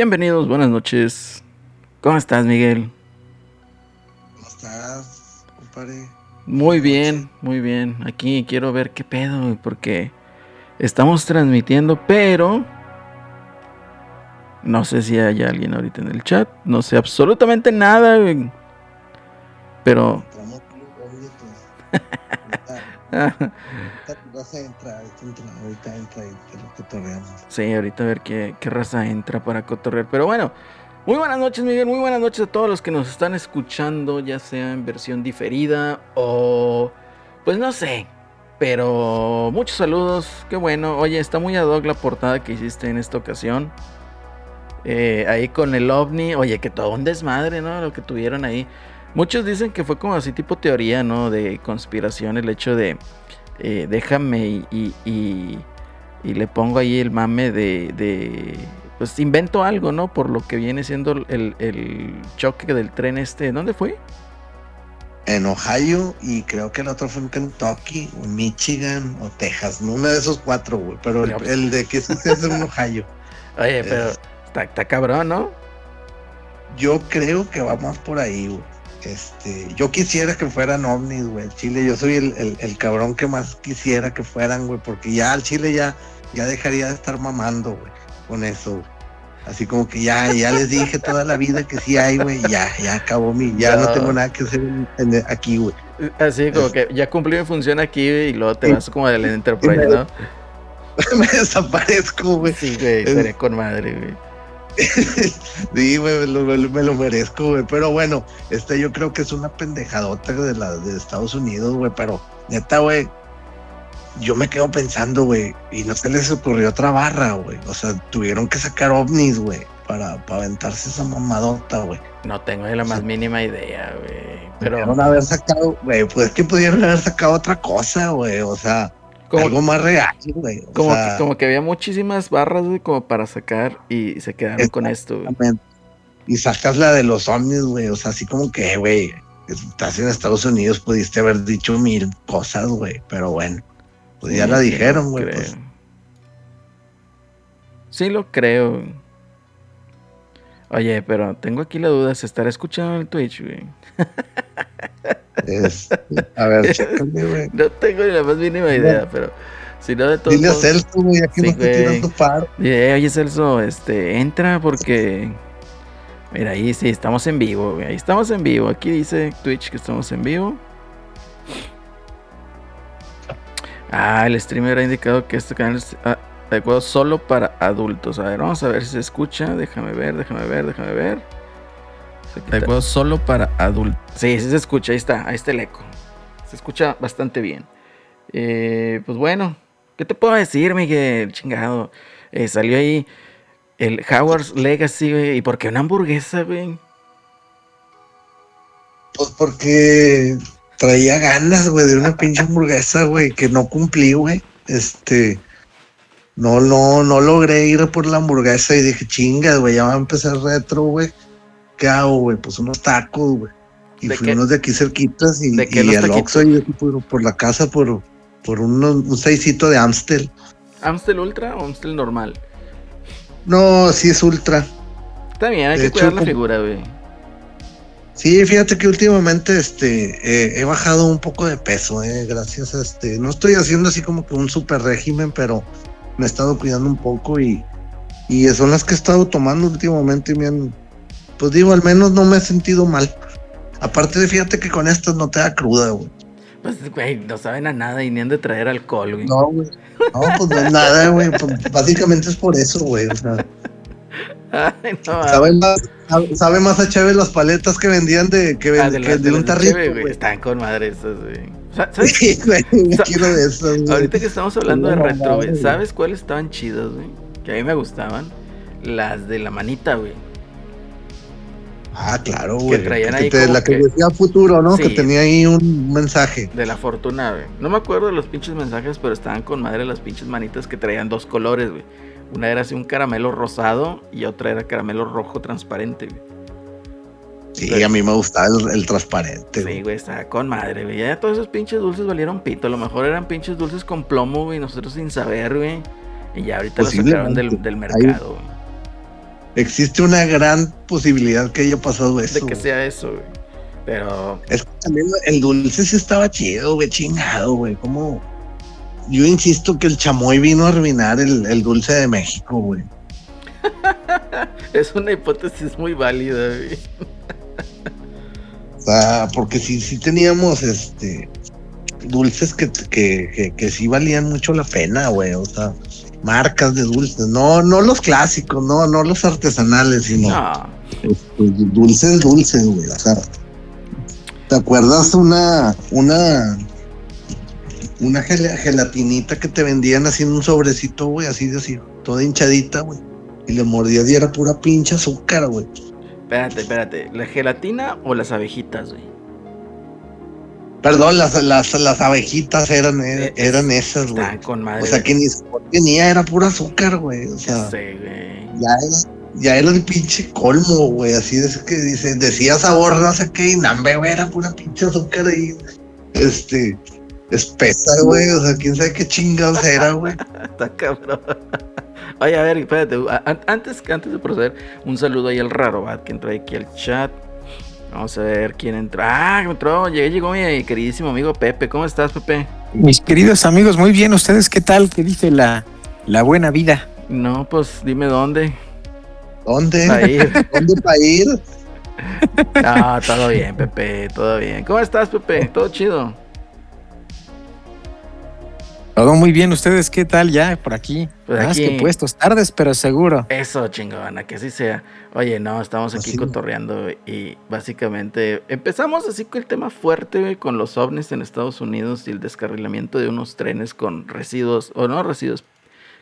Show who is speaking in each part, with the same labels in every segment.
Speaker 1: Bienvenidos, buenas noches. ¿Cómo estás, Miguel?
Speaker 2: ¿Cómo estás, compadre?
Speaker 1: Muy bien, muy bien. Aquí quiero ver qué pedo, porque estamos transmitiendo, pero no sé si hay alguien ahorita en el chat. No sé absolutamente nada, Pero. Sí, ahorita a ver qué, qué raza entra para cotorrear. Pero bueno, muy buenas noches, Miguel. Muy buenas noches a todos los que nos están escuchando, ya sea en versión diferida o. Pues no sé. Pero muchos saludos. Qué bueno. Oye, está muy ad hoc la portada que hiciste en esta ocasión. Eh, ahí con el ovni. Oye, que todo un desmadre, ¿no? Lo que tuvieron ahí. Muchos dicen que fue como así tipo teoría, ¿no? De conspiración, el hecho de eh, déjame y, y, le pongo ahí el mame de, pues invento algo, ¿no? Por lo que viene siendo el, el choque del tren este, ¿dónde fue?
Speaker 2: En Ohio y creo que el otro fue en Kentucky, o Michigan o Texas, uno de esos cuatro, güey, pero el, de que es, es en Ohio.
Speaker 1: Oye, pero está, está cabrón, ¿no?
Speaker 2: Yo creo que va más por ahí, güey. Este, yo quisiera que fueran ovnis, güey, Chile. Yo soy el, cabrón que más quisiera que fueran, güey, porque ya al Chile ya, ya dejaría de estar mamando, güey, con eso, Así como que ya, ya les dije toda la vida que sí hay, güey, ya, ya acabó mi, ya no, tengo nada que hacer aquí, güey.
Speaker 1: Así como que ya cumplí mi función aquí, y luego te vas como del Enterprise, ¿no?
Speaker 2: Me desaparezco, güey.
Speaker 1: Sí, güey, estaré con madre, güey.
Speaker 2: sí, me, lo, merezco, güey. Pero bueno, este yo creo que es una pendejadota de la de Estados Unidos, güey. Pero neta, güey, yo me quedo pensando, güey, y no se les ocurrió otra barra, güey. O sea, tuvieron que sacar ovnis, güey, para, para aventarse esa mamadota, güey.
Speaker 1: No tengo ni la más mínima idea, güey.
Speaker 2: Pero. Pudieron haber sacado, güey, pues que pudieron haber sacado otra cosa, güey. O sea, como, algo más real, güey.
Speaker 1: Como, que, como que había muchísimas barras, güey, como para sacar y se quedaron con esto, güey.
Speaker 2: Y sacas la de los ovnis, güey. O sea, así como que, güey, estás en Estados Unidos, pudiste haber dicho mil cosas, güey. Pero bueno, pues ya la dijeron, güey. Pues.
Speaker 1: Sí lo creo. Oye, pero tengo aquí la duda, ¿se estará escuchando en el Twitch, güey?
Speaker 2: a ver, güey.
Speaker 1: No tengo ni la más mínima idea, pero si no de todo.
Speaker 2: Dile a Celso, güey, aquí sí, me tirando paro.
Speaker 1: oye, Celso, este, entra porque. Mira, ahí sí, estamos en vivo, güey. Ahí estamos en vivo. Aquí dice Twitch que estamos en vivo. Ah, el streamer ha indicado que este canal es ah, adecuado solo para adultos. A ver, vamos a ver si se escucha. Déjame ver, déjame ver, déjame ver. Adecuado solo para adultos. Sí, sí se escucha, ahí está, ahí está el eco. Se escucha bastante bien. Eh, pues bueno, ¿qué te puedo decir, Miguel? Chingado. Eh, salió ahí el Howard's Legacy, güey. ¿Y por qué una hamburguesa, güey?
Speaker 2: Pues porque traía ganas, güey, de una pinche hamburguesa, güey, que no cumplí, güey. Este. No, no, no logré ir por la hamburguesa y dije, chingas, güey, ya va a empezar retro, güey. ¿Qué hago, güey? Pues unos tacos, güey. Y fuimos de aquí cerquitas y, y al Oxxo y por, por, la casa por, por un seisito de Amstel.
Speaker 1: ¿Amstel Ultra o Amstel normal?
Speaker 2: No, sí es Ultra.
Speaker 1: Está bien, hay que cuidar la figura, güey.
Speaker 2: Sí, fíjate que últimamente este he bajado un poco de peso, eh, gracias a este. No estoy haciendo así como que un super régimen, pero me he estado cuidando un poco y, y son las que he estado tomando últimamente y me han, pues digo, al menos no me he sentido mal. Aparte de fíjate que con estas no te da cruda, güey.
Speaker 1: Pues, güey, no saben a nada y ni han de traer alcohol, güey.
Speaker 2: No, güey. No, pues no es nada, güey. Pues, básicamente es por eso, güey. O sea. Ay, no, sabe, más, sabe más a Chávez las paletas que vendían de, que, ah, de, un tarrito. güey.
Speaker 1: Están con madre esas, güey. ¿Sabes? Sí, güey, quiero de eso, güey. Ahorita que estamos hablando de retro, güey, ¿sabes cuáles estaban chidas, güey? Que a mí me gustaban. Las de la manita, güey.
Speaker 2: Ah, claro, güey. Que traían ahí. la que, decía futuro, ¿no? que tenía ahí un mensaje.
Speaker 1: De la fortuna, güey. No me acuerdo de los pinches mensajes, pero estaban con madre las pinches manitas que traían dos colores, güey. Una era así un caramelo rosado y otra era caramelo rojo transparente, güey.
Speaker 2: Sí, a mí me gustaba el, transparente.
Speaker 1: Sí, güey, estaba con madre, güey. Ya todos esos pinches dulces valieron pito. A lo mejor eran pinches dulces con plomo, güey, nosotros sin saber, güey. Y ya ahorita los sacaron del, del mercado, güey
Speaker 2: existe una gran posibilidad que haya pasado eso.
Speaker 1: De que sea eso, güey. Pero.
Speaker 2: Es que también el dulce sí estaba chido, güey, chingado, güey. Como. Yo insisto que el chamoy vino a arruinar el, el dulce de México, güey.
Speaker 1: es una hipótesis muy válida, güey.
Speaker 2: O sea, porque sí, sí teníamos este dulces que, que, que, sí valían mucho la pena, güey. O sea, marcas de dulces. No, no los clásicos, no, no los artesanales, sino este, dulces, dulces, güey. O sea, ¿te acuerdas una, una, una gelatinita que te vendían haciendo un sobrecito, güey, así de así, toda hinchadita, güey? Y le mordías y era pura pinche azúcar, güey.
Speaker 1: Espérate, espérate. ¿La gelatina o las abejitas, güey?
Speaker 2: Perdón, las, las, las abejitas eran, eh, eran esas, güey.
Speaker 1: con madre.
Speaker 2: O sea, que ni tenía, era pura azúcar, güey. O sea,
Speaker 1: güey.
Speaker 2: Ya era, ya era el pinche colmo, güey. Así es que dice, decía sabor, no sé qué, y nambe, güey, era pura pinche azúcar ahí. Este, espesa, güey. O sea, quién sabe qué chingados era, güey.
Speaker 1: Está cabrón. Oye, a ver, espérate. Antes, antes de proceder, un saludo ahí al raro, que entró aquí al chat. Vamos a ver quién entró. Ah, entró, llegó mi queridísimo amigo Pepe. ¿Cómo estás, Pepe?
Speaker 3: Mis queridos amigos, muy bien. ¿Ustedes qué tal? ¿Qué dice la, la buena vida?
Speaker 1: No, pues dime dónde.
Speaker 2: ¿Dónde? ¿Para ir? ¿Dónde para ir?
Speaker 1: No, todo bien, Pepe, todo bien. ¿Cómo estás, Pepe? ¿Todo chido?
Speaker 3: Todo muy bien, ¿ustedes qué tal ya por aquí? Pues Más que puestos, tardes, pero seguro.
Speaker 1: Eso, chingona, que así sea. Oye, no, estamos aquí cotorreando y básicamente empezamos así con el tema fuerte con los ovnis en Estados Unidos y el descarrilamiento de unos trenes con residuos, o no residuos,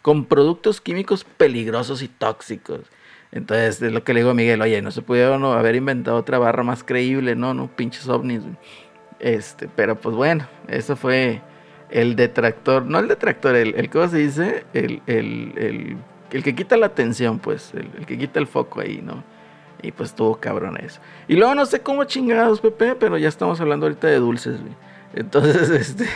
Speaker 1: con productos químicos peligrosos y tóxicos. Entonces, es lo que le digo a Miguel, oye, no se pudieron haber inventado otra barra más creíble, no, no, pinches ovnis. Este, pero pues bueno, eso fue el detractor, no el detractor, el, el ¿cómo se dice? El, el, el, que quita la atención, pues, el, que quita el foco ahí, ¿no? Y pues tuvo cabrón eso. Y luego no sé cómo chingados, Pepe, pero ya estamos hablando ahorita de dulces, güey. Entonces, este.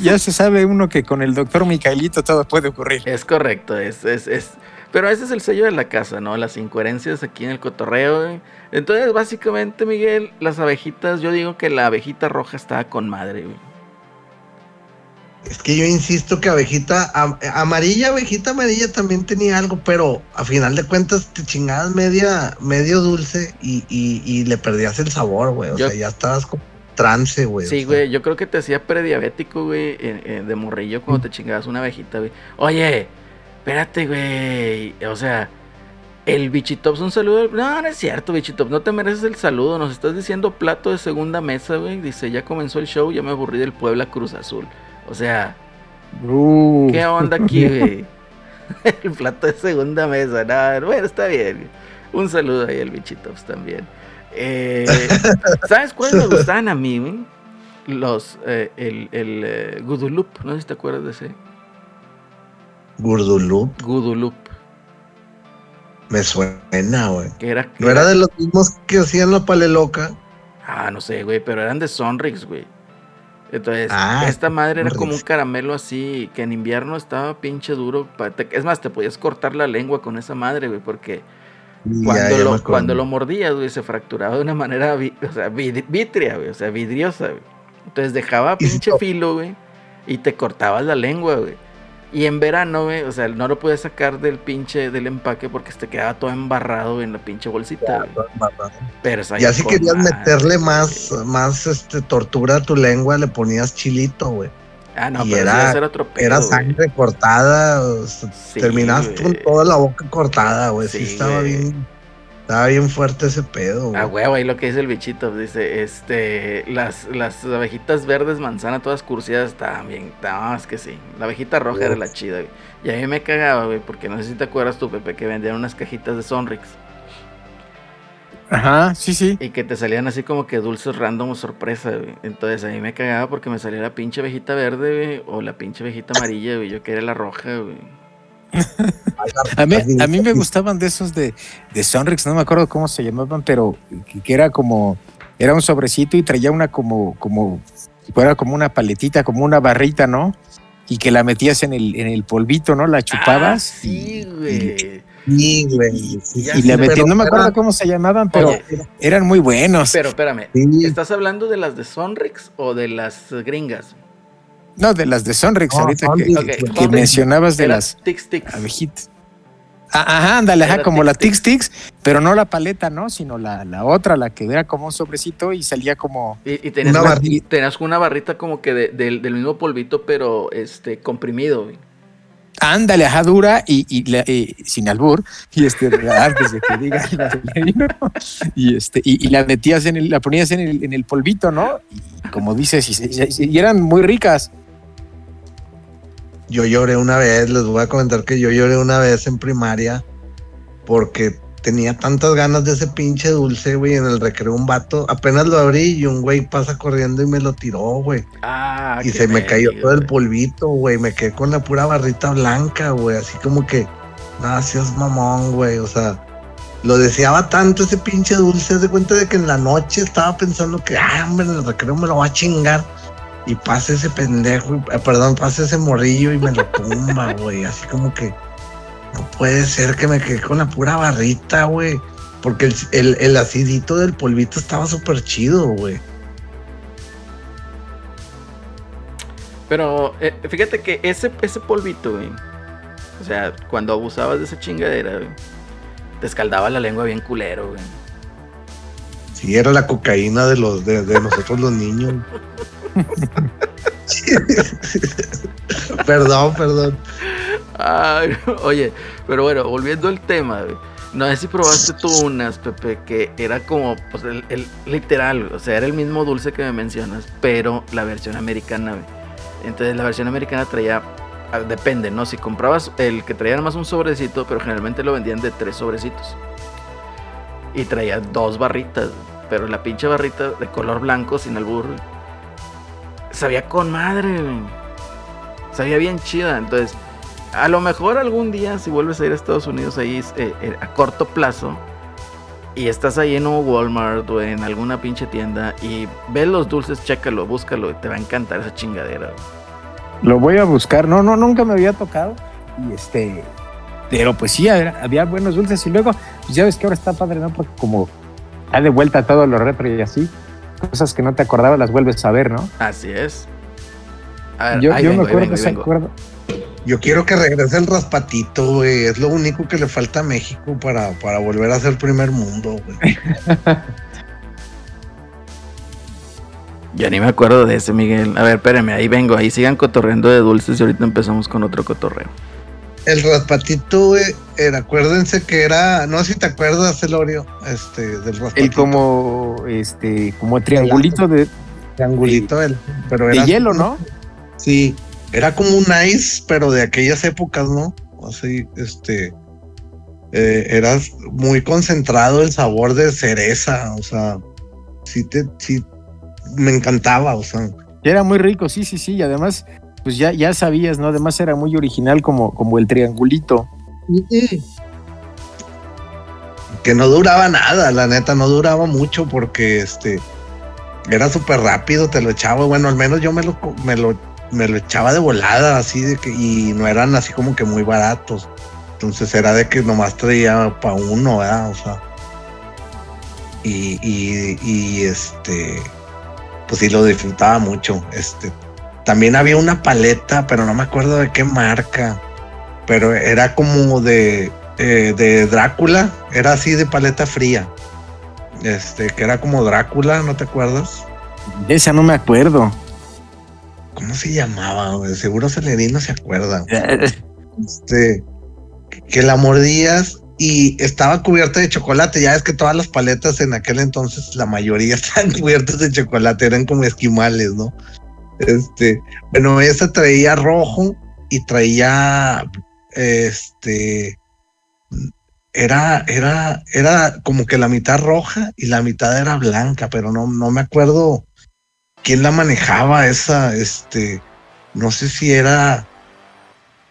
Speaker 3: ya, se sabe uno que con el doctor Micaelito todo puede ocurrir.
Speaker 1: Es correcto, es, es, es. Pero ese es el sello de la casa, ¿no? Las incoherencias aquí en el cotorreo. Güey. Entonces, básicamente, Miguel, las abejitas, yo digo que la abejita roja estaba con madre, güey.
Speaker 2: Es que yo insisto que abejita amarilla, abejita amarilla también tenía algo, pero a final de cuentas te chingabas media, medio dulce y, y, le perdías el sabor, güey. O sea, ya estabas como trance, güey.
Speaker 1: Sí, güey, yo creo que te hacía prediabético, güey, de morrillo cuando te chingabas una abejita, güey. Oye, espérate, güey. O sea, el Bichitops, un saludo. No, no es cierto, Bichitops, no te mereces el saludo. Nos estás diciendo plato de segunda mesa, güey. Dice, ya comenzó el show, ya me aburrí del Puebla Cruz Azul. O sea, uh. ¿qué onda aquí, güey? el plato de segunda mesa, nada, bueno, está bien. Un saludo ahí al Bichitos también. Eh, ¿Sabes cuáles me gustaban a mí, güey? Los, eh, el, el eh, Gudulup, no sé si te acuerdas de ese.
Speaker 2: Gudulup.
Speaker 1: Gudulup.
Speaker 2: Me suena, güey.
Speaker 1: Era,
Speaker 2: ¿No era de los mismos que hacían la paleloca?
Speaker 1: Ah, no sé, güey, pero eran de Sonrix, güey. Entonces, ah, esta madre era como un caramelo así, que en invierno estaba pinche duro. Es más, te podías cortar la lengua con esa madre, güey, porque cuando, lo, cuando lo mordías, güey, se fracturaba de una manera, o sea, vitria, güey, o sea, vidriosa, güey. Entonces dejaba pinche filo, güey, y te cortabas la lengua, güey. Y en verano, güey, o sea, no lo puedes sacar del pinche, del empaque porque te quedaba todo embarrado en la pinche bolsita.
Speaker 2: Pero ya si querías meterle más, más este, tortura a tu lengua, le ponías chilito, güey.
Speaker 1: Ah, no, pero era, era otro pedo,
Speaker 2: Era sangre cortada, terminaste con toda la boca cortada, güey. Sí, estaba bien estaba bien fuerte ese pedo.
Speaker 1: Güey. Ah, huevo, ahí lo que dice el bichito. Dice, este, las, las abejitas verdes manzana todas cursiadas estaban bien. No, es que sí. La abejita roja era la chida, güey. Y a mí me cagaba, güey, porque no sé si te acuerdas tú, Pepe, que vendían unas cajitas de Sonrix.
Speaker 3: Ajá, sí, sí.
Speaker 1: Y que te salían así como que dulces random o sorpresa, güey. Entonces a mí me cagaba porque me salía la pinche abejita verde, güey, o la pinche abejita amarilla, güey. Yo quería la roja, güey.
Speaker 3: A, mí, a mí me gustaban de esos de, de Sonrix, no me acuerdo cómo se llamaban, pero que, era como, era un sobrecito y traía una como, como, fuera como una paletita, como una barrita, ¿no? y que la metías en el, en el polvito, ¿no? La chupabas.
Speaker 1: Ah, sí, güey.
Speaker 2: Sí, güey.
Speaker 3: y le metías, no me acuerdo cómo se llamaban, pero eran muy buenos.
Speaker 1: Pero espérame, ¿estás hablando de las de Sonrix o de las gringas?
Speaker 3: No, de las de Sonrix, ahorita que, mencionabas de las
Speaker 1: tix.
Speaker 3: abejitas. Ah, ajá, ándale, ajá, como la Tix Tix, pero no la paleta, ¿no? Sino la, la otra, la que era como un sobrecito y salía como.
Speaker 1: Y, tenías, una barrita. tenías una barrita como que del mismo polvito, pero este comprimido,
Speaker 3: Ándale, ajá, dura y, y, sin albur, y este, antes de que diga y este, y, la metías en el, la ponías en el, en el polvito, ¿no? Y como dices, y eran muy ricas.
Speaker 2: Yo lloré una vez, les voy a comentar que yo lloré una vez en primaria porque tenía tantas ganas de ese pinche dulce, güey, en el recreo un vato, apenas lo abrí y un güey pasa corriendo y me lo tiró, güey.
Speaker 1: Ah,
Speaker 2: y se me cayó todo el polvito, güey, me quedé con la pura barrita blanca, güey, así como que, gracias mamón, güey, o sea, lo deseaba tanto ese pinche dulce, de cuenta de que en la noche estaba pensando que, ah, hombre, en el recreo me lo va a chingar y pasa ese pendejo, eh, perdón, pasa ese morrillo y me lo tumba, güey. Así como que no puede ser que me quede con la pura barrita, güey. Porque el, acidito del polvito estaba súper chido, güey.
Speaker 1: Pero eh, fíjate que ese, ese polvito, güey. O sea, cuando abusabas de esa chingadera, güey, te escaldaba la lengua bien culero, güey.
Speaker 2: Sí, era la cocaína de los de, de nosotros los niños. perdón, perdón.
Speaker 1: oye, pero bueno, volviendo al tema, no sé si probaste tú unas, Pepe, que era como, pues, el, literal, o sea, era el mismo dulce que me mencionas, pero la versión americana, Entonces, la versión americana traía, ah, depende, ¿no? Si comprabas el que traía más un sobrecito, pero generalmente lo vendían de tres sobrecitos. Y traía dos barritas, pero la pinche barrita de color blanco, sin albur, sabía con madre, Sabía bien chida. Entonces, a lo mejor algún día, si vuelves a ir a Estados Unidos ahí eh, eh, a corto plazo, y estás ahí en un Walmart o en alguna pinche tienda y ves los dulces, chécalo, búscalo, te va a encantar esa chingadera.
Speaker 3: Lo voy a buscar. No, no, nunca me había tocado. Y este, pero pues sí, había, buenos dulces. Y luego, pues ya ves que ahora está padre, ¿no? Porque como ha de vuelta todo lo retro y así, cosas que no te acordabas las vuelves a ver, ¿no?
Speaker 1: Así es.
Speaker 3: yo, me acuerdo, se acuerdo.
Speaker 2: Yo quiero que regrese el raspatito, güey. Es lo único que le falta a México para, para volver a ser primer mundo, güey.
Speaker 1: Yo ni me acuerdo de ese, Miguel. A ver, espérenme, ahí vengo. Ahí sigan cotorreando de dulces y ahorita empezamos con otro cotorreo
Speaker 2: el raspatito, güey, era, acuérdense que era, no sé si te acuerdas, Elorio, este, del raspatito.
Speaker 3: El como, este, como triangulito de...
Speaker 2: Triangulito, el,
Speaker 3: pero era... De hielo, ¿no?
Speaker 2: Sí, era como un ice, pero de aquellas épocas, ¿no? Así, este, eh, era muy concentrado el sabor de cereza, o sea, sí te, sí, me encantaba, o sea.
Speaker 3: Era muy rico, sí, sí, sí, y además pues ya, ya sabías, ¿no? Además era muy original como, como el triangulito.
Speaker 2: Que no duraba nada, la neta, no duraba mucho porque este era súper rápido, te lo echaba, bueno, al menos yo me lo, me lo, me lo echaba de volada, así de que, y no eran así como que muy baratos. Entonces era de que nomás traía para uno, ¿verdad? O sea. Y, y, y este, pues sí lo disfrutaba mucho. Este, también había una paleta, pero no me acuerdo de qué marca. Pero era como de, eh, de Drácula. Era así de paleta fría. Este, que era como Drácula, ¿no te acuerdas?
Speaker 3: De esa no me acuerdo.
Speaker 2: ¿Cómo se llamaba? Seguro Celerino se acuerda. este, que la mordías y estaba cubierta de chocolate. Ya es que todas las paletas en aquel entonces, la mayoría estaban cubiertas de chocolate, eran como esquimales, ¿no? Este, bueno, esa traía rojo y traía, este, era, era, era como que la mitad roja y la mitad era blanca, pero no, no me acuerdo quién la manejaba esa, este, no sé si era,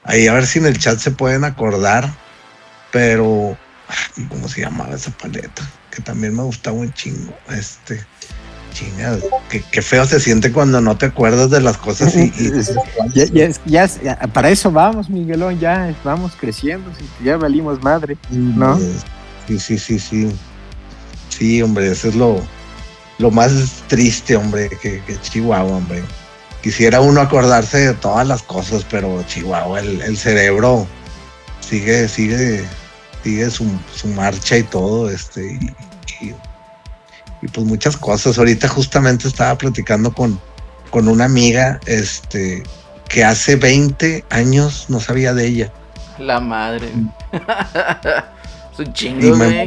Speaker 2: ahí a ver si en el chat se pueden acordar, pero, ¿cómo se llamaba esa paleta? Que también me gustaba un chingo, este. Chinga, qué, qué feo se siente cuando no te acuerdas de las cosas y, y-
Speaker 3: Ya, para eso vamos, Miguelón, ya vamos creciendo, ya valimos madre. ¿No?
Speaker 2: Sí, sí, sí, sí. Sí, hombre, eso es lo, lo más triste, hombre, que, que Chihuahua, hombre. Quisiera uno acordarse de todas las cosas, pero Chihuahua, el, el cerebro sigue, sigue, sigue su, su marcha y todo, este, y, y- y pues muchas cosas. Ahorita justamente estaba platicando con, con una amiga, este, que hace 20 años no sabía de ella.
Speaker 1: La madre. es un
Speaker 2: y
Speaker 1: chingo,
Speaker 2: me,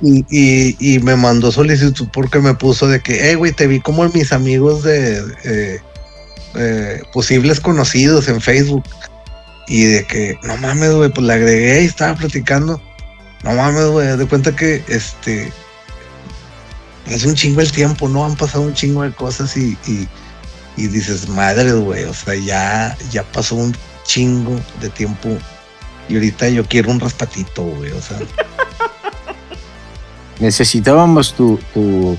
Speaker 2: y, y- y me mandó solicitud porque me puso de que, eh, güey, te vi como mis amigos de eh, eh, posibles conocidos en Facebook. Y de que, no mames, güey, pues le agregué y estaba platicando. No mames, güey, de cuenta que este. Es un chingo el tiempo, ¿no? Han pasado un chingo de cosas y, y, y dices, madre, güey, o sea, ya, ya pasó un chingo de tiempo. Y ahorita yo quiero un raspatito, güey, o sea.
Speaker 3: Necesitábamos tu, tu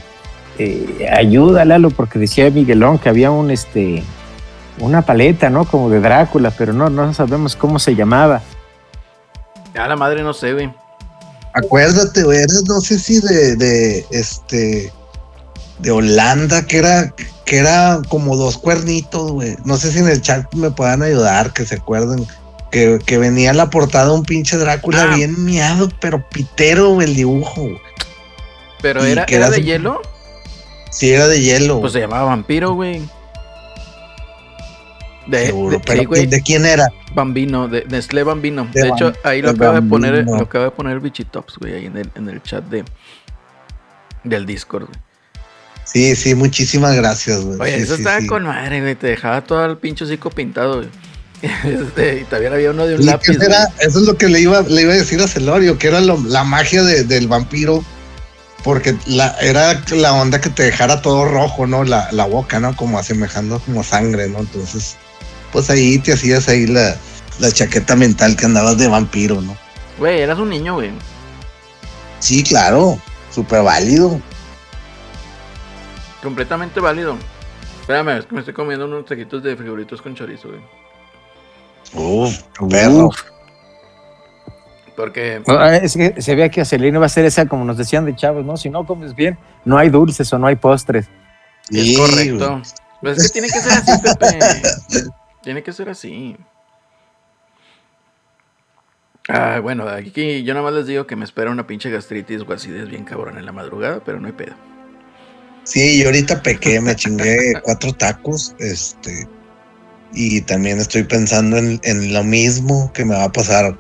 Speaker 3: eh, ayuda, Lalo, porque decía Miguelón que había un este una paleta, ¿no? Como de Drácula, pero no, no sabemos cómo se llamaba.
Speaker 1: A la madre no sé, güey.
Speaker 2: Acuérdate, güey, eres no sé si de, de este de Holanda, que era, que era como dos cuernitos, güey. No sé si en el chat me puedan ayudar, que se acuerden. Que, que venía en la portada un pinche Drácula
Speaker 1: Ah.
Speaker 2: bien miado, pero pitero, el dibujo.
Speaker 1: Pero era, era
Speaker 2: era
Speaker 1: de hielo.
Speaker 2: Sí, era de hielo.
Speaker 1: Pues se llamaba vampiro, güey. De,
Speaker 2: seguro.
Speaker 1: de-
Speaker 2: pero
Speaker 1: sí.
Speaker 2: ¿de quién era?
Speaker 1: Bambino, de Nestlé Bambino.
Speaker 2: De
Speaker 1: De, hecho, ahí lo acaba de poner, lo acaba de poner Bichitops, güey, ahí en el, en el chat de del Discord, güey.
Speaker 2: Sí, sí, muchísimas gracias, güey.
Speaker 1: Oye,
Speaker 2: Sí,
Speaker 1: eso
Speaker 2: sí,
Speaker 1: estaba
Speaker 2: sí.
Speaker 1: con madre, güey. Te dejaba todo el pinche hocico pintado, güey. Este, y también había uno de un lápiz.
Speaker 2: era- eso es lo que le iba, le iba a decir a Celorio, que era lo- la magia de- del vampiro, porque la, era la onda que te dejara todo rojo, ¿no? La, la boca, ¿no? Como asemejando como sangre, ¿no? Entonces, pues ahí te hacías ahí la, la chaqueta mental que andabas de vampiro, ¿no?
Speaker 1: Güey, eras un niño, güey.
Speaker 2: Sí, claro, súper válido.
Speaker 1: Completamente válido. Espérame, es que me estoy comiendo unos taquitos de frijolitos con chorizo, güey.
Speaker 2: Uf, perro.
Speaker 3: Uf.
Speaker 1: Porque,
Speaker 3: Es que se veía que a Celino va a ser esa, como nos decían de chavos, ¿no? Si no comes bien, no hay dulces o no hay postres.
Speaker 2: Sí,
Speaker 1: es correcto.
Speaker 2: güey.
Speaker 1: Pues es que tiene que ser así, Pepe. tiene que ser así. Ah, bueno, aquí yo nada más les digo que me espera una pinche gastritis o acidez bien cabrón en la madrugada, pero no hay pedo.
Speaker 2: Sí, yo ahorita pequé, me chingué cuatro tacos, este, y también estoy pensando en, en lo mismo que me va a pasar.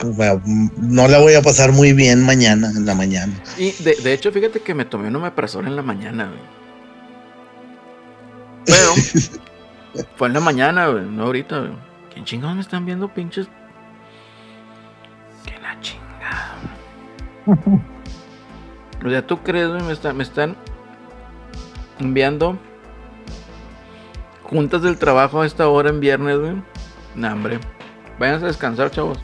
Speaker 2: no la voy a pasar muy bien mañana, en la mañana.
Speaker 1: Y de, de hecho, fíjate que me tomé un omeprazol en la mañana, güey. Pero fue en la mañana, güey, no ahorita, güey. ¿Quién chingados me están viendo, pinches? Que la chingada. O sea, ¿tú crees, güey? Me, está- me están enviando juntas del trabajo a esta hora en viernes, güey. Nah, hombre. Váyanse a descansar, chavos.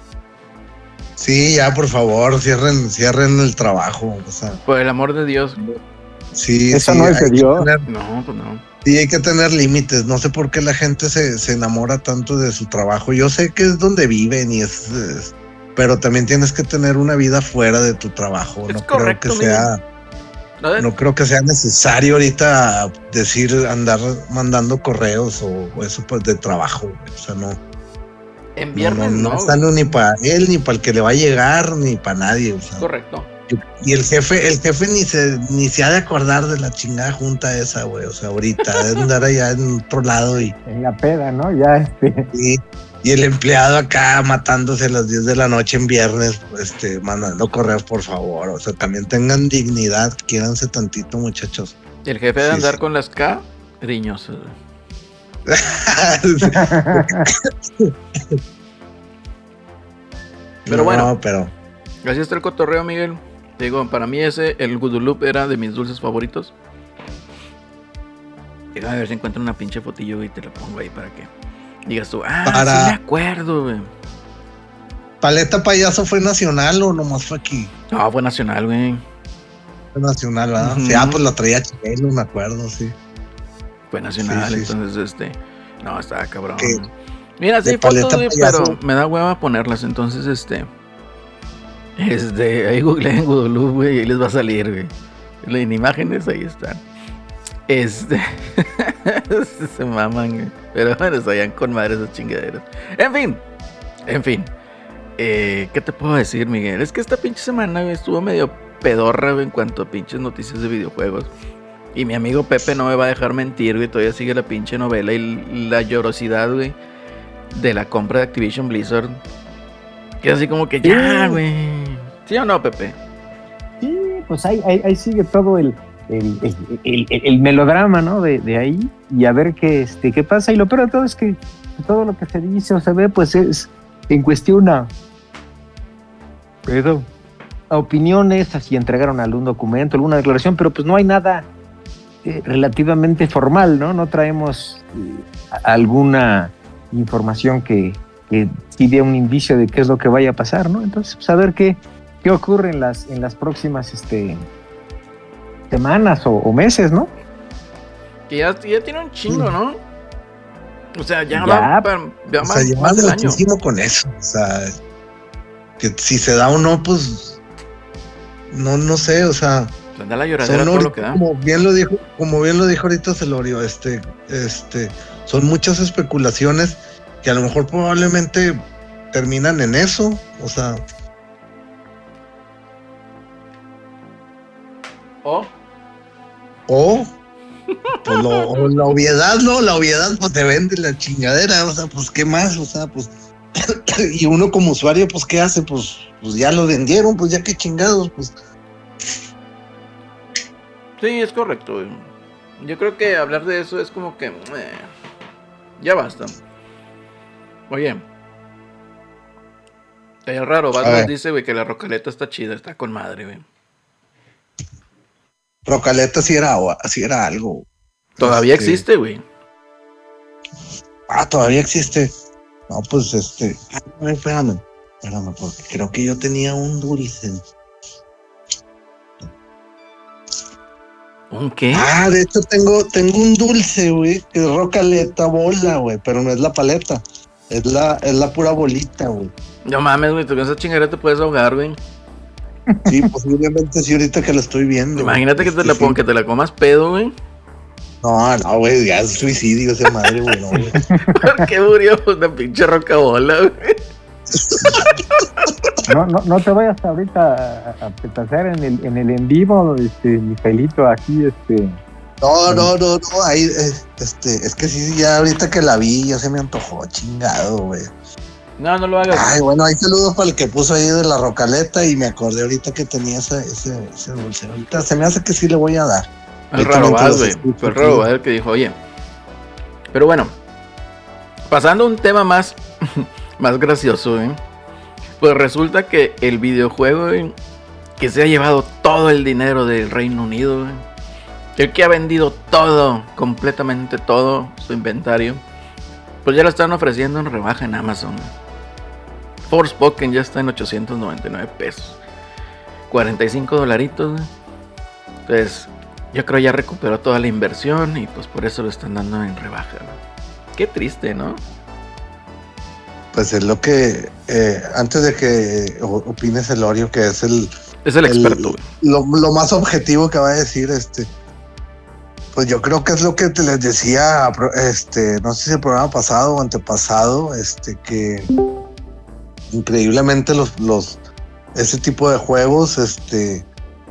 Speaker 2: Sí, ya, por favor, cierren, cierren el trabajo. O sea,
Speaker 1: Por el amor de Dios.
Speaker 2: sí,
Speaker 3: Eso
Speaker 2: sí,
Speaker 3: no es de Dios.
Speaker 2: tener-
Speaker 1: No, pues no.
Speaker 2: Sí, hay que tener límites. No sé por qué la gente se, se enamora tanto de su trabajo. Yo sé que es donde viven y es, es- pero también tienes que tener una vida fuera de tu trabajo.
Speaker 1: Es
Speaker 2: no
Speaker 1: correcto,
Speaker 2: creo que sea. No creo que sea necesario ahorita decir andar mandando correos o, o eso pues de trabajo. O sea, no,
Speaker 1: en viernes
Speaker 2: no,
Speaker 1: no.
Speaker 2: no es sano ni para él, ni para el que le va a llegar, ni para nadie. O sea,
Speaker 1: Correcto.
Speaker 2: Y el jefe, el jefe ni se, ni se ha de acordar de la chingada junta esa, güey. O sea, ahorita de andar allá en otro lado y,
Speaker 3: En la peda, ¿no? Ya, este.
Speaker 2: y, y el empleado acá matándose a las 10 de la noche en viernes, este, mandando correos, por favor. O sea, también tengan dignidad, quiéranse tantito, muchachos.
Speaker 1: El jefe de
Speaker 2: Sí,
Speaker 1: andar
Speaker 2: sí.
Speaker 1: con las K, riñosos. güey. Pero
Speaker 2: No,
Speaker 1: bueno.
Speaker 2: pero
Speaker 1: Así está el cotorreo, Miguel. Digo, para mí ese, el Gudulup era de mis dulces favoritos. Déjame ver si encuentro una pinche fotillo y te la pongo ahí para que digas tú, ah,
Speaker 2: Para-
Speaker 1: sí me acuerdo, güey.
Speaker 2: Paleta Payaso fue nacional o nomás fue aquí.
Speaker 1: No, fue nacional, güey.
Speaker 2: Fue nacional, ¿verdad?
Speaker 1: Ujú.
Speaker 2: Sí, ah, pues la traía Chelo, me acuerdo, sí.
Speaker 1: Fue nacional,
Speaker 2: Sí, sí, sí.
Speaker 1: entonces este. No, estaba cabrón. Mira, sí
Speaker 2: de
Speaker 1: fotos,
Speaker 2: payaso.
Speaker 1: pero me da hueva ponerlas, entonces este. Este, ahí googleen Gudulú, güey, y ahí les va a salir, güey. En imágenes ahí están. Este. se maman, güey. Pero bueno, salían con madres esas chingaderas. En fin. En fin. Eh, ¿Qué te puedo decir, Miguel? Es que esta pinche semana güey, estuvo medio pedorra güey, en cuanto a pinches noticias de videojuegos. Y mi amigo Pepe no me va a dejar mentir, güey. Todavía sigue la pinche novela y la llorosidad, güey, de la compra de Activision Blizzard. Que es así como que ya, güey. ¿Sí o no, Pepe?
Speaker 3: Sí, pues ahí, ahí, ahí sigue todo el, el, el- el- el- el melodrama, ¿no? De, de ahí y a ver qué, este, qué pasa. Y lo peor de todo es que todo lo que se dice o se ve, pues es en cuestión a, opiniones, así entregaron algún documento, alguna declaración, pero pues no hay nada eh, relativamente formal, ¿no? No traemos eh, alguna información que, que sí dé un indicio de qué es lo que vaya a pasar, ¿no? Entonces, pues a ver qué, qué ocurre en las, en las próximas este, semanas o, o meses, ¿no?
Speaker 1: Que ya, ya tiene un chingo, ¿no? O sea, ya,
Speaker 3: Ya.
Speaker 1: va, para- ya
Speaker 2: O
Speaker 1: va
Speaker 2: sea,
Speaker 1: más del año.
Speaker 2: muchísimo con eso. O sea, que si se da o no, pues. No, no sé, o sea.
Speaker 1: Anda la
Speaker 2: Son
Speaker 1: lloradera todo lo que da.
Speaker 2: como bien lo dijo, como bien lo dijo ahorita Celorio, este, este, son muchas especulaciones que a lo mejor probablemente terminan en eso. O sea,
Speaker 1: O
Speaker 2: o, pues lo- o la obviedad, ¿no? La obviedad, pues te vende la chingadera, o sea, pues qué más, o sea, pues. y uno como usuario, pues qué hace, pues, pues ya lo vendieron, pues ya qué chingados, pues.
Speaker 1: Sí, es correcto. güey. Yo creo que hablar de eso es como que. eh, ya basta. Oye. Es raro, Batman dice, güey, que la rocaleta está chida, está con madre, güey.
Speaker 2: Rocaleta sí era, sí era algo.
Speaker 1: Todavía
Speaker 2: Este,
Speaker 1: existe, güey.
Speaker 2: Ah, todavía existe. No, pues este. Ay, espérame. Espérame, porque creo que yo tenía un dulce.
Speaker 1: ¿Un qué?
Speaker 2: Ah, de hecho tengo, tengo un dulce, güey, que es rocaleta bola, güey, pero no es la paleta. Es la, es la pura bolita, güey.
Speaker 1: No mames, güey, tú con esa chingadera te puedes ahogar, güey.
Speaker 2: Sí, posiblemente sí, ahorita que la estoy viendo. güey.
Speaker 1: Imagínate que te
Speaker 2: Este,
Speaker 1: la,
Speaker 2: sí.
Speaker 1: pon- que te la comas pedo, güey.
Speaker 2: No, no, güey, ya es suicidio esa madre, güey. No, güey.
Speaker 1: ¿Por qué murió una pinche rocabola, güey?
Speaker 3: No, no, no te vayas ahorita a, a en el, en el en vivo, este, Miguelito, aquí, este.
Speaker 2: No, no, no, no, ahí, eh, este, es que sí, ya ahorita que la vi, ya se me antojó, chingado, güey.
Speaker 1: No, no lo hagas.
Speaker 2: Ay, bueno, hay saludos para el que puso ahí de la rocaleta y me acordé ahorita que tenía ese, ese, ese dulce. Ahorita se me hace que sí le voy a dar.
Speaker 1: El raro güey. Fue el raro el que dijo, oye. Pero bueno, pasando a un tema más, más gracioso, güey. Pues resulta que el videojuego, güey, que se ha llevado todo el dinero del Reino Unido, güey. El que ha vendido todo, completamente todo su inventario. Pues ya lo están ofreciendo en rebaja en Amazon. Forspoken ya está en 899 pesos. 45 dolaritos. Entonces, yo creo ya recuperó toda la inversión y pues por eso lo están dando en rebaja. ¿no? Qué triste, ¿no?
Speaker 2: Pues es lo que, eh, antes de que opines Elorio, que es el,
Speaker 1: Es el
Speaker 2: El-
Speaker 1: experto,
Speaker 2: lo, lo más objetivo que va a decir, este, pues yo creo que es lo que te les decía, este, no sé si el programa pasado o antepasado, este, que increíblemente los, los, ese tipo de juegos, este,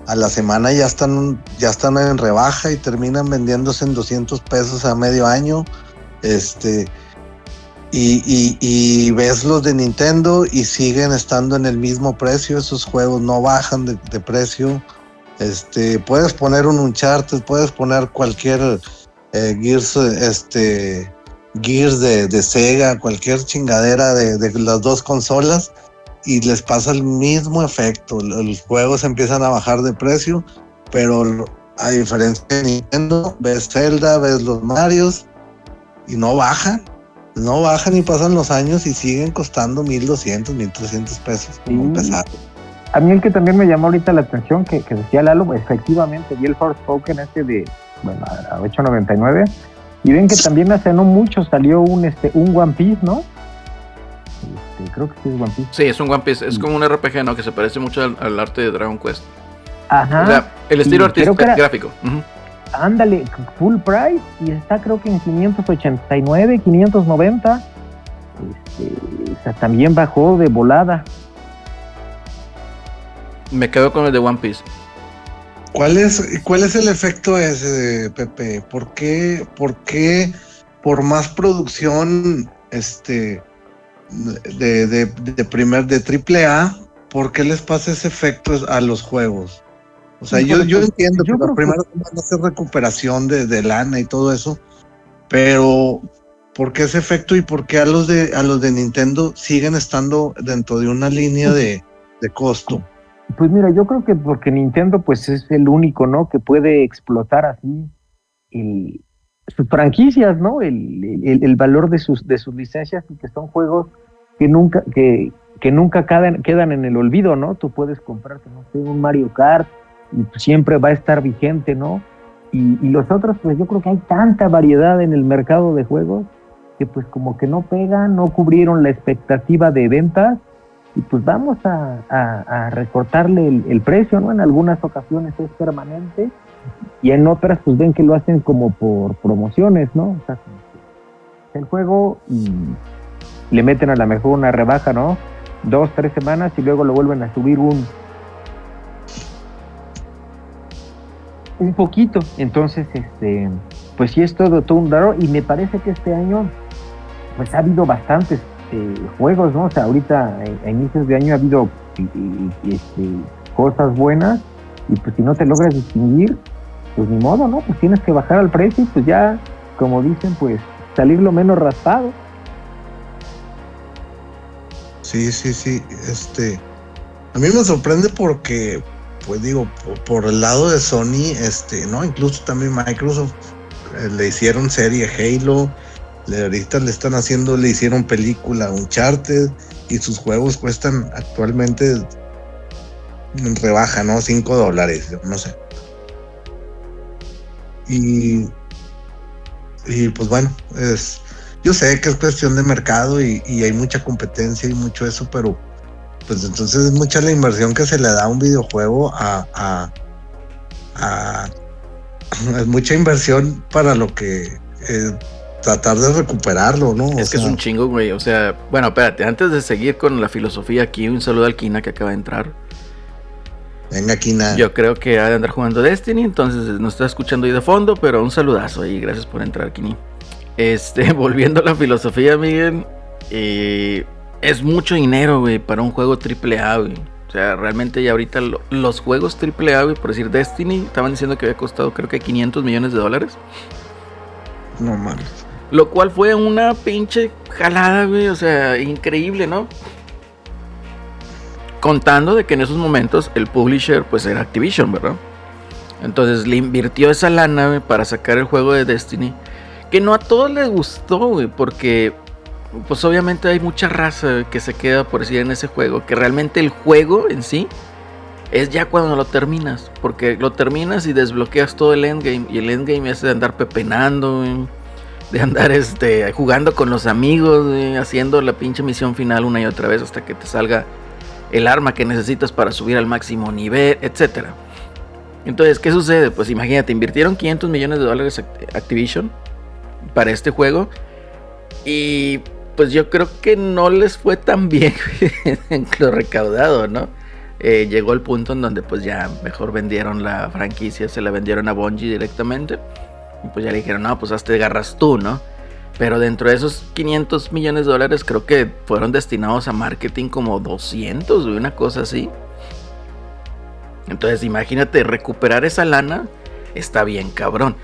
Speaker 2: a la semana ya están, ya están en rebaja y terminan vendiéndose en 200 pesos a medio año, este, y, y- y ves los de Nintendo y siguen estando en el mismo precio. Esos juegos no bajan de, precio. Este, puedes poner un Uncharted, puedes poner cualquier eh, Gears, este, Gears de, de Sega, cualquier chingadera de, de las dos consolas y les pasa el mismo efecto. Los juegos empiezan a bajar de precio, pero a diferencia de Nintendo, ves Zelda, ves los Marios y no bajan. No bajan y pasan los años y siguen costando 1200, 1300 pesos. Como
Speaker 3: Sí.
Speaker 2: empezar.
Speaker 3: A mí el que también me llamó ahorita la atención, que, que decía Lalo, efectivamente vi el Forspoken este de, bueno, a 8.99 Y ven que también hace no mucho salió un este un One Piece, ¿no? Este, creo que sí es One Piece.
Speaker 1: Sí, es un One Piece, es como un RPG, ¿no? Que se parece mucho al, arte de Dragon Quest.
Speaker 3: Ajá.
Speaker 1: O sea, el estilo artístico gráfico.
Speaker 3: Ándale, full price y está creo que en 589, 590. Este, o sea, también bajó de volada.
Speaker 1: Me quedo con el de One Piece.
Speaker 2: ¿Cuál es, cuál es el efecto ese de Pepe? ¿Por qué, por qué por más producción este de, de, de primer de triple A, por qué les pasa ese efecto a los juegos? O sea, yo, yo entiendo que primero van a hacer recuperación de, de, lana y todo eso, pero ¿por qué ese efecto y por qué a los de a los de Nintendo siguen estando dentro de una línea de, de costo?
Speaker 3: Pues mira, yo creo que porque Nintendo pues es el único, ¿no? Que puede explotar así sus franquicias, ¿no? El, el, valor de sus, de sus licencias y que son juegos que nunca, que, que nunca quedan, en el olvido, ¿no? Tú puedes comprarte, no sé, un Mario Kart y siempre va a estar vigente, ¿no? Y, y los otros, pues yo creo que hay tanta variedad en el mercado de juegos que pues como que no pegan, no cubrieron la expectativa de ventas y pues vamos a, recortarle el, precio, ¿no? En algunas ocasiones es permanente y en otras pues ven que lo hacen como por promociones, ¿no? O sea, el juego y le meten a lo mejor una rebaja, ¿no? Dos, tres semanas y luego lo vuelven a subir un un poquito. Entonces, este, pues sí es todo, todo un raro y me parece que este año pues ha habido bastantes eh, juegos, ¿no? O sea, ahorita a inicios de año ha habido este, cosas buenas y pues si no te logras distinguir, pues ni modo, ¿no? Pues tienes que bajar al precio y pues ya, como dicen, pues salir lo menos raspado.
Speaker 2: Sí, sí, sí, este, a mí me sorprende porque, pues digo, por, el lado de Sony, este, ¿no? Incluso también Microsoft eh, le hicieron serie Halo, le, ahorita le están haciendo, le hicieron película Uncharted y sus juegos cuestan actualmente en rebaja, ¿no? 5 dólares, no sé. Y, y pues bueno, es, yo sé que es cuestión de mercado y, hay mucha competencia y mucho eso, pero pues entonces es mucha la inversión que se le da a un videojuego a, a, a es mucha inversión para lo que eh, tratar de recuperarlo, ¿no?
Speaker 1: es que es un chingo, güey. O sea, bueno, espérate, antes de seguir con la filosofía aquí, un saludo al Kina que acaba de entrar.
Speaker 2: Venga, Kina.
Speaker 1: Yo creo que ha de andar jugando Destiny, entonces nos está escuchando ahí de fondo, pero un saludazo y gracias por entrar, Kini. Este, volviendo a la filosofía, Miguel, eh, es mucho dinero, güey, para un juego AAA, güey. O sea, realmente ya ahorita los juegos AAA, güey, por decir Destiny, estaban diciendo que había costado creo que 500 millones de dólares.
Speaker 2: No mames.
Speaker 1: Lo cual fue una pinche jalada, güey. O sea, increíble, ¿no? Contando de que en esos momentos el publisher pues era Activision, ¿verdad? Entonces le invirtió esa lana, güey, para sacar el juego de Destiny. Que no a todos les gustó, güey, porque pues obviamente hay mucha raza que se queda por decir en ese juego. Que realmente el juego en sí es ya cuando lo terminas. Porque lo terminas y desbloqueas todo el endgame. Y el endgame es de andar pepenando, güey de andar este, jugando con los amigos, haciendo la pinche misión final una y otra vez hasta que te salga el arma que necesitas para subir al máximo nivel, etc. Entonces, ¿qué sucede? Pues imagínate, invirtieron 500 millones de dólares Activision para este juego y pues yo creo que no les fue tan bien en lo recaudado, ¿no? Eh, llegó el punto en donde pues ya mejor vendieron la franquicia, se la vendieron a Bungie directamente y pues ya le dijeron, no, pues hazte garras tú, ¿no? Pero dentro de esos 500 millones de dólares creo que fueron destinados a marketing como 200, una cosa así. Entonces imagínate, recuperar esa lana está bien cabrón.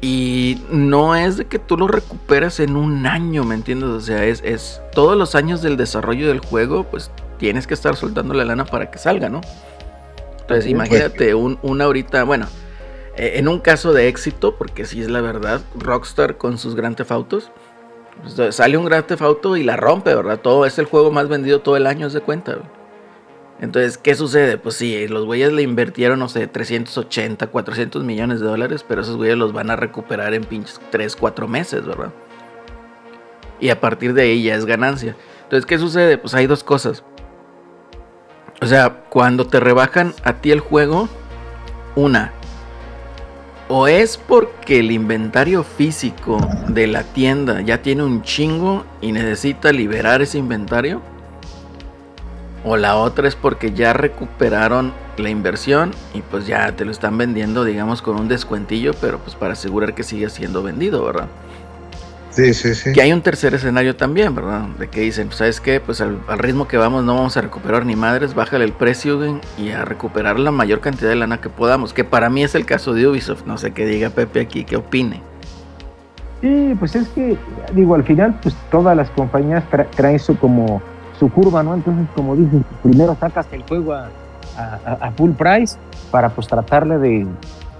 Speaker 1: Y no es de que tú lo recuperas en un año, ¿me entiendes? O sea, es, es todos los años del desarrollo del juego, pues tienes que estar soltando la lana para que salga, ¿no? Entonces imagínate un, una ahorita, bueno, en un caso de éxito, porque si es la verdad, Rockstar con sus Grand Theft Autos, sale un Grand Theft Auto y la rompe, ¿verdad? Todo es el juego más vendido todo el año, es de cuenta. Entonces, ¿qué sucede? Pues sí, los güeyes le invirtieron, no sé, 380, 400 millones de dólares, pero esos güeyes los van a recuperar en pinches 3, 4 meses, ¿verdad? Y a partir de ahí ya es ganancia. Entonces, ¿qué sucede? Pues hay dos cosas. O sea, cuando te rebajan a ti el juego, una, o es porque el inventario físico de la tienda ya tiene un chingo y necesita liberar ese inventario. O la otra es porque ya recuperaron la inversión y pues ya te lo están vendiendo, digamos, con un descuentillo, pero pues para asegurar que siga siendo vendido, ¿verdad?
Speaker 2: Sí, sí, sí.
Speaker 1: Que hay un tercer escenario también, ¿verdad? De que dicen, pues, ¿sabes qué? Pues al, ritmo que vamos no vamos a recuperar ni madres, bájale el precio y a recuperar la mayor cantidad de lana que podamos. Que para mí es el caso de Ubisoft. No sé qué diga Pepe aquí, qué opine.
Speaker 3: Sí, pues es que, digo, al final, pues todas las compañías traen su como su curva, ¿no? Entonces, como dicen, primero sacas el juego a, a, full price para pues tratarle de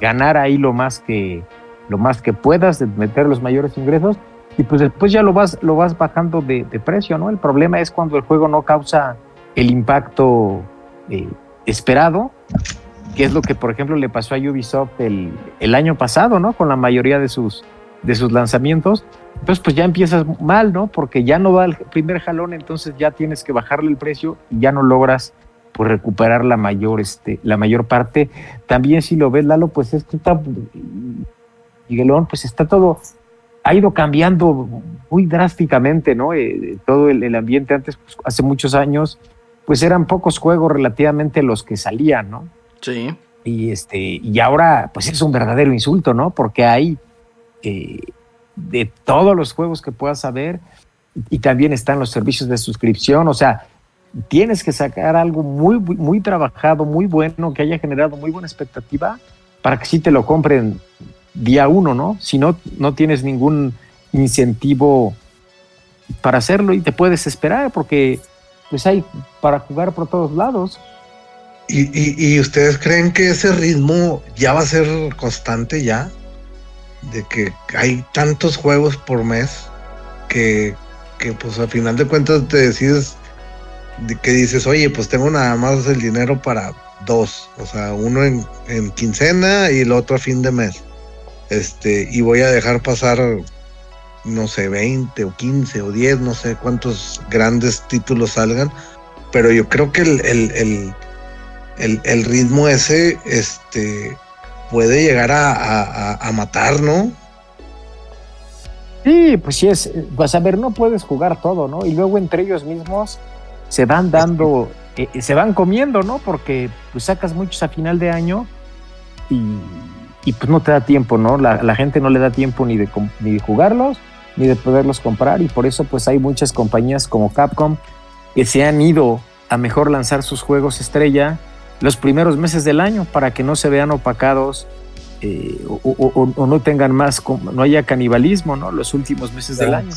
Speaker 3: ganar ahí lo más que lo más que puedas, de meter los mayores ingresos y pues después ya lo vas, lo vas bajando de, precio, ¿no? El problema es cuando el juego no causa el impacto eh, esperado, que es lo que, por ejemplo, le pasó a Ubisoft el, el, año pasado, ¿no? Con la mayoría de sus, de sus lanzamientos. Entonces, pues ya empiezas mal, ¿no? Porque ya no va el primer jalón, entonces ya tienes que bajarle el precio y ya no logras pues recuperar la mayor, este, la mayor parte. También si lo ves, Lalo, pues esto está, Miguelón, pues está todo ha ido cambiando muy drásticamente, ¿no? Eh, todo el, ambiente antes, pues, hace muchos años, pues eran pocos juegos relativamente los que salían, ¿no?
Speaker 1: Sí.
Speaker 3: Y, este, y ahora, pues es un verdadero insulto, ¿no? Porque hay eh, de todos los juegos que puedas saber y también están los servicios de suscripción, o sea, tienes que sacar algo muy, muy trabajado, muy bueno, que haya generado muy buena expectativa para que sí te lo compren día uno, ¿no? Si no, no tienes ningún incentivo para hacerlo y te puedes esperar porque pues hay para jugar por todos lados.
Speaker 2: ¿Y, ustedes creen que ese ritmo ya va a ser constante ya? De que hay tantos juegos por mes que, que pues al final de cuentas te decides de que dices, oye, pues tengo nada más el dinero para dos, o sea, uno en, en quincena y el otro a fin de mes este, y voy a dejar pasar, no sé, 20 o 15 o 10, no sé cuántos grandes títulos salgan, pero yo creo que el, el, ritmo ese este, puede llegar a, matar, ¿no?
Speaker 3: Sí, pues sí es, pues a ver, no puedes jugar todo, ¿no? Y luego entre ellos mismos se van dando, eh, se van comiendo, ¿no? Porque pues sacas muchos a final de año y y pues no te da tiempo, ¿no? La, gente no le da tiempo ni de, ni de jugarlos, ni de poderlos comprar y por eso pues hay muchas compañías como Capcom que se han ido a mejor lanzar sus juegos estrella los primeros meses del año para que no se vean opacados eh, o, no tengan más, no haya canibalismo, ¿no? Los últimos meses del año.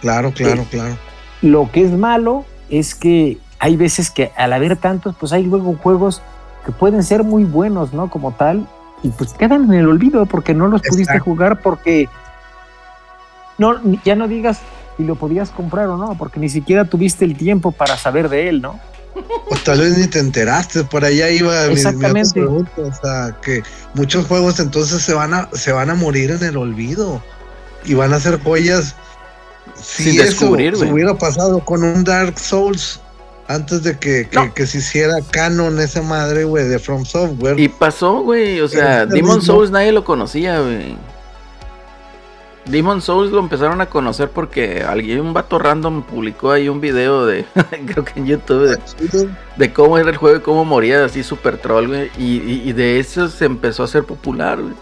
Speaker 2: Claro, claro, eh, claro.
Speaker 3: Lo que es malo es que hay veces que al haber tantos, pues hay luego juegos que pueden ser muy buenos, ¿no? Como tal, y pues quedan en el olvido porque no los pudiste jugar porque no ya no digas si lo podías comprar o no, porque ni siquiera tuviste el tiempo para saber de él, ¿no?
Speaker 2: O tal vez ni te enteraste, por allá iba
Speaker 3: Exactamente.
Speaker 2: Mi, o sea, que muchos juegos entonces se van a se van a morir en el olvido y van a ser joyas si eso hubiera pasado con un Dark Souls antes de que, se hiciera canon esa madre, güey, de From Software.
Speaker 1: Y pasó, güey, o sea, Demon Souls nadie lo conocía, güey. Demon Souls lo empezaron a conocer porque alguien, un vato random publicó ahí un video de, creo que en YouTube, de, cómo era el juego y cómo moría así super troll, güey. Y, de eso se empezó a hacer popular, güey.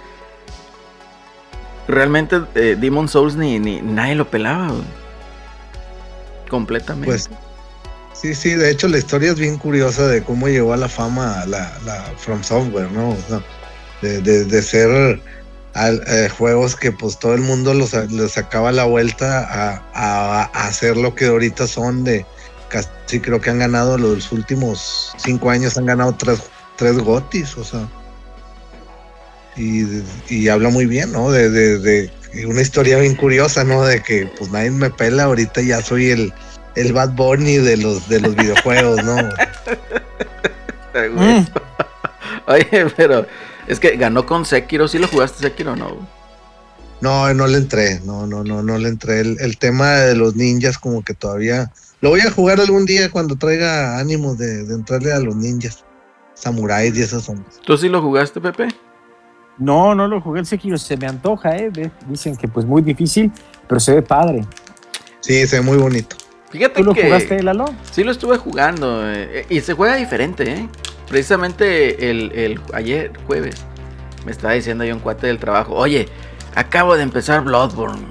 Speaker 1: Realmente eh, Demon Souls ni, ni nadie lo pelaba, güey. Completamente. Pues
Speaker 2: Sí, sí, de hecho la historia es bien curiosa de cómo llegó a la fama la, la From Software, ¿no? de, ser eh, juegos que pues todo el mundo los, sacaba la vuelta a, hacer lo que ahorita son de casi creo que han ganado los últimos cinco años han ganado tres, tres gotis, o sea. Y, habla muy bien, ¿no? De, de, una historia bien curiosa, ¿no? De que pues nadie me pela, ahorita ya soy el, el Bad Bunny de los, de los videojuegos, ¿no?
Speaker 3: Mm.
Speaker 1: Oye, pero es que ganó con Sekiro. ¿Sí lo jugaste Sekiro o no?
Speaker 2: No, no le entré, no, no, no, no le entré. El, el tema de los ninjas como que todavía... Lo voy a jugar algún día cuando traiga ánimo de, de entrarle a los ninjas. Samuráis y esas son.
Speaker 1: ¿Tú sí lo jugaste, Pepe?
Speaker 3: No, no lo jugué el Sekiro, se me antoja, ¿eh? Dicen que pues muy difícil, pero se ve padre.
Speaker 2: Sí, se ve muy bonito.
Speaker 1: Fíjate
Speaker 3: ¿Tú lo
Speaker 1: que
Speaker 3: jugaste, Lalo?
Speaker 1: sí lo estuve jugando eh, y se juega diferente, ¿eh? Precisamente el, el ayer jueves me estaba diciendo yo un cuate del trabajo, oye, acabo de empezar Bloodborne,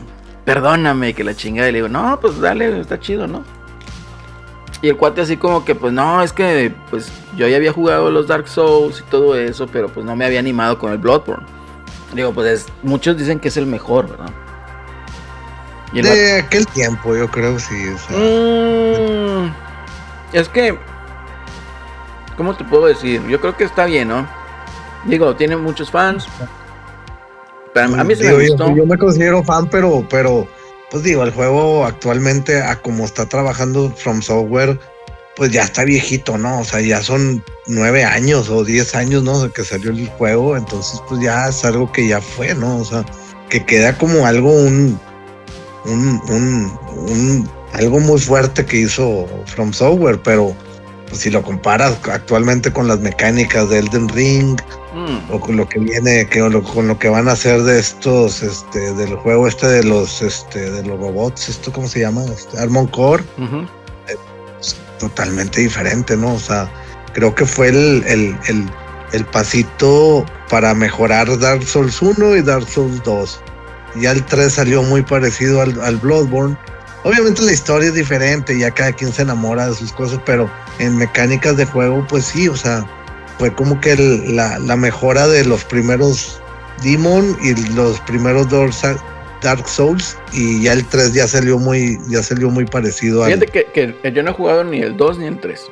Speaker 1: perdóname que la chingada. Y le digo, no, pues dale, está chido, ¿no? Y el cuate así como que, pues no, es que pues yo ya había jugado los Dark Souls y todo eso, pero pues no me había animado con el Bloodborne. Digo, pues es- muchos dicen que es el mejor, ¿verdad?
Speaker 2: De aquel tiempo, yo creo, sí. o sea,
Speaker 1: Mm, es que, ¿cómo te puedo decir? Yo creo que está bien, ¿no? Digo, tiene muchos fans. Pero a mí sí me
Speaker 2: digo, yo-
Speaker 1: gustó.
Speaker 2: Yo, me considero fan, pero, pero, pues digo, el juego actualmente, a como está trabajando From Software, pues ya está viejito, ¿no? O sea, ya son nueve años o diez años, ¿no? De que salió el juego, entonces pues ya es algo que ya fue, ¿no? O sea, que queda como algo, un, un, un, un- algo muy fuerte que hizo From Software, pero pues si lo comparas actualmente con las mecánicas de Elden Ring,
Speaker 1: Mm,
Speaker 2: o con lo que viene, que, lo- con lo que van a hacer de estos, este, del juego este de los, este, de los robots, esto cómo se llama, este, Armor Core, es totalmente diferente, ¿no? O sea, creo que fue el, el, el, el pasito para mejorar Dark Souls 1 y Dark Souls 2. Ya el 3 salió muy parecido al, al Bloodborne. Obviamente la historia es diferente, ya cada quien se enamora de sus cosas, pero en mecánicas de juego, pues sí, o sea, fue como que la, la mejora de los primeros Demon y los primeros Dark, Souls y ya el 3 ya salió muy ya salió muy parecido al
Speaker 1: Fíjate que, que yo no he jugado ni el 2 ni el 3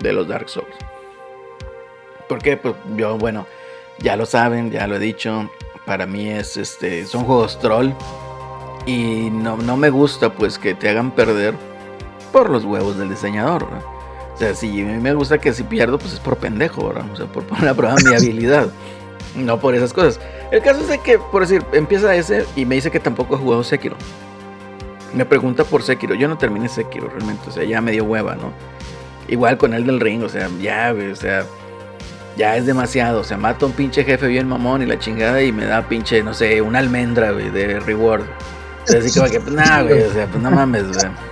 Speaker 1: de los Dark Souls. Porque, pues, yo, bueno, ya lo saben, ya lo he dicho. Para mí es este. Son juegos troll. Y no, no me gusta, pues, que te hagan perder por los huevos del diseñador, ¿verdad? O sea, si a mí me gusta que si pierdo, pues es por pendejo, ¿verdad? O sea, por poner a prueba mi habilidad. No por esas cosas. El caso es de que, por decir, empieza ese y me dice que tampoco ha jugado Sekiro. Me pregunta por Sekiro. Yo no terminé Sekiro realmente. O sea, ya me dio hueva, ¿no? Igual con el del ring. O sea, ya. O sea, ya es demasiado. O sea, mato a un pinche jefe bien mamón y la chingada y me da pinche, no sé, una almendra, güey, de reward. Entonces, así como que, pues nada, güey. O sea, pues no mames, güey.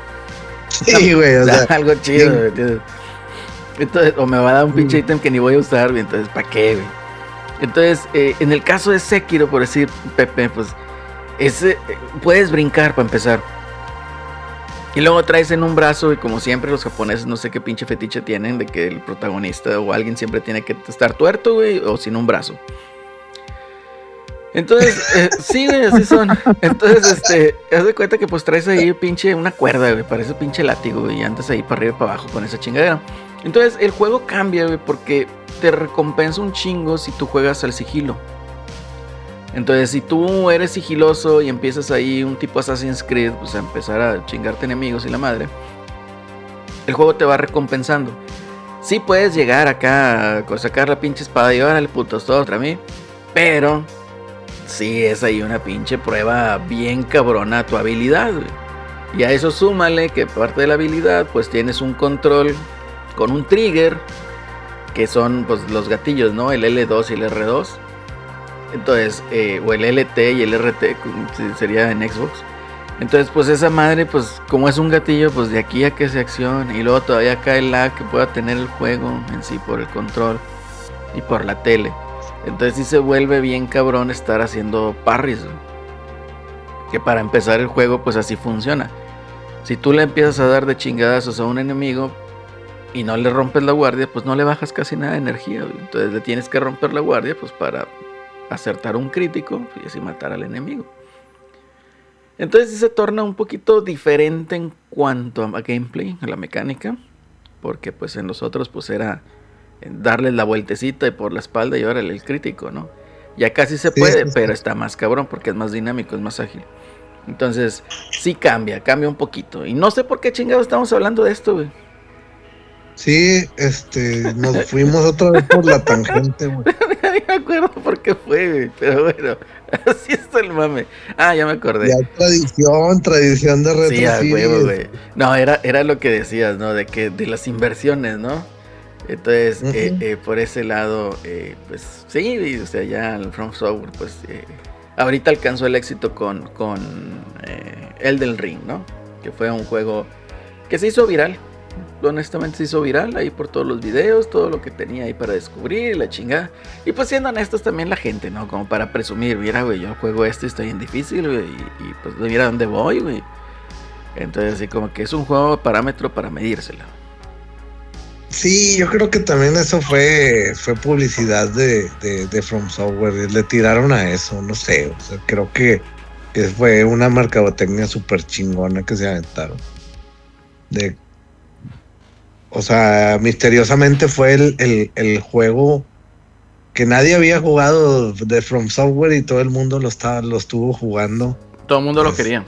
Speaker 2: Sí, güey, o sea,
Speaker 1: algo chido, güey. Entonces, o me va a dar un pinche ítem que ni voy a usar, güey. Entonces, ¿para qué, güey? Entonces, eh, en el caso de Sekiro, por decir, Pepe, pues, ese, eh, puedes brincar para empezar. Y luego traes en un brazo, y como siempre los japoneses no sé qué pinche fetiche tienen, de que el protagonista o alguien siempre tiene que estar tuerto, güey, o sin un brazo. Entonces, eh, sí, güey, así son. Entonces, este, haz de cuenta que pues traes ahí pinche una cuerda, güey, parece pinche látigo, güey, y andas ahí para arriba y para abajo con esa chingadera. Entonces, el juego cambia, güey, porque te recompensa un chingo si tú juegas al sigilo. Entonces, si tú eres sigiloso y empiezas ahí un tipo Assassin's Creed, pues a empezar a chingarte enemigos y la madre, el juego te va recompensando. Sí puedes llegar acá a sacar la pinche espada y órale putos todo otra mí, pero sí es ahí una pinche prueba bien cabrona a tu habilidad. Y a eso súmale que parte de la habilidad pues tienes un control con un trigger que son pues los gatillos, ¿no? El L2 y el R2. Entonces, eh, o el LT y el RT sería en Xbox. Entonces, pues esa madre, pues como es un gatillo, pues de aquí a que se accione. Y luego todavía cae el lag que pueda tener el juego en sí por el control y por la tele. Entonces sí se vuelve bien cabrón estar haciendo parries. Que para empezar el juego, pues así funciona. Si tú le empiezas a dar de chingadazos a un enemigo y no le rompes la guardia, pues no le bajas casi nada de energía. Entonces le tienes que romper la guardia, pues para acertar un crítico y así matar al enemigo. Entonces sí se torna un poquito diferente en cuanto a gameplay, a la mecánica, porque pues en los otros pues era eh, darle la vueltecita y por la espalda y órale el crítico, ¿no? Ya casi se
Speaker 2: Sí,
Speaker 1: puede,
Speaker 2: sí, sí.
Speaker 1: pero está más cabrón porque es más dinámico, es más ágil. Entonces, sí cambia, cambia un poquito. Y no sé por qué chingados estamos hablando de esto, güey.
Speaker 2: Sí, este, nos fuimos otra vez por la tangente, güey.
Speaker 1: me acuerdo por qué fue, pero bueno, así está el mame. Ah, ya me acordé.
Speaker 2: Ya tradición, tradición de retro
Speaker 1: Sí, a huevo, güey. No, era, era lo que decías, ¿no? De que de las inversiones, ¿no? Entonces, eh, eh, por ese lado, eh, pues sí, o sea, ya el From Software, pues eh, ahorita alcanzó el éxito con, con eh, Elden Ring, ¿no? Que fue un juego que se hizo viral. Honestamente se hizo viral ahí por todos los videos, todo lo que tenía ahí para descubrir, la chingada. Y pues siendo honestos también la gente, ¿no? Como para presumir, mira, güey, yo juego esto y estoy bien difícil, güey. Y, pues mira dónde voy, güey. Entonces así como que es un juego parámetro para medírselo.
Speaker 2: Sí, yo creo que también eso fue, fue publicidad de, de, de From Software. Le tiraron a eso, no sé. O sea, creo que, que fue una mercadotecnia súper chingona que se aventaron. De, o sea, misteriosamente fue el, el, el juego que nadie había jugado de From Software y todo el mundo lo, estaba, lo estuvo jugando.
Speaker 1: Todo el mundo lo quería.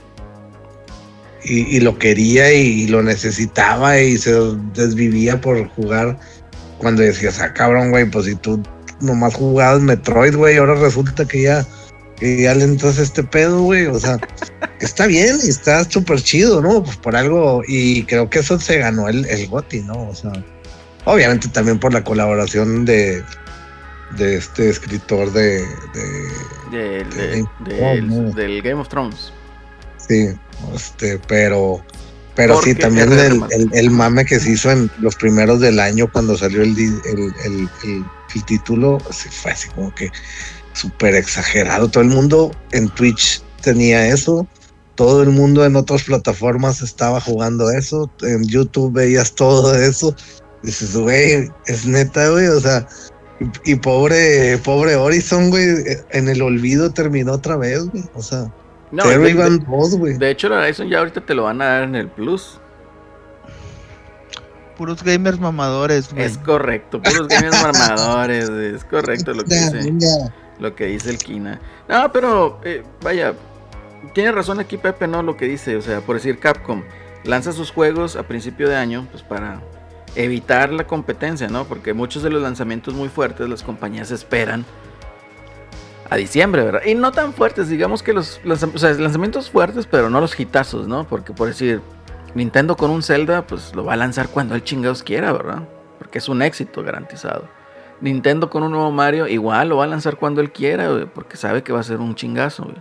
Speaker 2: y, y lo quería y, lo necesitaba y se desvivía por jugar cuando decías, ah, cabrón, güey, pues si tú nomás jugabas Metroid, güey, ahora resulta que ya, que ya le entras a este pedo, güey, o sea, está bien y está súper chido, ¿no? Pues por algo, y creo que eso se ganó el, el GOTY, ¿no? O sea, obviamente también por la colaboración de, de este escritor de, de
Speaker 1: de- del- del Game of Thrones.
Speaker 2: Sí, este, pero, pero sí, también el, el- el mame que se hizo en los primeros del año cuando salió el, el, el- el- el título, sí, fue así como que súper exagerado. Todo el mundo en Twitch tenía eso, todo el mundo en otras plataformas estaba jugando eso, en YouTube veías todo eso. Dices, güey, es neta, güey, o sea, y, y pobre, pobre Horizon, güey, en el olvido terminó otra vez, güey, o sea.
Speaker 1: No, de,
Speaker 2: iban
Speaker 1: de-
Speaker 2: dos, güey.
Speaker 1: de hecho, el Horizon ya ahorita te lo van a dar en el Plus.
Speaker 4: Puros gamers mamadores, güey.
Speaker 1: Es correcto, puros gamers armadores, es correcto lo que dice. Lo que dice el Kina. No, pero eh, vaya, tiene razón aquí Pepe, ¿no? Lo que dice, o sea, por decir Capcom, lanza sus juegos a principio de año, pues para evitar la competencia, ¿no? Porque muchos de los lanzamientos muy fuertes las compañías esperan a diciembre, ¿verdad? Y no tan fuertes, digamos que los lanzamientos fuertes, pero no los hitazos, ¿no? Porque por decir, Nintendo con un Zelda, pues lo va a lanzar cuando él chingados quiera, ¿verdad? Porque es un éxito garantizado. Nintendo con un nuevo Mario, igual lo va a lanzar cuando él quiera, güey, porque sabe que va a ser un chingazo, güey.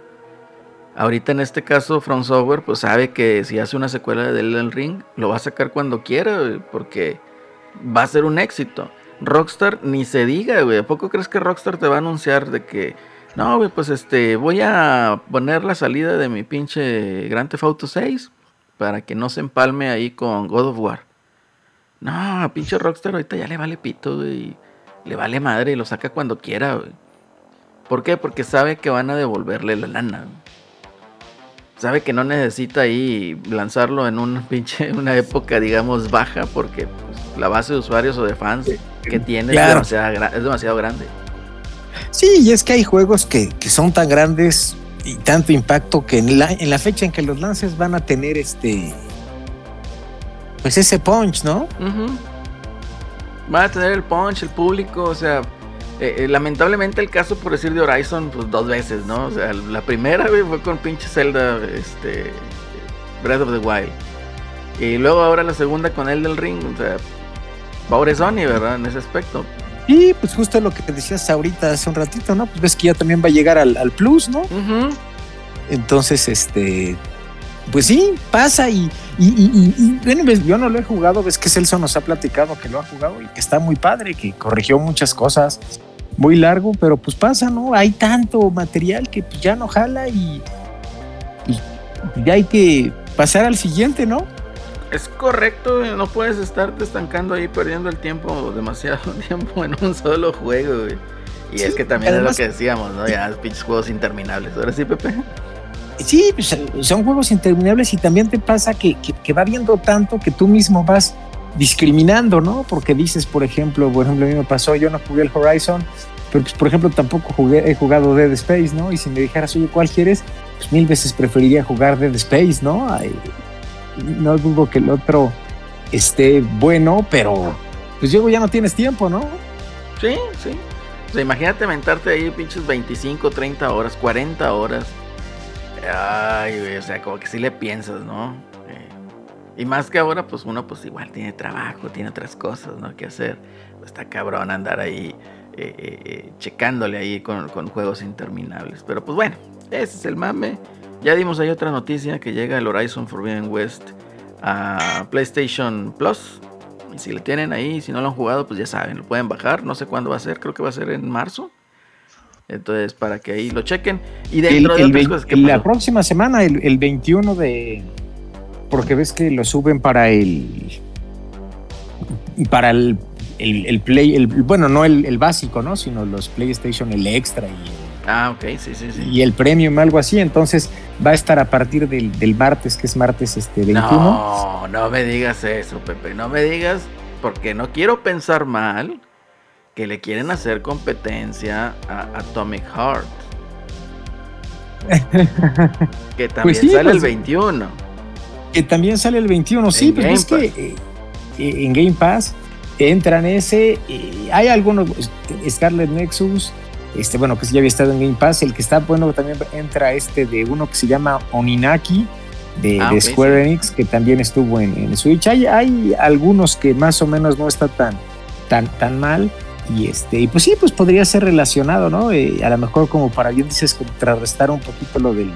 Speaker 1: Ahorita en este caso, From Software, pues sabe que si hace una secuela de Elden Ring, lo va a sacar cuando quiera, güey, porque va a ser un éxito. Rockstar ni se diga, güey. ¿A poco crees que Rockstar te va a anunciar de que no, güey, pues este, voy a poner la salida de mi pinche Grand Theft Auto 6 para que no se empalme ahí con God of War? No, pinche Rockstar ahorita ya le vale pito, güey. Le vale madre y lo saca cuando quiera, güey. ¿Por qué? Porque sabe que van a devolverle la lana. güey. Sabe que no necesita ahí lanzarlo en un pinche, una época, digamos, baja, porque pues, la base de usuarios o de fans que tiene es, demasiado, gra- es demasiado grande.
Speaker 3: Sí, y es que hay juegos que, que son tan grandes y tanto impacto que en la, en la fecha en que los lances van a tener este. Pues ese punch, ¿no?
Speaker 1: Van a tener el punch, el público, o sea, eh, eh, lamentablemente el caso por decir de Horizon, pues dos veces, ¿no? O sea, la primera güey, fue con pinche Zelda, este, Breath of the Wild. Y luego ahora la segunda con el del Ring, o sea, pobre Sony, ¿verdad? En ese aspecto.
Speaker 3: Y pues justo lo que te decías ahorita hace un ratito, ¿no? Pues ves que ya también va a llegar al, al Plus, ¿no? Entonces, este. Pues sí, pasa y, y, y- y- y, bueno, ves, yo no lo he jugado, ves que Celso nos ha platicado que lo ha jugado y que está muy padre, que corrigió muchas cosas, muy largo, pero pues pasa, ¿no? Hay tanto material que pues ya no jala y, y ya hay que pasar al siguiente, ¿no?
Speaker 1: Es correcto, no puedes estarte estancando ahí perdiendo el tiempo, demasiado tiempo en un solo juego, güey. Y
Speaker 3: Sí,
Speaker 1: es que también
Speaker 3: además-
Speaker 1: es lo que decíamos, ¿no? Ya, pinches juegos interminables. Ahora sí, Pepe.
Speaker 3: Sí, pues, son juegos interminables y también te pasa que, que- va viendo tanto que tú mismo vas discriminando, ¿no? Porque dices, por ejemplo, por ejemplo, a mí me pasó, yo no jugué el Horizon, pero pues, por ejemplo, tampoco jugué, he jugado Dead Space, ¿no? Y si me dijeras, oye, ¿cuál quieres? Pues mil veces preferiría jugar Dead Space, ¿no? Ay, no dudo que el otro esté bueno, pero pues luego ya no tienes tiempo, ¿no?
Speaker 1: Sí, sí. O sea, imagínate mentarte ahí pinches 25, 30 horas, 40 horas. Ay, güey, o sea, como que sí le piensas, ¿no? Eh, y más que ahora, pues uno pues igual tiene trabajo, tiene otras cosas, ¿no? Que hacer. Está cabrón andar ahí eh, eh, eh, checándole ahí con, juegos interminables. Pero pues bueno, ese es el mame. Ya dimos ahí otra noticia que llega el Horizon Forbidden West a PlayStation Plus. Y si lo tienen ahí, si no lo han jugado, pues ya saben, lo pueden bajar. No sé cuándo va a ser, creo que va a ser en marzo. Entonces, para que ahí lo chequen. Y dentro
Speaker 3: El-
Speaker 1: de otras cosas que
Speaker 3: la
Speaker 1: pasó.
Speaker 3: próxima semana, el, el 21 de. Porque ves que lo suben para el. Para el, el, Play. El, bueno, no el, el básico, ¿no? Sino los PlayStation, el Extra y,
Speaker 1: Ah, ok, sí, sí, sí.
Speaker 3: y el Premium, algo así. Entonces va a estar a partir del, del martes, que es martes este 21.
Speaker 1: No, no me digas eso, Pepe. No me digas, porque no quiero pensar mal que le quieren hacer competencia a Atomic Heart. que también
Speaker 3: sí,
Speaker 1: sale el
Speaker 3: pues,
Speaker 1: 21.
Speaker 3: Que también sale el 21. Sí, pues
Speaker 1: Game
Speaker 3: es que eh, eh, en Game Pass entran ese. eh, hay algunos. Scarlet Nexus. Este, bueno, que sí ya había estado en Game Pass. El que está bueno también entra este de uno que se llama Oninaki. De,
Speaker 1: Ah,
Speaker 3: de Square
Speaker 1: sí.
Speaker 3: Enix, que también estuvo en, en Switch. Hay, hay algunos que más o menos no está tan, tan, tan mal. Y este, y pues sí, pues podría ser relacionado, ¿no? Eh, a lo mejor como para bien dices, contrarrestar un poquito lo del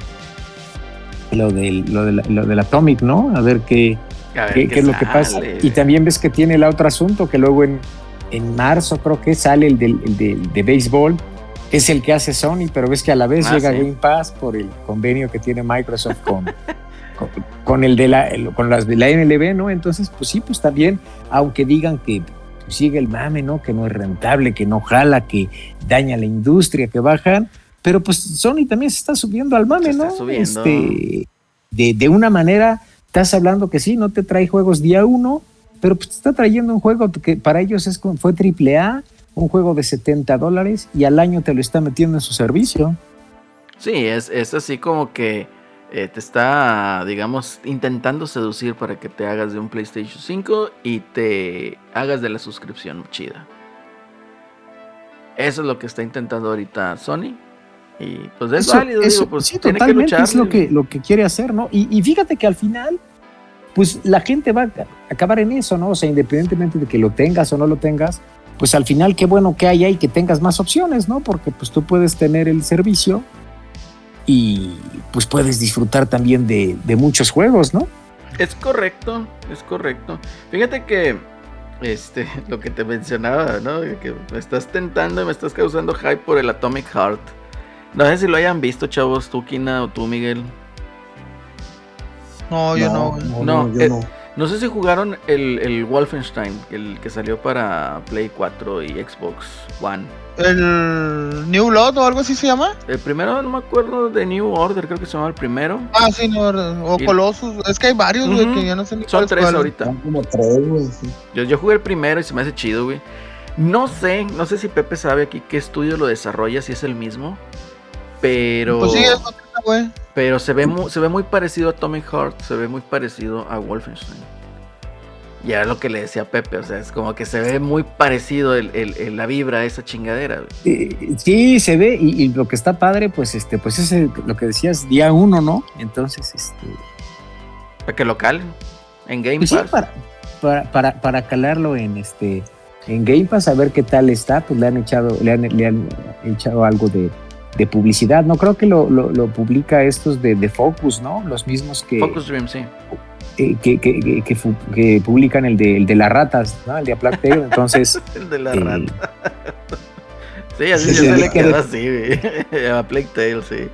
Speaker 3: lo del, lo del, lo del Atomic, ¿no? A ver qué,
Speaker 1: A ver
Speaker 3: qué, qué es lo que pasa. Y también ves que tiene el otro asunto, que luego en, en marzo creo que sale el, del, el de, de béisbol, que es el que hace Sony, pero ves que a la vez
Speaker 1: Ah,
Speaker 3: llega
Speaker 1: sí.
Speaker 3: Game Pass por el convenio que tiene Microsoft con, con, con el de la, el- con las de la MLB, ¿no? Entonces, pues sí, pues también, aunque digan que sigue el mame, ¿no? Que no es rentable, que no jala, que daña la industria, que bajan, pero pues Sony también se está subiendo al mame,
Speaker 1: Se está
Speaker 3: ¿no?
Speaker 1: subiendo.
Speaker 3: Este, de, de una manera, estás hablando que sí, no te trae juegos día uno, pero pues te está trayendo un juego que para ellos es fue triple A, un juego de 70 dólares y al año te lo está metiendo en su servicio.
Speaker 1: Sí, es, es así como que eh, te está, digamos, intentando seducir para que te hagas de un PlayStation 5 y te hagas de la suscripción chida. Eso es lo que está intentando ahorita Sony. Y pues es
Speaker 3: Eso-
Speaker 1: válido,
Speaker 3: eso-
Speaker 1: digo, pues
Speaker 3: sí,
Speaker 1: tiene que luchar.
Speaker 3: es lo que, lo que quiere hacer, ¿no? Y, y fíjate que al final, pues la gente va a acabar en eso, ¿no? O sea, independientemente de que lo tengas o no lo tengas, pues al final qué bueno que haya y que tengas más opciones, ¿no? Porque pues tú puedes tener el servicio y pues puedes disfrutar también de, de muchos juegos, ¿no?
Speaker 1: Es correcto, es correcto. Fíjate que este, lo que te mencionaba, ¿no? Que me estás tentando y me estás causando hype por el Atomic Heart. No sé si lo hayan visto, chavos, tú, Kina, o tú, Miguel.
Speaker 4: No, yo no.
Speaker 2: no,
Speaker 1: No,
Speaker 2: no, yo
Speaker 1: eh,
Speaker 2: no.
Speaker 1: No sé si jugaron el, el Wolfenstein, el que salió para Play 4 y Xbox One.
Speaker 4: El New Blood o algo así se llama.
Speaker 1: El primero, no me acuerdo de New Order, creo que se llama el primero.
Speaker 4: Ah, sí, no, o
Speaker 1: Y-
Speaker 4: Colossus. Es que hay varios, güey,
Speaker 1: Ujú.
Speaker 4: que ya no sé ni
Speaker 1: Son tres
Speaker 4: cuál.
Speaker 1: ahorita.
Speaker 2: Son como tres, güey. sí.
Speaker 1: Yo, yo jugué el primero y se me hace chido, güey. No sé, no sé si Pepe sabe aquí qué estudio lo desarrolla, si es el mismo. Pero,
Speaker 4: Pues sí, es otra, güey.
Speaker 1: pero se, ve muy, se ve muy parecido a Atomic Heart, se ve muy parecido a Wolfenstein. Y era lo que le decía a Pepe, o sea, es como que se ve muy parecido el, el- el- la vibra de esa chingadera, güey.
Speaker 3: Eh, sí, se ve y, y lo que está padre, pues este, pues es el- lo que decías, día uno, ¿no? Entonces, este,
Speaker 1: Para que lo calen en Game
Speaker 3: Pues sí,
Speaker 1: Pass.
Speaker 3: para, para, para, para calarlo en este en Game Pass a ver qué tal está, pues le han echado, le han, le han echado algo de, de publicidad. No creo que lo, lo, lo publica estos de, de Focus, ¿no? Los mismos que,
Speaker 1: Focus Dream, sí.
Speaker 3: eh, que, que, que, publican el de, el de las ratas, ¿no? El de A Plague Tale. Entonces,
Speaker 1: El de la
Speaker 3: eh,
Speaker 1: rata. Sí, así
Speaker 2: Sí,
Speaker 1: ya se le quedó así, güey. A Plague Tale, sí.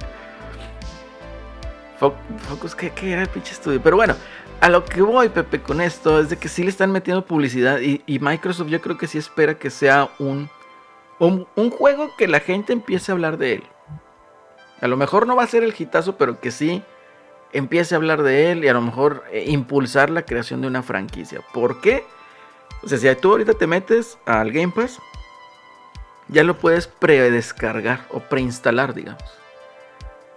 Speaker 1: Fo- Focus, ¿qué, qué era el pinche estudio? Pero bueno, a lo que voy, Pepe, con esto es de que sí le están metiendo publicidad y, y Microsoft yo creo que sí espera que sea un, un, juego que la gente empiece a hablar de él. A lo mejor no va a ser el hitazo, pero que sí empiece a hablar de él y a lo mejor eh, impulsar la creación de una franquicia. ¿Por qué? O sea, si tú ahorita te metes al Game Pass, ya lo puedes predescargar o preinstalar, digamos.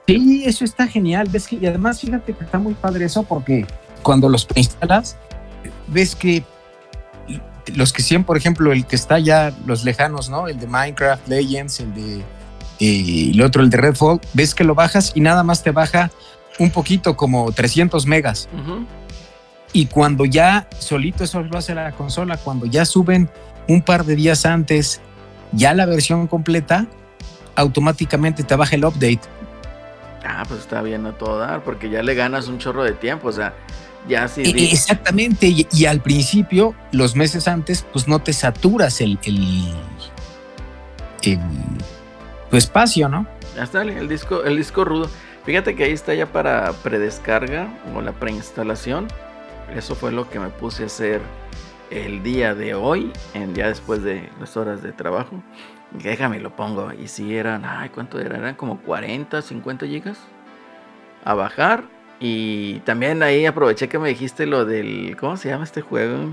Speaker 3: sí, eso está genial. Ves que, y además, fíjate que está muy padre eso porque cuando los instalas, ves que los que siempre, por ejemplo, el que está ya, los lejanos, ¿no? El de Minecraft Legends, el de eh, el otro, el de Redfall, ves que lo bajas y nada más te baja un poquito, como 300 megas. Y cuando ya solito eso lo hace la consola, cuando ya suben un par de días antes ya la versión completa, automáticamente te baja el update.
Speaker 1: Ah, pues está bien a todo dar, porque ya le ganas un chorro de tiempo, o sea, ya si...
Speaker 3: E- Exactamente, y, y al principio, los meses antes, pues no te saturas el, el, el- tu espacio, ¿no?
Speaker 1: Ya está el, disco, el disco rudo. Fíjate que ahí está ya para predescarga o la preinstalación. Eso fue lo que me puse a hacer el día de hoy, en, ya después de las horas de trabajo. Déjame lo pongo. Y si eran, ay, ¿cuánto eran? Eran como 40, 50 gigas a bajar. Y también ahí aproveché que me dijiste lo del, ¿cómo se llama este juego?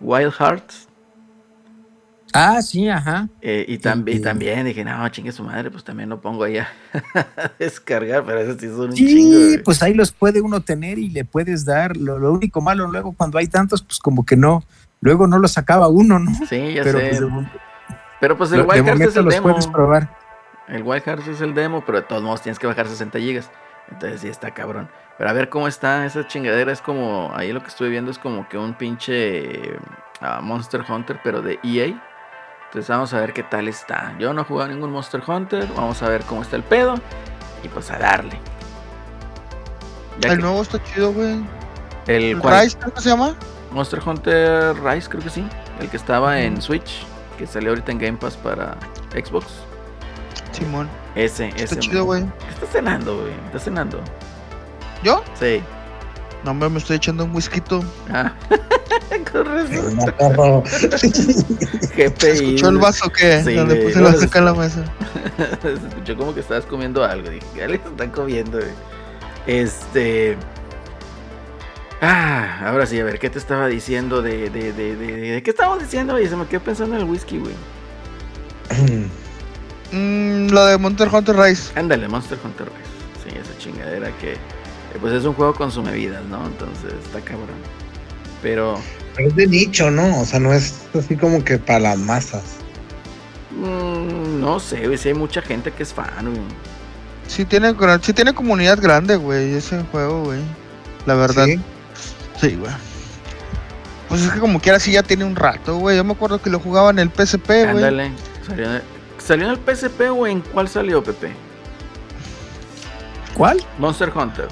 Speaker 1: Wild Hearts.
Speaker 3: Ah, sí, ajá.
Speaker 1: Eh, y, y
Speaker 3: Eh,
Speaker 1: también dije, no, chingue su madre, pues también lo pongo ahí a descargar, pero eso sí son un
Speaker 3: Sí,
Speaker 1: chingo. güey.
Speaker 3: pues ahí los puede uno tener y le puedes dar. Lo, lo único malo luego cuando hay tantos, pues como que no, luego no los acaba uno, ¿no?
Speaker 1: Sí, ya
Speaker 3: Pero
Speaker 1: sé.
Speaker 3: pues, de,
Speaker 1: pero pues el Wild Hearts es el
Speaker 3: los
Speaker 1: demo.
Speaker 3: probar.
Speaker 1: El Wild Hearts es el demo, pero de todos modos tienes que bajar 60 gigas. Entonces sí está cabrón. Pero a ver cómo está esa chingadera. Es como, ahí lo que estuve viendo es como que un pinche ah, Monster Hunter, pero de EA. Entonces vamos a ver qué tal está. Yo no he jugado ningún Monster Hunter. Vamos a ver cómo está el pedo. Y pues a darle. Ya
Speaker 4: El
Speaker 1: que-
Speaker 4: nuevo está chido, güey.
Speaker 1: el
Speaker 4: El
Speaker 1: cual-
Speaker 4: Rise, creo que se llama.
Speaker 1: Monster Hunter Rise, creo que sí. El que estaba en Switch. Que salió ahorita en Game Pass para Xbox.
Speaker 4: Simón.
Speaker 1: Ese, ese.
Speaker 4: Está chido, güey.
Speaker 1: ¿Qué estás cenando, güey? ¿Estás cenando?
Speaker 4: ¿Yo?
Speaker 1: Sí.
Speaker 4: No, hombre, me estoy echando un whisky.
Speaker 1: Ah. Con
Speaker 2: perro.
Speaker 1: GPI.
Speaker 4: ¿Escuchó el vaso que
Speaker 1: Sí,
Speaker 4: puse vaso acá en la mesa.
Speaker 1: Se escuchó como que estabas comiendo algo. Dije, ya le están comiendo, güey. Este. Ah, ahora sí, a ver, ¿qué te estaba diciendo de. de, de, de, de- ¿Qué estábamos diciendo? Y se me quedó pensando en el whisky, güey.
Speaker 4: Mm, lo de Monster Hunter Rise.
Speaker 1: Ándale, Monster Hunter Rise. Sí, esa chingadera que. eh, Pues es un juego consume vidas, ¿no? Entonces está cabrón. Pero.
Speaker 2: Pero es de nicho, ¿no? O sea, no es así como que para las masas.
Speaker 1: mm, no sé, güey. Si hay mucha gente que es fan, güey.
Speaker 4: Sí tiene, sí tiene comunidad grande, güey, ese juego, güey. La verdad.
Speaker 2: Sí.
Speaker 4: Sí, güey. Pues es que como quiera sí ya tiene un rato, güey. Yo me acuerdo que lo jugaba en el PSP, güey.
Speaker 1: Ándale. ¿Salió, ¿Salió en el PSP o en cuál salió, Pepe?
Speaker 3: ¿Cuál?
Speaker 1: Monster Hunter.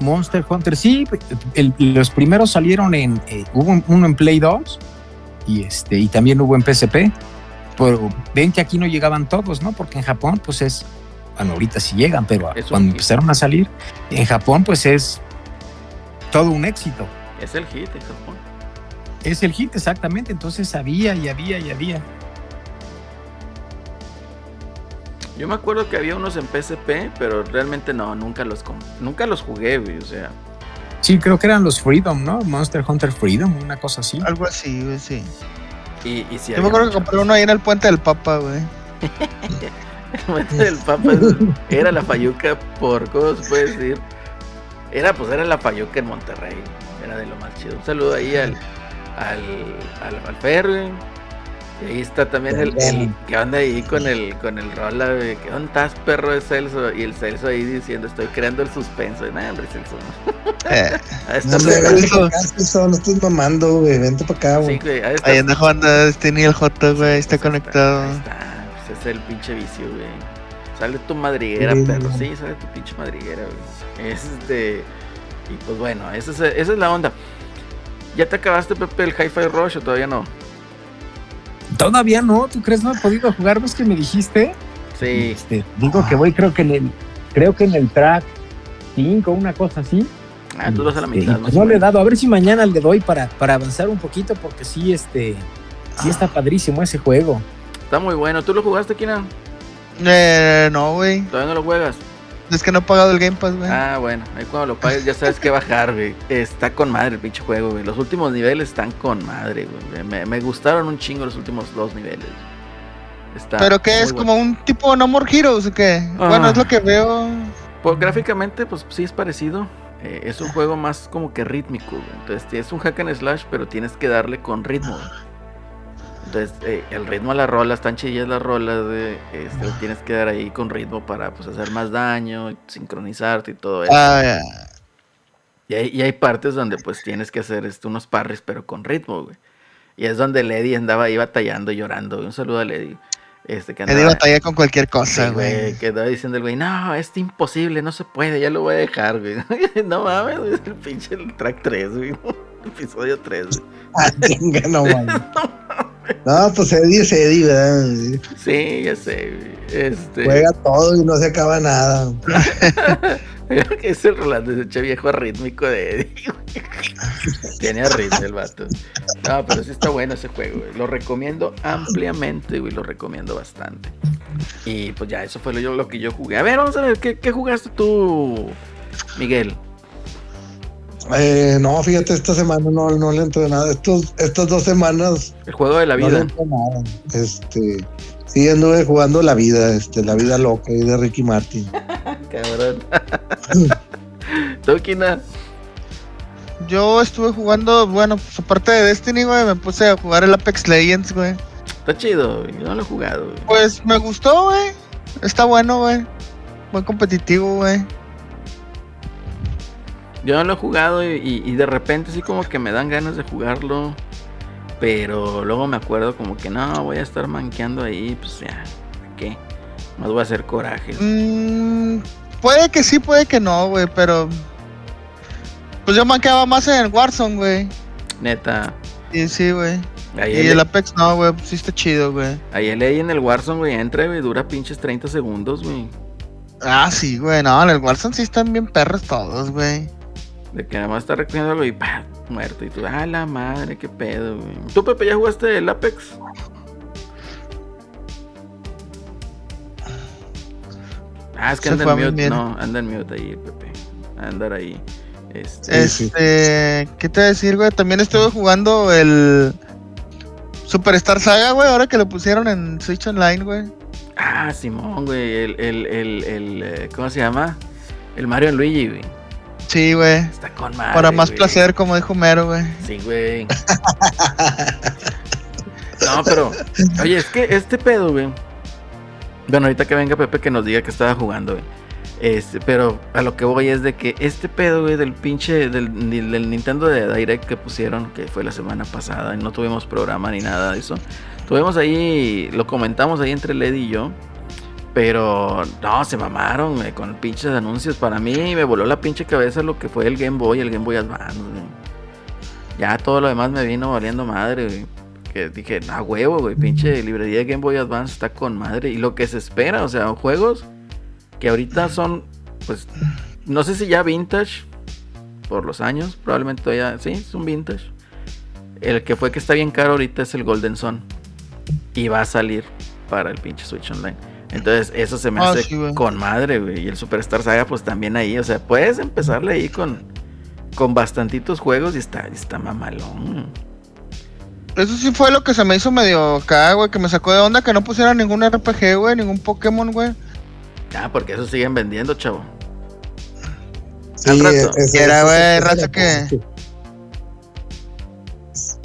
Speaker 3: Monster Hunter, sí, el- los primeros salieron en, eh, hubo un- uno en Play 2 y este y también hubo en PSP, pero ven que aquí no llegaban todos, ¿no? Porque en Japón pues es, bueno, ahorita sí llegan, pero
Speaker 1: Es
Speaker 3: cuando
Speaker 1: hit.
Speaker 3: empezaron a salir, en Japón pues es todo un éxito.
Speaker 1: Es el hit en Japón.
Speaker 3: Es el hit exactamente, entonces había y había y había.
Speaker 1: Yo me acuerdo que había unos en PSP, pero realmente no, nunca los com- nunca los jugué, güey. O sea,
Speaker 3: Sí, creo que eran los Freedom, ¿no? Monster Hunter Freedom, una cosa así.
Speaker 4: Algo así, güey, sí.
Speaker 1: y, y si
Speaker 4: Yo me acuerdo que compré uno ahí en el puente del Papa, güey.
Speaker 1: el Papa es- era la Fayuca por, ¿cómo se puede decir? Era, pues era la Fayuca en Monterrey. Era de lo más chido. Un saludo ahí al, al, al, al Fer, güey. Y ahí está también el, el que anda ahí con el, con el rola, güey. ¿Qué onda estás, perro de Celso? Y el Celso ahí diciendo, estoy creando el suspenso. Y nada, hombre, Celso. ¿no?
Speaker 4: Eh,
Speaker 2: No, acá, Celso, no estés mamando, güey. Vente para acá,
Speaker 1: Sí,
Speaker 2: güey.
Speaker 1: güey, a esta-
Speaker 4: ahí anda jugando Destiny el J, güey. Está
Speaker 1: Pues
Speaker 4: conectado.
Speaker 1: Ahí está, pues es el pinche vicio, güey. Sale tu madriguera,
Speaker 2: Sí,
Speaker 1: perro. Sí, sale tu pinche madriguera, güey. Este. Y pues bueno, esa es, esa es la onda. ¿Ya te acabaste, Pepe, el Hi-Fi Rush o todavía no?
Speaker 3: Todavía no, ¿tú crees no he podido jugar? ¿Ves que me dijiste?
Speaker 1: Sí.
Speaker 3: Este, digo que voy, creo que en el, creo que en el track 5, una cosa así.
Speaker 1: Ah, tú vas a la
Speaker 3: Este,
Speaker 1: mitad. o
Speaker 3: no le he dado, a ver si mañana le doy para, para avanzar un poquito, porque sí, este, sí está padrísimo ese juego.
Speaker 1: Está muy bueno. ¿Tú lo jugaste, Kina?
Speaker 4: Eh, no, güey.
Speaker 1: ¿Todavía no lo juegas?
Speaker 4: Es que no he pagado el Game Pass, güey.
Speaker 1: Ah, bueno. Ahí cuando lo pagues ya sabes qué bajar, güey. Está con madre el pinche juego, güey. Los últimos niveles están con madre, güey. Me, me gustaron un chingo los últimos dos niveles. Está
Speaker 4: ¿Pero qué es?
Speaker 1: bueno.
Speaker 4: ¿Como un tipo No More Heroes o qué?
Speaker 1: Ah.
Speaker 4: Bueno, es lo que veo.
Speaker 1: Pues gráficamente, pues sí es parecido. Eh, es un juego más como que rítmico, güey. Entonces es un hack and slash, pero tienes que darle con ritmo. güey. Entonces eh, el ritmo a las rolas, están chillas las rolas, güey. Este, tienes que dar ahí con ritmo para pues, hacer más daño, sincronizarte y todo eso.
Speaker 4: Ah, ya.
Speaker 1: Y hay, y hay partes donde pues tienes que hacer este, unos parries, pero con ritmo, güey. Y es donde Lady andaba ahí batallando llorando. güey. Un saludo a Lady. Este, que andaba,
Speaker 4: batalla con cualquier
Speaker 1: Sí,
Speaker 4: cosa,
Speaker 1: güey,
Speaker 4: güey.
Speaker 1: que andaba diciendo el güey, no, es imposible, no se puede, ya lo voy a dejar, güey. no mames, güey, es el pinche el track 3, güey. Episodio 3, güey.
Speaker 2: Ah, chinga, no mames. No, pues Eddie es Eddie, ¿verdad?
Speaker 1: Sí, ya sé. Este.
Speaker 2: Juega todo y no se acaba nada.
Speaker 1: Creo que es el Rolando, ese viejo rítmico de Eddie. Tiene ritmo el vato. No, pero sí está bueno ese juego, güey. Lo recomiendo ampliamente, güey. Lo recomiendo bastante. Y pues ya, eso fue lo, yo- lo que yo jugué. A ver, vamos a ver, ¿qué, qué jugaste tú, Miguel?
Speaker 2: Eh, no, fíjate, esta semana no, no le entré nada. Estos, estas dos semanas
Speaker 1: El juego de la
Speaker 2: no le
Speaker 1: vida.
Speaker 2: entré nada. Este, sí, anduve jugando la vida, este, la vida loca y de Ricky Martin.
Speaker 1: Cabrón. ¿Tú, Kina?
Speaker 4: Yo estuve jugando, bueno, pues aparte de Destiny, güey, me puse a jugar el Apex Legends, güey.
Speaker 1: Está chido, güey. Yo no lo he jugado, güey.
Speaker 4: Pues me gustó, güey. Está bueno, güey. Muy competitivo, güey.
Speaker 1: Yo no lo he jugado y, y- y de repente sí como que me dan ganas de jugarlo. Pero luego me acuerdo como que no, voy a estar manqueando ahí, pues ya, ¿para ¿qué? Más voy a hacer corajes.
Speaker 4: Mm, puede que sí, puede que no, güey, pero. Pues yo manqueaba más en el Warzone, güey.
Speaker 1: Neta.
Speaker 4: Y sí, güey.
Speaker 1: Ahí
Speaker 4: Y
Speaker 1: el,
Speaker 4: el Apex no, güey, pues sí está chido, güey.
Speaker 1: ahí el ahí en el Warzone, güey, entra, güey, dura pinches 30 segundos, güey.
Speaker 4: Ah, sí, güey, no, en el Warzone sí están bien perros todos, güey.
Speaker 1: De que nada más está recogiendo algo y pa, muerto. Y tú, ah, la madre, qué pedo, güey. ¿Tú, Pepe, ya jugaste el Apex? Ah, es que anda en mute. No, anda en mute ahí, Pepe. Andar ahí. Este.
Speaker 4: Este, ¿qué te voy a decir, güey? También estuve jugando el Superstar Saga, güey, ahora que lo pusieron en Switch Online, güey.
Speaker 1: Ah, Simón, güey. El, el, el, el, eh, ¿cómo se llama? El Mario Luigi, güey.
Speaker 4: Sí, güey.
Speaker 1: Está con madre.
Speaker 4: Para más placer, como dijo Mero, güey.
Speaker 1: Sí, güey. No, pero, oye, es que este pedo, güey. Bueno, ahorita que venga Pepe que nos diga que estaba jugando, güey. Este, pero a lo que voy es de que este pedo, güey, del pinche, del, Nintendo de Direct que pusieron, que fue la semana pasada, y no tuvimos programa ni nada de eso. Tuvimos ahí, lo comentamos ahí entre Lady y yo. Pero no, se mamaron güey, con pinches anuncios. Para mí me voló la pinche cabeza lo que fue el Game Boy, el Game Boy Advance. Ya todo lo demás me vino valiendo madre, güey. Que dije, no, huevo, güey, pinche librería de Game Boy Advance está con madre. Y lo que se espera, o sea, juegos que ahorita son, pues, no sé si ya vintage por los años, probablemente todavía, sí, es un vintage. El que fue que está bien caro ahorita es el Golden Sun. Y va a salir para el pinche Switch Online. Entonces, eso se me
Speaker 4: Ah,
Speaker 1: hace
Speaker 4: sí,
Speaker 1: con madre, güey. Y el Superstar Saga, pues también ahí. O sea, puedes empezarle ahí con, con bastantitos juegos y está, está mamalón.
Speaker 4: Eso sí fue lo que se me hizo medio acá, güey, que me sacó de onda que no pusieran ningún RPG, güey, ningún Pokémon, güey.
Speaker 1: Ah, porque eso siguen vendiendo, chavo.
Speaker 2: Sí,
Speaker 1: Al rato.
Speaker 4: Era, güey, raza que-
Speaker 2: cosa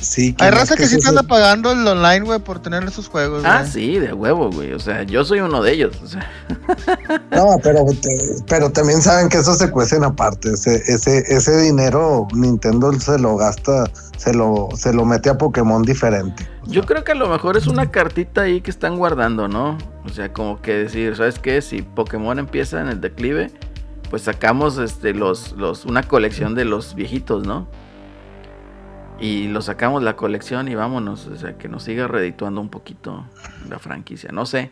Speaker 2: Sí,
Speaker 4: Hay raza que sí te anda pagando el online, güey, por tener esos juegos.
Speaker 1: Ah, sí, de huevo, güey. O sea, yo soy uno de ellos. O sea,
Speaker 2: No, pero, te- pero también saben que eso se cuecen aparte. Ese, ese, ese dinero Nintendo se lo gasta, se lo, se lo mete a Pokémon diferente.
Speaker 1: yo creo que a lo mejor es una cartita ahí que están guardando, ¿no? O sea, como que decir, ¿sabes qué? Si Pokémon empieza en el declive, pues sacamos este los, los, una colección de los viejitos, ¿no? Y lo sacamos la colección y vámonos. O sea, que nos siga redituando un poquito la franquicia. No sé.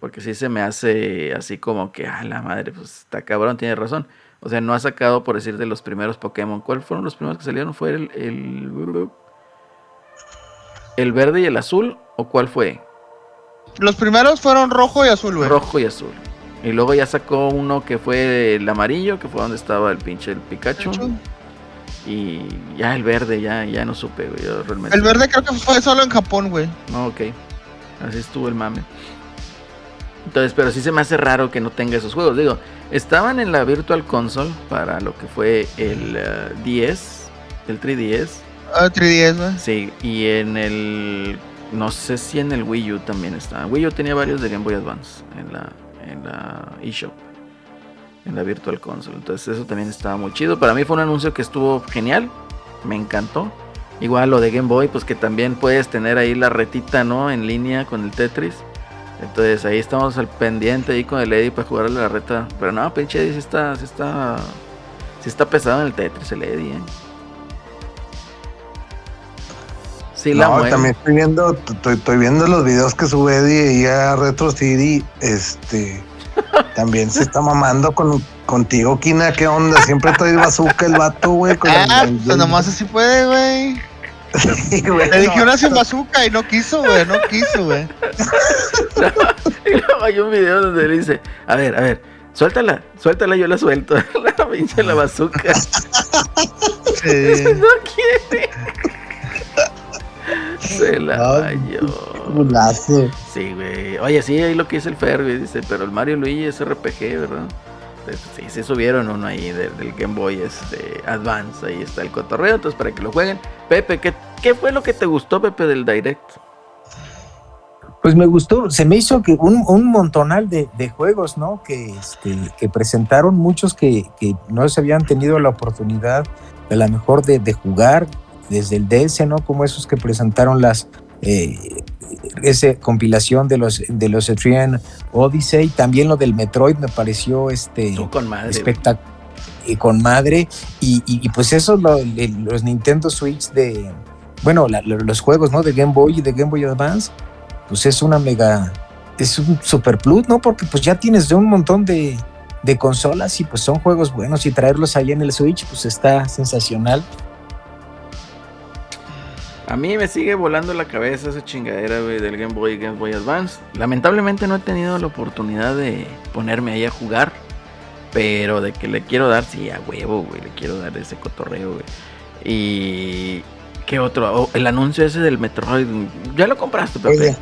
Speaker 1: Porque sí se me hace así como que, ah, la madre, pues está cabrón, tiene razón. O sea, no ha sacado, por decir, de los primeros Pokémon. ¿Cuáles fueron los primeros que salieron? ¿Fue el, el, el verde y el azul? ¿O cuál fue?
Speaker 4: Los primeros fueron rojo y azul, güey.
Speaker 1: Rojo y azul. Y luego ya sacó uno que fue el amarillo, que fue donde estaba el pinche el Pikachu. Y ya el verde, ya, ya no supe, güey. yo realmente-
Speaker 4: El verde creo que fue solo en Japón, güey.
Speaker 1: No, ok. Así estuvo el mame. Entonces, pero sí se me hace raro que no tenga esos juegos. Digo, Estaban en la Virtual Console para lo que fue el eh, 10, el 3DS.
Speaker 4: Ah, 3DS, güey.
Speaker 1: Sí, y en el. No sé si en el Wii U también estaba. Wii U tenía varios de Game Boy Advance en la, en la eShop. En la Virtual Console. Entonces, eso también estaba muy chido. Para mí fue un anuncio que estuvo genial. Me encantó. Igual lo de Game Boy, pues que también puedes tener ahí la retita, ¿no? En línea con el Tetris. Entonces ahí estamos al pendiente ahí con el Eddie para jugarle la reta. Pero no, pinche Eddie sí está, sí está, sí está pesado en el Tetris el Eddie, ¿eh? Sí, la
Speaker 2: no,
Speaker 1: mueve.
Speaker 2: también estoy viendo, estoy, estoy viendo los videos que sube Eddie y a Retro City, este, también se está mamando con, contigo, Kina, ¿qué onda? Siempre trae bazooka el vato, güey. con el-
Speaker 4: Ah,
Speaker 2: el-
Speaker 4: pues nomás así puede, güey.
Speaker 2: Sí, güey,
Speaker 4: Le dije
Speaker 2: no,
Speaker 4: una sin bazooka y no quiso, güey. No quiso, güey.
Speaker 1: Y luego hay un video donde le dice, a ver, a ver, suéltala, suéltala, yo la suelto. la pinche la bazooka.
Speaker 4: Sí.
Speaker 1: no quiere. Se la. Sí, güey. Oye, sí, ahí lo que dice el Fer, güey. Dice, pero el Mario Luigi es RPG, ¿verdad? Pues, Sí, se subieron uno ahí del, del Game Boy este, Advance. Ahí está el cotorreo, entonces para que lo jueguen. Pepe, ¿qué, qué fue lo que te gustó, Pepe, del Direct?
Speaker 3: Pues me gustó, se me hizo que un, un montonal de, de juegos, ¿no? Que, este, que presentaron muchos que, que no se habían tenido la oportunidad a lo mejor de, de jugar desde el DS, ¿no? Como esos que presentaron las eh, esa compilación de los de los Etrian Odyssey, también lo del Metroid me pareció este
Speaker 1: con madre.
Speaker 3: espectacular y con madre y, y- y pues eso lo- le- los Nintendo Switch de bueno la- los juegos no de Game Boy y de Game Boy Advance pues es una mega es un super plus no porque pues ya tienes de un montón de, de consolas y pues son juegos buenos y traerlos ahí en el Switch pues está sensacional
Speaker 1: A mí me sigue volando la cabeza esa chingadera, güey, del Game Boy y Game Boy Advance. Lamentablemente no he tenido la oportunidad de ponerme ahí a jugar. Pero de que le quiero dar, sí, a huevo, güey. Le quiero dar ese cotorreo, güey. Y. ¿Qué otro? Oh, el anuncio ese del Metroid. Ya lo compraste, Pepe.
Speaker 2: Oye,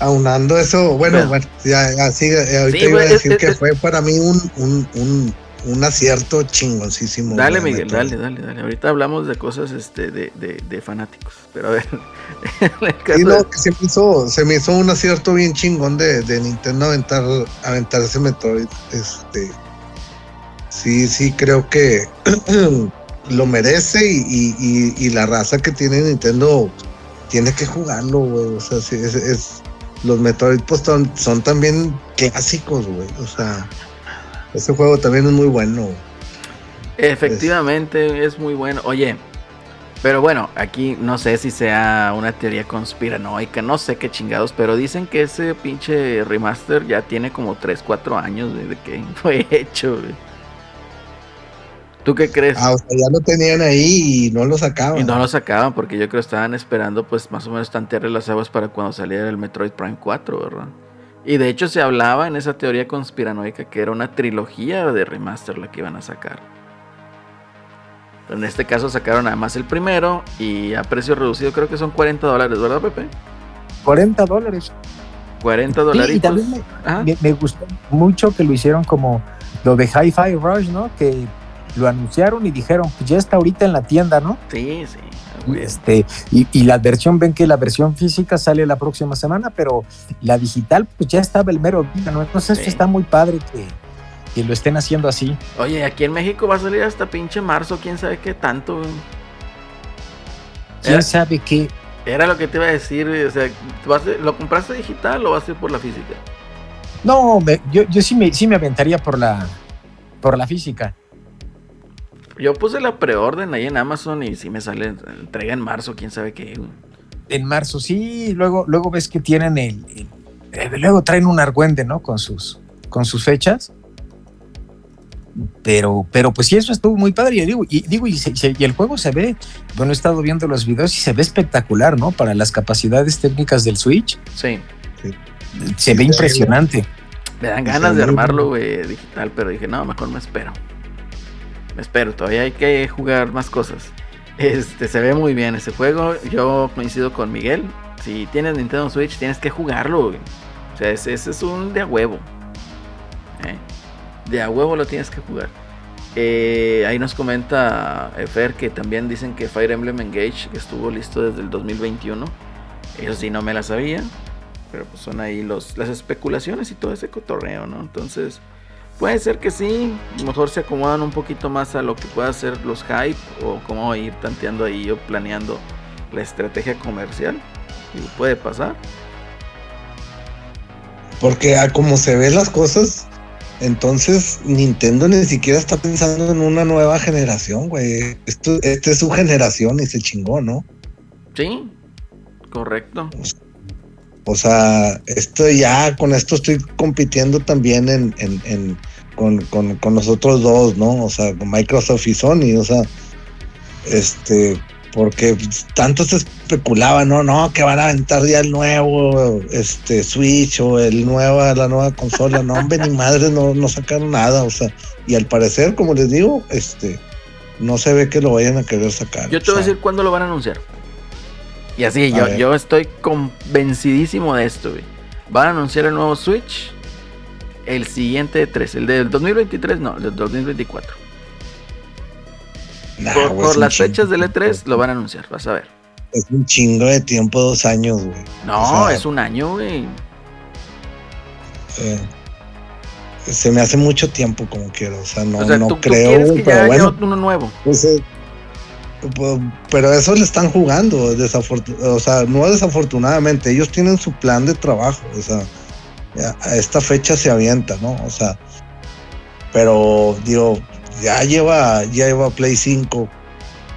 Speaker 2: aunando eso, bueno,
Speaker 1: Bueno.
Speaker 2: bueno, ya, sigue, eh, ahorita
Speaker 1: Sí,
Speaker 2: iba a
Speaker 1: güey,
Speaker 2: decir
Speaker 1: es-
Speaker 2: que
Speaker 1: es-
Speaker 2: fue para mí un, un, un, un acierto chingoncísimo.
Speaker 1: Dale, Miguel, dale, dale, dale. Ahorita hablamos de cosas este, de, de, de fanáticos. Pero a ver.
Speaker 2: Sí,
Speaker 1: de-
Speaker 2: no, que se me hizo, se me hizo un acierto bien chingón de, de Nintendo aventar, aventar ese Metroid. Este, sí, sí, creo que lo merece y, y- y- y la raza que tiene Nintendo tiene que jugarlo, güey. O sea, sí, es, es- los Metroid pues son, son también clásicos, güey. O sea, ese juego también es muy bueno.
Speaker 1: Efectivamente, es muy bueno. Oye, pero bueno, aquí no sé si sea una teoría conspiranoica, no sé qué chingados, pero dicen que ese pinche remaster ya tiene como 3, 4 años desde que fue hecho. güey. ¿Tú qué crees?
Speaker 2: Ah, o sea, ya lo tenían ahí y no lo sacaban.
Speaker 1: Y no lo sacaban porque yo creo que estaban esperando pues más o menos tantear las aguas para cuando saliera el Metroid Prime 4, ¿verdad? Y de hecho se hablaba en esa teoría conspiranoica que era una trilogía de remaster la que iban a sacar. En este caso sacaron nada más el primero y a precio reducido creo que son 40 dólares, ¿verdad Pepe?
Speaker 3: 40 dólares
Speaker 1: 40
Speaker 3: Sí, y también me, me gustó mucho que lo hicieron como lo de Hi-Fi Rush, ¿no? Que lo anunciaron y dijeron, pues ya está ahorita en la tienda, ¿no?
Speaker 1: Sí, sí.
Speaker 3: Este, y, y la versión, ven que la versión física sale la próxima semana, pero la digital, pues ya estaba el mero día, ¿no? Entonces
Speaker 1: Sí.
Speaker 3: esto está muy padre que, que lo estén haciendo así.
Speaker 1: Oye, aquí en México va a salir hasta pinche marzo, quién sabe qué tanto.
Speaker 3: ¿Quién
Speaker 1: Era-
Speaker 3: sabe qué?
Speaker 1: Era lo que te iba a decir, o sea, ¿vas a- ¿lo compraste digital o vas a ir por la física?
Speaker 3: No, me- yo, yo sí, me, sí me aventaría por la, por la física.
Speaker 1: Yo puse la preorden ahí en Amazon y si me sale entrega en marzo, quién sabe qué.
Speaker 3: En marzo, sí, luego, luego ves que tienen el, el- eh, luego traen un argüende, ¿no? Con sus, con sus fechas. Pero, pero pues sí, eso estuvo muy padre. Y digo, y, digo, y, se- se- y el juego se ve, bueno, he estado viendo los videos y se ve espectacular, ¿no? Para las capacidades técnicas del Switch,
Speaker 1: Sí,
Speaker 3: se ve impresionante.
Speaker 1: me dan
Speaker 2: Sí,
Speaker 1: ganas de armarlo, güey, digital, pero dije, no, mejor me espero. Me espero, todavía hay que jugar más cosas. Este, se ve muy bien ese juego. Yo coincido con Miguel. Si tienes Nintendo Switch, tienes que jugarlo. O sea, ese, es un de a huevo. ¿eh? De a huevo lo tienes que jugar. Eh, ahí nos comenta Fer que también dicen que Fire Emblem Engage estuvo listo desde el 2021. Eso sí no me la sabía. Pero pues son ahí los, las especulaciones y todo ese cotorreo, ¿no? Entonces, puede ser que sí. Mejor se acomodan un poquito más a lo que pueda ser los hype. O cómo ir tanteando ahí o planeando la estrategia comercial. Y puede pasar.
Speaker 2: Porque a como se ven las cosas, entonces Nintendo ni siquiera está pensando en una nueva generación, güey. Esto, esta es su generación y se chingó, ¿no?
Speaker 1: Sí, correcto.
Speaker 2: O sea, esto ya, con esto estoy compitiendo también en, en, en con, con, con los otros dos, ¿no? O sea, con Microsoft y Sony, o sea, este, porque tanto se especulaba, no, no, que van a aventar ya el nuevo este Switch o el nueva, la nueva consola, no, hombre, ni madre, no, no sacaron nada, o sea, y al parecer, como les digo, este, no se ve que lo vayan a querer sacar.
Speaker 1: Yo te voy a decir cuándo lo van a anunciar. Y así, yo, yo estoy convencidísimo de esto, güey. Van a anunciar el nuevo Switch el siguiente 3, el del 2023, no, el del 2024. Nah, por, las fechas del E3 lo van a anunciar, vas a ver.
Speaker 2: Es un chingo de tiempo, dos años, güey.
Speaker 1: No, o sea, es un año, güey.
Speaker 2: Eh, se me hace mucho tiempo como quiero, o sea, no,
Speaker 1: o sea,
Speaker 2: no
Speaker 1: tú,
Speaker 2: creo,
Speaker 1: tú que
Speaker 2: pero
Speaker 1: ya
Speaker 2: bueno.
Speaker 1: uno nuevo.
Speaker 2: Pues, eh, pero eso le están jugando, o sea, no desafortunadamente, ellos tienen su plan de trabajo, o sea, a esta fecha se avienta, ¿no? O sea, pero digo, ya lleva, ya lleva Play 5.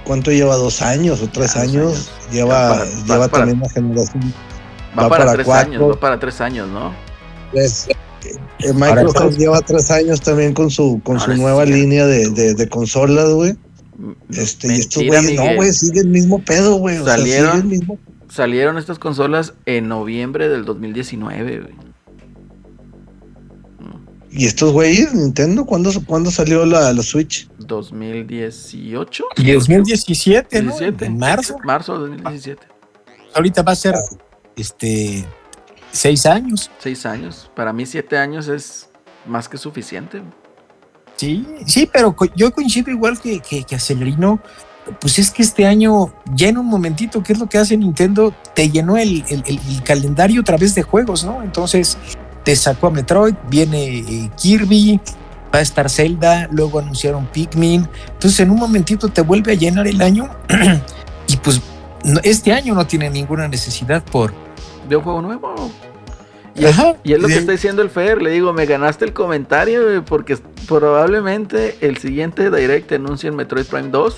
Speaker 2: ¿Cuánto lleva? ¿Dos años o tres
Speaker 1: Ah,
Speaker 2: años?
Speaker 1: años.
Speaker 2: Lleva,
Speaker 1: para-
Speaker 2: lleva
Speaker 1: para-
Speaker 2: también la generación.
Speaker 1: Va,
Speaker 2: Va
Speaker 1: para,
Speaker 2: para
Speaker 1: tres
Speaker 2: cuatro.
Speaker 1: años, va para tres años, ¿no?
Speaker 2: Pues, eh, Microsoft
Speaker 3: Ahora,
Speaker 2: lleva tres años también con su, con su
Speaker 1: es
Speaker 2: nueva
Speaker 1: cierto.
Speaker 2: línea de, de, de consolas, güey. Este, y estos güeyes, no, güey, sigue el mismo pedo, güey. O sea, sigue
Speaker 1: Salieron-
Speaker 2: mismo.
Speaker 1: Salieron estas consolas en noviembre del 2019, güey.
Speaker 2: Y estos güeyes, Nintendo, ¿cuándo, ¿cuándo salió la, la Switch?
Speaker 1: 2018.
Speaker 3: Y 2017, ¿no?
Speaker 1: 17.
Speaker 3: En marzo.
Speaker 1: Marzo de 2017.
Speaker 3: Ahorita va a ser este seis años.
Speaker 1: Seis años. Para mí, siete años es más que suficiente.
Speaker 3: Sí, sí, pero yo coincido igual que, que, que Acelerino. Pues es que este año, ya en un momentito, ¿qué es lo que hace Nintendo? Te llenó el, el- el- el calendario a través de juegos, ¿no? Entonces, te sacó a Metroid, viene eh, Kirby, va a estar Zelda, luego anunciaron Pikmin. Entonces, en un momentito te vuelve a llenar el año. y pues, no- este año no tiene ninguna necesidad por.
Speaker 1: De un juego nuevo. Y es,
Speaker 3: Ajá,
Speaker 1: y es lo que
Speaker 3: de-
Speaker 1: está diciendo el Fer. Le digo, me ganaste el comentario, porque probablemente el siguiente Direct anuncie el Metroid Prime 2.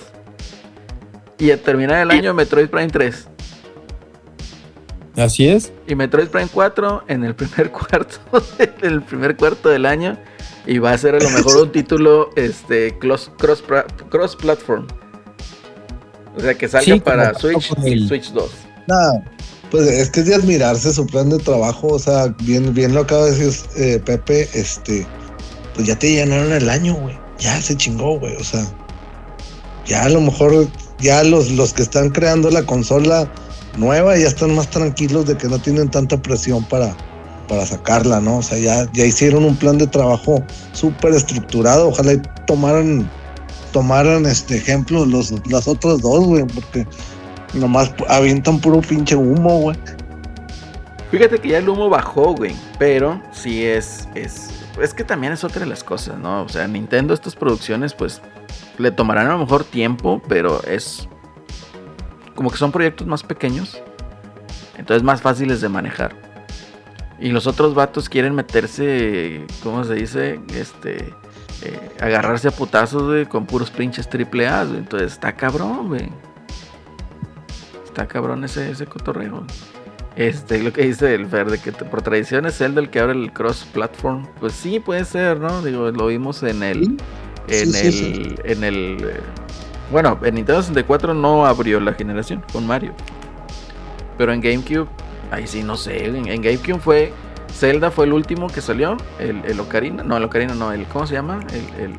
Speaker 1: Y a terminar el año, Metroid Prime 3.
Speaker 3: Así es.
Speaker 1: Y Metroid Prime 4 en el primer cuarto, en el primer cuarto del año. Y va a ser a lo mejor un título este, cross, cross, cross platform. O sea, que salga
Speaker 3: Sí,
Speaker 1: para Switch y Switch 2.
Speaker 2: Nada, pues es que es de admirarse su plan de trabajo, o sea, bien, bien lo acaba de decir eh, Pepe, este, pues ya te llenaron el año, güey, ya se chingó, güey, o sea, ya a lo mejor, ya los, los que están creando la consola nueva ya están más tranquilos de que no tienen tanta presión para, para sacarla, ¿no? O sea, ya, ya hicieron un plan de trabajo súper estructurado, ojalá tomaran, tomaran este ejemplo los, las otras dos, güey, porque Nomás avientan puro pinche humo, güey.
Speaker 1: Fíjate que ya el humo bajó, güey. Pero sí es, es. Es que también es otra de las cosas, ¿no? O sea, Nintendo, estas producciones, pues. Le tomarán a lo mejor tiempo, pero es. Como que son proyectos más pequeños. Entonces más fáciles de manejar. Y los otros vatos quieren meterse. ¿Cómo se dice? Este. eh, agarrarse a putazos, güey, con puros pinches triple A, güey. Entonces está cabrón, güey. Está cabrón ese, ese cotorreo. Este, lo que dice el Fer, de que por tradición es el que abre el cross-platform. Pues sí, puede ser, ¿no? Digo, lo vimos en el. En
Speaker 2: sí,
Speaker 1: el.
Speaker 2: sí.
Speaker 1: En el. Bueno, en Nintendo 64 no abrió la generación con Mario. Pero en GameCube, ahí sí, no sé. En, en GameCube fue. Zelda fue el último que salió. El, el Ocarina. No, el Ocarina no. El, ¿Cómo se llama? El, el,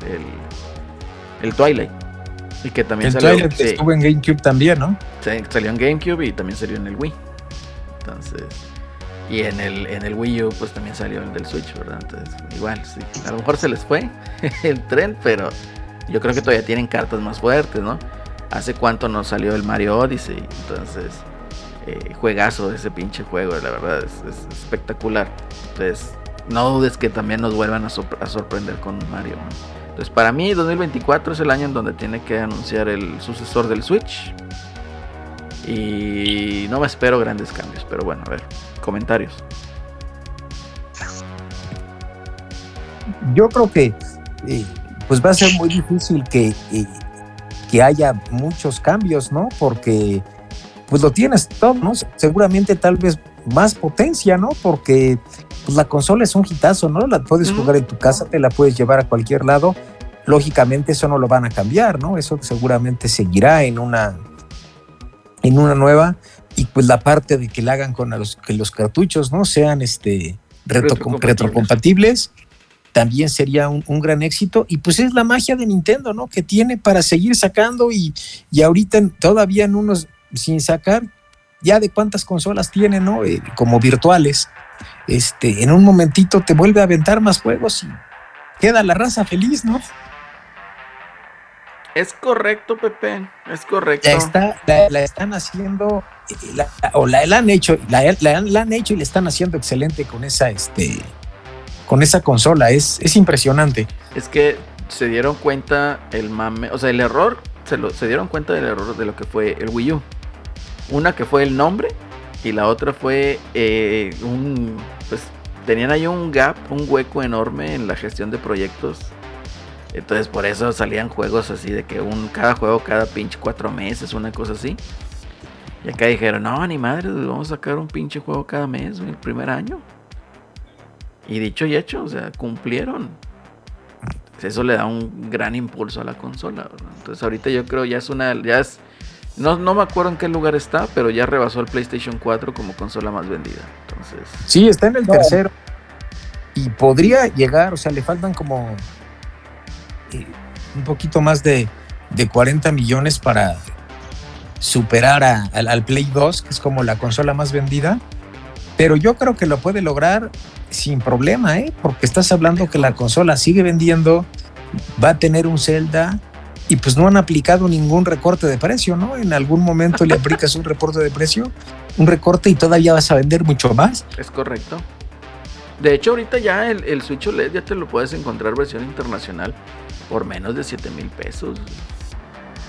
Speaker 1: el, Twilight. Y que también
Speaker 3: El
Speaker 1: salió. sí.
Speaker 3: estuvo en GameCube también, ¿no?
Speaker 1: Salió en GameCube y también salió en el Wii. Entonces, Y en el, en el Wii U, pues también salió el del Switch, ¿verdad? Entonces, igual, sí. A lo mejor se les fue el tren, pero yo creo que todavía tienen cartas más fuertes, ¿no? Hace cuánto nos salió el Mario Odyssey, entonces, eh, juegazo ese pinche juego, la verdad, es, es espectacular. Entonces, no dudes que también nos vuelvan a, a sorprender con Mario. ¿no? Entonces, para mí, 2024 es el año en donde tiene que anunciar el sucesor del Switch. Y no me espero grandes cambios, pero bueno, a ver, comentarios.
Speaker 3: Yo creo que eh, pues va a ser muy difícil que, que haya muchos cambios, ¿no? Porque pues lo tienes todo, ¿no? Seguramente tal vez más potencia, ¿no? Porque pues la consola es un hitazo, ¿no? La puedes jugar en tu casa, te la puedes llevar a cualquier lado. Lógicamente eso no lo van a cambiar, ¿no? Eso seguramente seguirá en una en una nueva y pues la parte de que la hagan con los que los cartuchos, ¿no? Sean este retro-
Speaker 1: Retrocompatibles.
Speaker 3: retrocompatibles también sería un, un gran éxito y pues es la magia de Nintendo, ¿no? Que tiene para seguir sacando y, y ahorita todavía en unos sin sacar ya de cuántas consolas tiene, ¿no? Eh, como virtuales. Este, en un momentito te vuelve a aventar más juegos y queda la raza feliz, ¿no?
Speaker 1: Es correcto, Pepe, es correcto.
Speaker 3: Ya está, la, la están haciendo, eh, la- o la, la han hecho, la, la- la han hecho y le están haciendo excelente con esa, este, con esa consola. Es, es impresionante.
Speaker 1: Es que se dieron cuenta el mame, o sea, el error, se, lo, se dieron cuenta del error de lo que fue el Wii U. Una que fue el nombre y la otra fue eh, un, pues tenían ahí un gap, un hueco enorme en la gestión de proyectos. Entonces por eso salían juegos así de que un cada juego cada pinche cuatro meses, una cosa así. Y acá dijeron, no, ni madre, vamos a sacar un pinche juego cada mes, el primer año. Y dicho y hecho, o sea, cumplieron. Eso le da un gran impulso a la consola. ¿verdad? Entonces ahorita yo creo ya es una, ya es, no, no me acuerdo en qué lugar está, pero ya rebasó el PlayStation 4 como consola más vendida. Entonces,
Speaker 3: Sí, está en el
Speaker 2: No.
Speaker 3: tercero. Y podría llegar, o sea, le faltan como eh, un poquito más de, de 40 millones para superar a- al, al Play 2, que es como la consola más vendida. Pero yo creo que lo puede lograr sin problema, ¿eh? Porque estás hablando que la consola sigue vendiendo, va a tener un Zelda y pues no han aplicado ningún recorte de precio, ¿no? En algún momento le aplicas un reporte de precio, un recorte y todavía vas a vender mucho más.
Speaker 1: es correcto. De hecho, ahorita ya el, el Switch OLED ya te lo puedes encontrar versión internacional por menos de 7 mil pesos.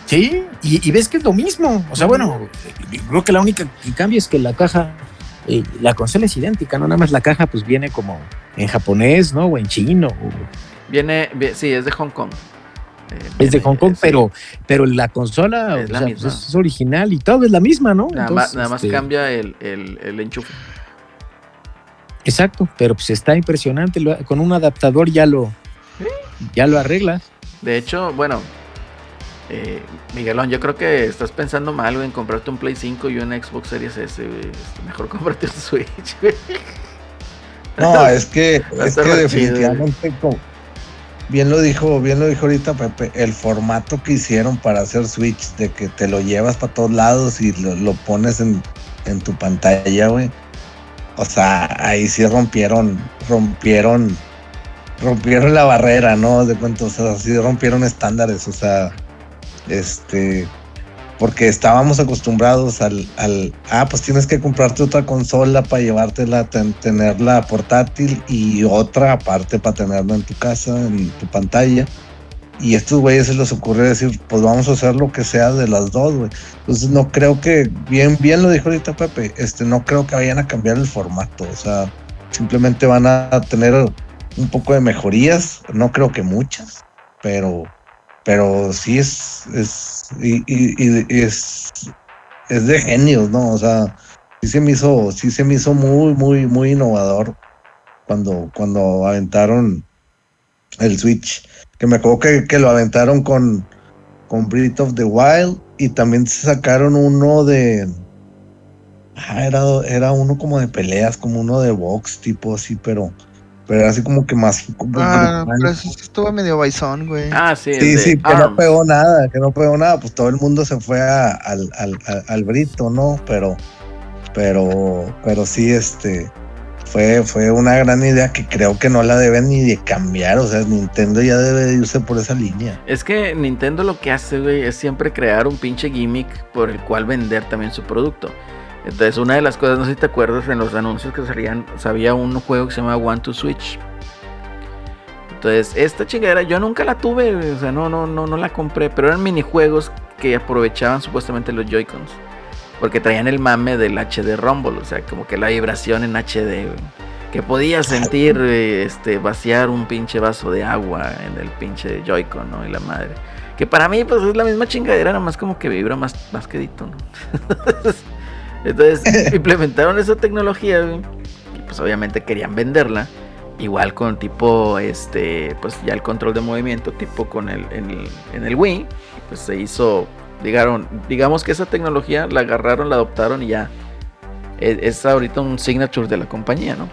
Speaker 3: Sí, y, y ves que es lo mismo. O sea, bueno, creo que la única que cambia es que la caja, eh, la consola es idéntica, ¿no? Nada más la caja pues viene como en japonés, ¿no? O en chino. o-
Speaker 1: Viene, vi- sí, es de Hong Kong. Eh,
Speaker 3: es de Hong Kong,
Speaker 1: sí.
Speaker 3: pero, pero la consola
Speaker 1: Es la
Speaker 3: sea,
Speaker 1: misma.
Speaker 3: pues, es original y todo es la misma, ¿no?
Speaker 1: Nada,
Speaker 3: Entonces,
Speaker 1: más, nada más
Speaker 3: este,
Speaker 1: cambia el, el- el enchufe.
Speaker 3: Exacto, pero pues está impresionante. con un adaptador ya lo, ya lo arreglas.
Speaker 1: De hecho, bueno, eh, Miguelón, yo creo que estás pensando mal güey, en comprarte un Play 5 y un Xbox Series S. güey. Este, Mejor comprarte un Switch. güey.
Speaker 2: No, es que, es que
Speaker 1: chido,
Speaker 2: definitivamente, como- bien lo dijo, bien lo dijo ahorita Pepe, el formato que hicieron para hacer Switch, de que te lo llevas para todos lados y lo, lo pones en, en tu pantalla, güey. O sea, ahí sí rompieron, rompieron, rompieron la barrera, ¿no? De cuánto, o sea, sí rompieron estándares, o sea, este, porque estábamos acostumbrados al, al, ah, pues tienes que comprarte otra consola para llevártela, ten- tenerla portátil y otra aparte para tenerla en tu casa, en tu pantalla. Y a estos güeyes se les ocurre decir, pues vamos a hacer lo que sea de las dos, güey. Entonces no creo que, bien, bien lo dijo ahorita Pepe, este, no creo que vayan a cambiar el formato, o sea, simplemente van a tener un poco de mejorías, no creo que muchas, pero pero sí es, es, y, y- es, es de genios, ¿no? O sea, sí se me hizo, sí se hizo muy, muy, muy innovador cuando, cuando aventaron el Switch. Que me acuerdo que, que lo aventaron con, con Breath of the Wild y también sacaron uno de. Ah, era, era uno como de peleas, como uno de box, tipo así, pero, pero era así como que más. como
Speaker 4: Ah,
Speaker 2: brutal.
Speaker 4: pero estuvo medio baizón, güey.
Speaker 1: Ah, sí,
Speaker 2: Sí, sí, que no pegó nada, que no pegó nada, pues todo el mundo se fue a- al, al, al, al Brito, ¿no? Pero, pero, pero sí, este, fue, fue una gran idea que creo que no la deben ni de cambiar. O sea, Nintendo ya debe de irse por esa línea.
Speaker 1: Es que Nintendo lo que hace, güey, es siempre crear un pinche gimmick por el cual vender también su producto. Entonces, una de las cosas, no sé si te acuerdas, en los anuncios que salían, había un juego que se llama One to Switch. Entonces, esta chingadera yo nunca la tuve, o sea, no, no, no, no la compré, pero eran minijuegos que aprovechaban supuestamente los Joy-Cons. Porque traían el mame del HD Rumble, o sea, como que la vibración en HD, Que podías sentir este, vaciar un pinche vaso de agua en el pinche Joy-Con, ¿no? Y la madre. Que para mí, pues es la misma chingadera, nada más como que vibra más, más quedito, ¿no? Entonces, implementaron esa tecnología, Y pues obviamente querían venderla. Igual con tipo, este, pues ya el control de movimiento, tipo con el, en, el, Wii, pues se hizo, digaron, digamos que esa tecnología la agarraron, la adoptaron y ya es, es ahorita un signature de la compañía, ¿no?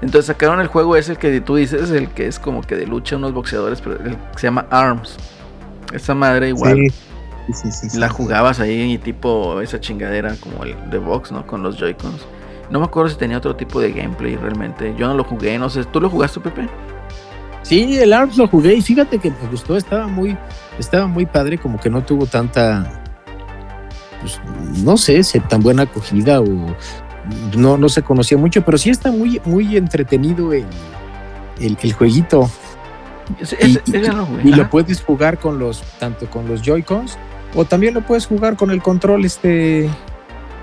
Speaker 1: Entonces sacaron el juego ese que tú dices, el que es como que de lucha unos boxeadores, pero se llama ARMS. Esa madre igual. Sí, sí, sí, la jugabas ahí y tipo esa chingadera como el de box, ¿no? Con los Joy-Cons. No me acuerdo si tenía otro tipo de gameplay realmente. Yo no lo jugué, no sé. ¿Tú lo jugaste, Pepe?
Speaker 3: Sí, el ARMS lo jugué y fíjate que me gustó, estaba muy, estaba muy padre, como que no tuvo tanta, pues, no sé, tan buena acogida o no, no se conocía mucho, pero sí está muy, muy entretenido el, el, jueguito. y, lo, puedes jugar con los, tanto con los Joy-Cons, o también lo puedes jugar con el control este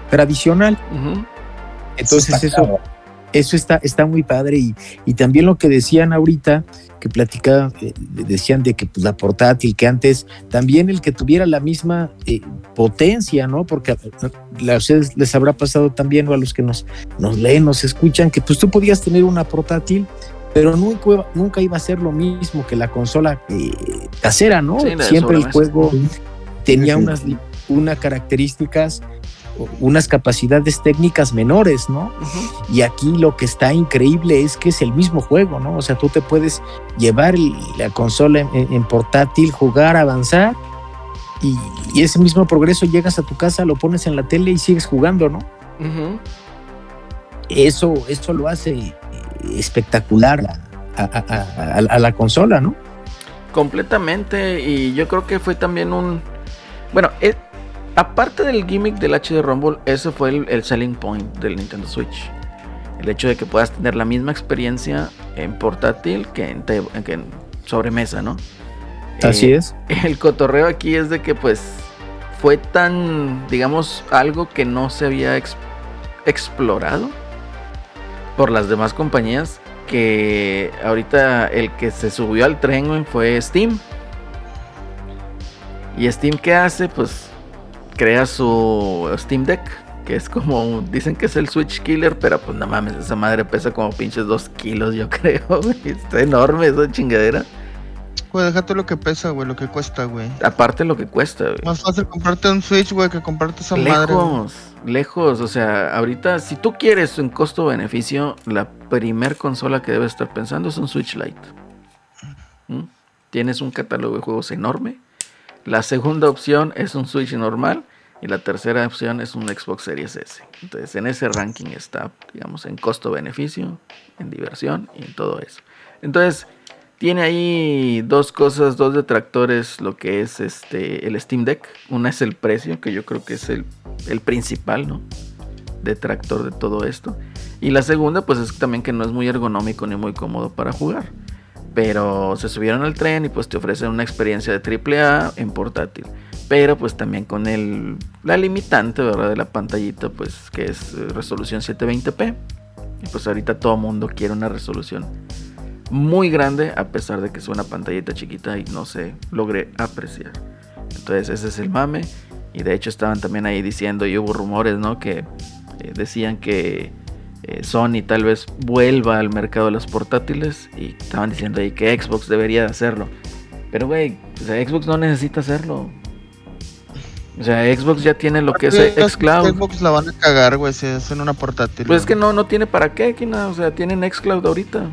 Speaker 3: tradicional. Entonces eso, eso está, está muy padre. Y, y, también lo que decían ahorita, que platicaban, eh, decían de que pues, la portátil, que antes también el que tuviera la misma eh, potencia, ¿no? Porque a, ustedes les habrá pasado también, o a los que nos, nos leen, nos escuchan, que pues tú podías tener una portátil pero nunca, nunca iba a ser lo mismo que la consola eh, casera, ¿no? Siempre el juego tenía unas, unas características unas capacidades técnicas menores, ¿no? Y aquí lo que está increíble es que es el mismo juego, ¿no? O sea, tú te puedes llevar la consola en, portátil, jugar, avanzar, y, ese mismo progreso llegas a tu casa, lo pones en la tele y sigues jugando, ¿no? Eso, eso lo hace espectacular a, la consola, ¿no?
Speaker 1: Completamente, y yo creo que fue también un... Bueno, es, Aparte del gimmick del HD Rumble, ese fue el, selling point del Nintendo Switch. El hecho de que puedas tener la misma experiencia en portátil que en, sobremesa, ¿no?
Speaker 3: Así eh, es.
Speaker 1: El cotorreo aquí es de que pues fue tan, digamos, algo que no se había explorado por las demás compañías que ahorita el que se subió al tren fue Steam. ¿Y Steam qué hace? Pues crea su Steam Deck, que es como, dicen que es el Switch Killer, pero pues no mames, esa madre pesa como pinches 2 kilos, yo creo, Está enorme esa chingadera.
Speaker 4: Güey, déjate lo que pesa, güey, lo que cuesta, güey.
Speaker 1: Aparte lo que cuesta, güey.
Speaker 4: Más fácil comprarte un Switch, güey, que comprarte esa
Speaker 1: madre. Lejos, lejos. O sea, ahorita, si tú quieres un costo-beneficio, la primer consola que debes estar pensando es un Switch Lite. ¿Mm? Tienes un catálogo de juegos enorme la segunda opción es un Switch normal y la tercera opción es un Xbox Series S. Entonces en ese ranking está, digamos, en costo-beneficio, en diversión y en todo eso. Entonces tiene ahí dos cosas, dos detractores, lo que es este el Steam Deck. Una es el precio, que yo creo que es el, el principal, ¿no? Detractor de todo esto. Y la segunda, pues es también que no es muy ergonómico ni muy cómodo para jugar. Pero se subieron al tren y pues te ofrecen una experiencia de AAA en portátil. Pero pues también con el, la limitante, ¿verdad? De la pantallita, pues que es eh, resolución 720p. Y pues ahorita todo mundo quiere una resolución muy grande a pesar de que es una pantallita chiquita y no se logre apreciar. Entonces ese es el mame. Y de hecho estaban también ahí diciendo y hubo rumores, ¿no? Que eh, decían que eh, Sony tal vez vuelva al mercado de los portátiles y estaban diciendo ahí que Xbox debería hacerlo. Pero güey, Xbox no necesita hacerlo. O sea, Xbox ya tiene lo que es Xcloud.
Speaker 4: Xbox la van a cagar, güey, si hacen una portátil.
Speaker 1: Pues es que no, no tiene para qué, Kina. O sea, tienen Xcloud ahorita.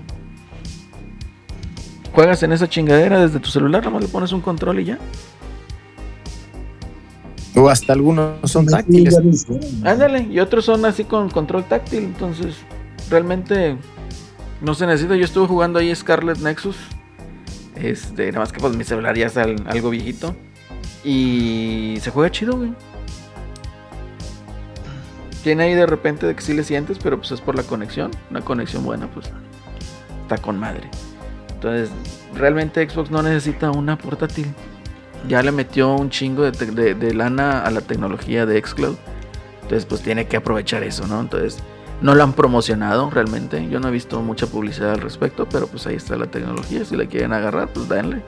Speaker 1: Juegas en esa chingadera desde tu celular, nomás le pones un control y ya.
Speaker 3: O hasta algunos son táctiles.
Speaker 1: Ándale, y otros son así con control táctil, entonces realmente no se necesita. Yo estuve jugando ahí Scarlet Nexus. Este, nada más que pues mi celular ya al- algo viejito. Y se juega chido, güey. Tiene ahí de repente de que sí le sientes, pero pues es por la conexión. Una conexión buena, pues está con madre. Entonces, realmente Xbox no necesita una portátil. Ya le metió un chingo de, lana a la tecnología de Xcloud. Entonces, pues tiene que aprovechar eso, ¿no? Entonces, no lo han promocionado realmente. Yo no he visto mucha publicidad al respecto, pero pues ahí está la tecnología. Si la quieren agarrar, pues denle.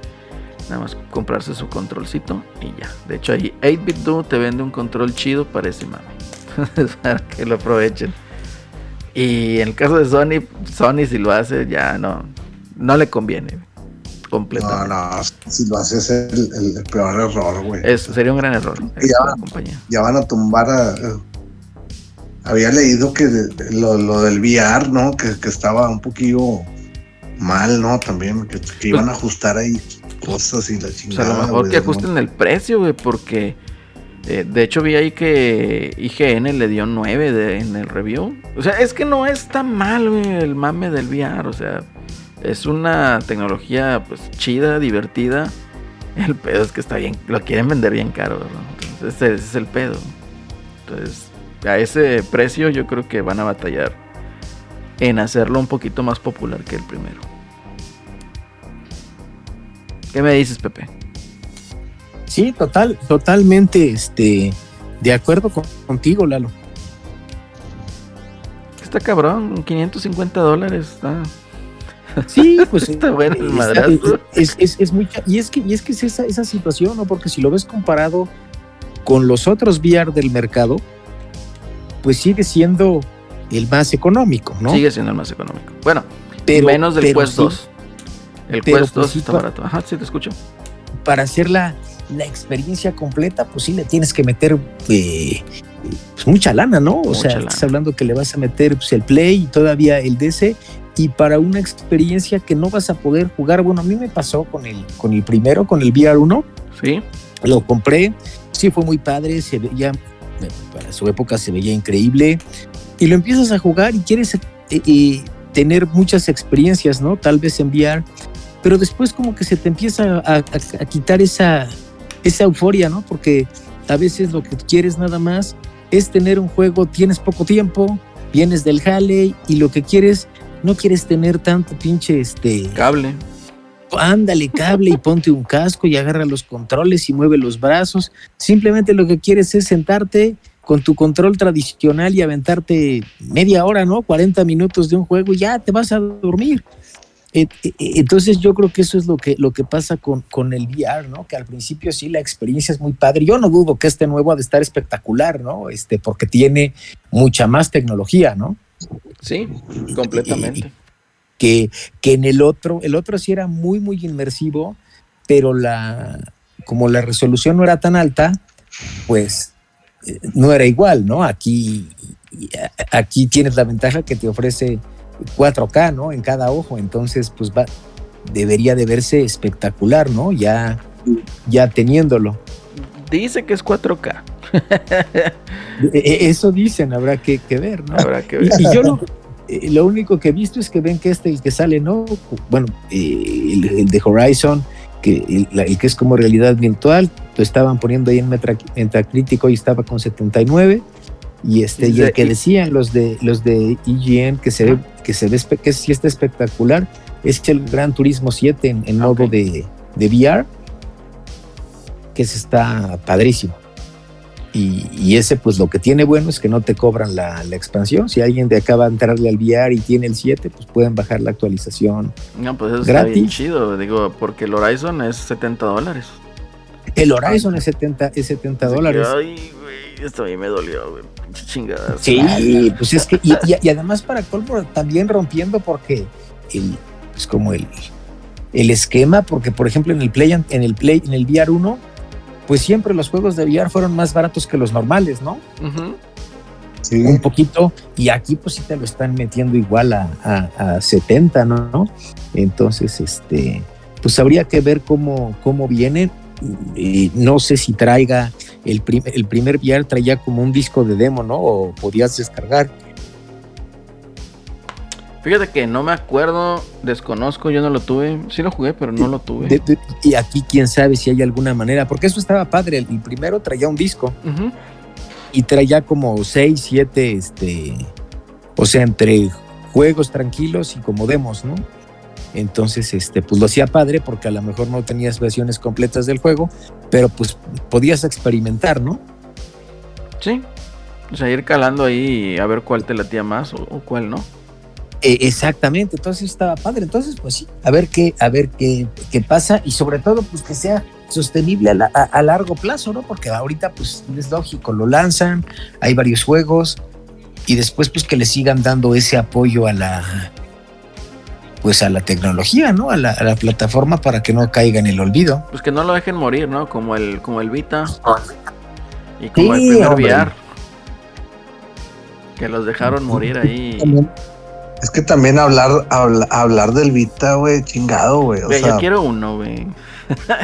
Speaker 1: Nada más comprarse su controlcito y ya. De hecho, ahí 8-Bit Do te vende un control chido para ese. Entonces, para que lo aprovechen. Y en el caso de Sony, Sony si lo hace, ya no, no le conviene.
Speaker 2: No,
Speaker 1: Completamente.
Speaker 2: no, si lo haces es el, el- el peor error, güey.
Speaker 1: Eso sería un gran error.
Speaker 2: Ya.
Speaker 1: compañía.
Speaker 2: Ya van a tumbar a. eh, había leído que de- lo, lo del VR, ¿no? Que, que estaba un poquillo mal, ¿no? También, que, que iban a ajustar ahí cosas y la chingada.
Speaker 1: a lo mejor que ajusten el precio, güey, porque eh, de hecho vi ahí que IGN le dio 9 de- en el review. O sea, es que no es tan mal, güey, el mame del VR. O sea, es una tecnología pues chida, divertida. El pedo es que está bien, lo quieren vender bien caro, ¿no? Entonces ese, ese es el pedo. Entonces, a ese precio yo creo que van a batallar en hacerlo un poquito más popular que el primero. ¿Qué me dices, Pepe?
Speaker 3: Sí, total, totalmente, este, de acuerdo con- contigo, Lalo.
Speaker 1: Está cabrón, 550 dólares. Está.
Speaker 3: Sí, pues
Speaker 1: Está bueno.
Speaker 3: Es, es, es muy y es que y es que es esa, esa situación, ¿no? Porque si lo ves comparado con los otros VR del mercado, pues sigue siendo el más económico, ¿no?
Speaker 1: Sigue siendo el más económico. Bueno,
Speaker 3: Pero-
Speaker 1: menos del Quest
Speaker 3: sí,
Speaker 1: 2. El Quest
Speaker 3: pues
Speaker 1: 2
Speaker 3: sí
Speaker 1: está barato. Ajá, sí, te escucho.
Speaker 3: Para hacer la, la experiencia completa, pues sí le tienes que meter eh, pues mucha lana, ¿no? O sea,
Speaker 1: lana.
Speaker 3: estás hablando que le vas a meter pues, el Play y todavía el DC y para una experiencia que no vas a poder jugar. Bueno, a mí me pasó con el, con el primero, con el VR 1.
Speaker 1: Sí.
Speaker 3: Lo compré, sí fue muy padre, se veía, bueno, para su época se veía increíble. Y lo empiezas a jugar y quieres eh, eh, tener muchas experiencias, ¿no? Tal vez en VR, pero después como que se te empieza a, a- a quitar esa, esa euforia, ¿no? Porque a veces lo que quieres nada más es tener un juego, tienes poco tiempo, vienes del jale y lo que quieres, no quieres tener tanto pinche, este,
Speaker 1: Cable.
Speaker 3: ándale cable y ponte un casco y agarra los controles y mueve los brazos. Simplemente lo que quieres es sentarte con tu control tradicional y aventarte media hora, ¿no? 40 minutos de un juego y ya te vas a dormir. Eh, eh, Entonces yo creo que eso es lo que, lo que pasa con, con el VR, ¿no? Que al principio sí la experiencia es muy padre. Yo no dudo que este nuevo ha de estar espectacular, ¿no? Este, porque tiene mucha más tecnología, ¿no?
Speaker 1: Sí, completamente.
Speaker 3: que, que en el otro, el otro sí era muy, muy inmersivo, pero la, como la resolución no era tan alta, pues eh, no era igual, ¿no? Aquí, aquí tienes la ventaja que te ofrece 4K, ¿no? En cada ojo, entonces pues va, debería de verse espectacular, ¿no? Ya, ya teniéndolo.
Speaker 1: Dice que es 4K.
Speaker 3: E- e- Eso dicen, habrá que, que ver, ¿no?
Speaker 1: Habrá que ver.
Speaker 3: Y, y yo lo, eh, lo único que he visto es que ven que este, el que sale, ¿no? Bueno, eh, el, el de Horizon, que el, el que es como realidad virtual, lo estaban poniendo ahí en Metacritic y estaba con 79. Y este, y el que decían los de los de IGN que se ve, que se ve que sí está espectacular, es el Gran Turismo 7 en, en
Speaker 1: Ah,
Speaker 3: modo
Speaker 1: ok.
Speaker 3: de, de VR, que se está padrísimo. Y, y ese, pues lo que tiene bueno es que no te cobran la, la expansión. Si alguien de acá va a entrarle al VR y tiene el 7, pues pueden bajar la actualización.
Speaker 1: No, pues eso está bien
Speaker 3: Gratis.
Speaker 1: chido. Digo, porque el Horizon es 70 dólares.
Speaker 3: El Horizon es 70, es 70
Speaker 1: Así que,
Speaker 3: dólares.
Speaker 1: Ay, güey, esto a mí me dolió, güey. Pinche chingada.
Speaker 3: Sí, pues es que, y, y- y además para colmo también rompiendo porque el, es como el, el esquema, porque por ejemplo en el Play, en el Play, en el VR 1, pues siempre los juegos de VR fueron más baratos que los normales, ¿no?
Speaker 2: Sí.
Speaker 3: un poquito y aquí pues sí te lo están metiendo igual a, a- a 70, ¿no? Entonces, este, pues habría que ver cómo, cómo viene. Y no sé si traiga el, prim- el primer VR traía como un disco de demo, ¿no? O podías descargar.
Speaker 1: Fíjate que no me acuerdo, desconozco, yo no lo tuve. Sí lo jugué, pero no lo tuve.
Speaker 3: De- de- y aquí quién sabe si hay alguna manera, porque eso estaba padre. El, el primero traía un disco y traía como seis, siete, este, o sea, entre juegos tranquilos y como demos, ¿no? Entonces, este, pues lo hacía padre porque a lo mejor no tenías versiones completas del juego, pero pues podías experimentar, ¿no?
Speaker 1: Sí. O sea, ir calando ahí y a ver cuál te latía más o, o cuál no.
Speaker 3: Eh, exactamente, entonces estaba padre. Entonces, pues sí, a ver qué, a ver qué, qué pasa y sobre todo, pues que sea sostenible a, la- a- a largo plazo, ¿no? Porque ahorita, pues es lógico, lo lanzan, hay varios juegos y después, pues que le sigan dando ese apoyo a la, pues a la tecnología, ¿no? A la, a la plataforma para que no caiga en el olvido.
Speaker 1: Pues que no lo dejen morir, ¿no? Como el, como el Vita y como el
Speaker 3: Sí,
Speaker 1: primer
Speaker 3: hombre.
Speaker 1: VR. Que los dejaron morir ahí.
Speaker 2: También- Es que también hablar, habla- hablar del Vita, güey, chingado, güey. O
Speaker 1: Güey,
Speaker 2: sea,
Speaker 1: yo quiero uno, güey.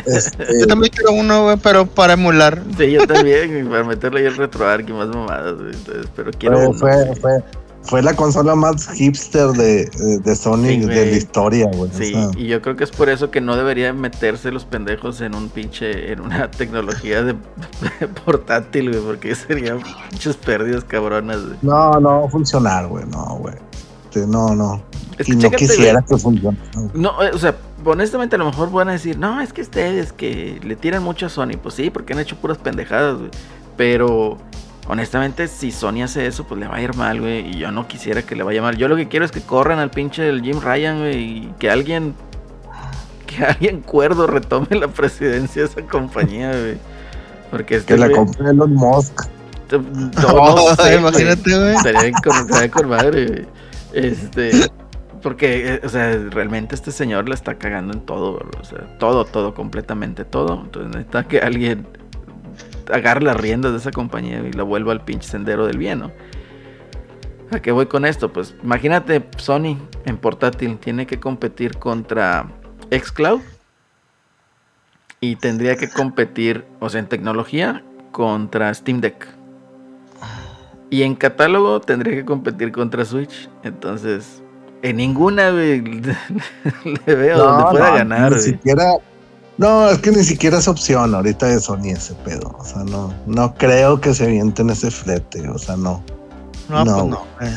Speaker 2: este,
Speaker 4: Yo también quiero uno, güey, pero para emular.
Speaker 1: Sí, yo también, para meterle ahí el RetroArch y más mamadas, güey. Entonces, pero quiero
Speaker 2: fue,
Speaker 1: uno.
Speaker 2: fue, fue, fue la consola más hipster de, de, de Sony
Speaker 1: Sí,
Speaker 2: de la historia, güey. o
Speaker 1: Sí,
Speaker 2: sea.
Speaker 1: y yo creo que es por eso que no deberían meterse los pendejos en un pinche, en una tecnología de portátil, güey, porque serían pinches pérdidas cabronas, güey.
Speaker 2: No, no va a funcionar, güey. No, güey. Este, No, no.
Speaker 1: Es
Speaker 2: y no quisiera que funcione.
Speaker 1: No, eh, o sea, honestamente a lo mejor van a decir, no, es que ustedes que le tiran mucho a Sony, pues sí, porque han hecho puras pendejadas, güey. Pero honestamente, si Sony hace eso, pues le va a ir mal, güey. Y yo no quisiera que le vaya mal. Yo lo que quiero es que corran al pinche del Jim Ryan, güey, y que alguien, que alguien cuerdo retome la presidencia de esa compañía, güey. Porque este
Speaker 2: Que la compré Elon Musk.
Speaker 1: no, no sé, güey.
Speaker 4: imagínate, güey.
Speaker 1: Estaría bien con, estaría con madre, güey. Este. Porque, eh, o sea, realmente este señor la está cagando en todo, todo, todo, completamente todo. Entonces necesita que alguien agarre las riendas de esa compañía y la vuelva al pinche sendero del bien, ¿no? ¿A qué voy con esto? Pues imagínate, Sony en portátil tiene que competir contra Xcloud y tendría que competir, o sea, en tecnología contra Steam Deck. Y en catálogo tendría que competir contra Switch. Entonces, en ninguna güey, le veo donde pueda
Speaker 2: no,
Speaker 1: ganar.
Speaker 2: Ni
Speaker 1: güey.
Speaker 2: siquiera. No, es que ni siquiera es opción ahorita de Sony ese pedo. O sea, no, no creo que se avienten ese flete. O sea, no.
Speaker 4: No,
Speaker 2: No,
Speaker 4: pues no. güey.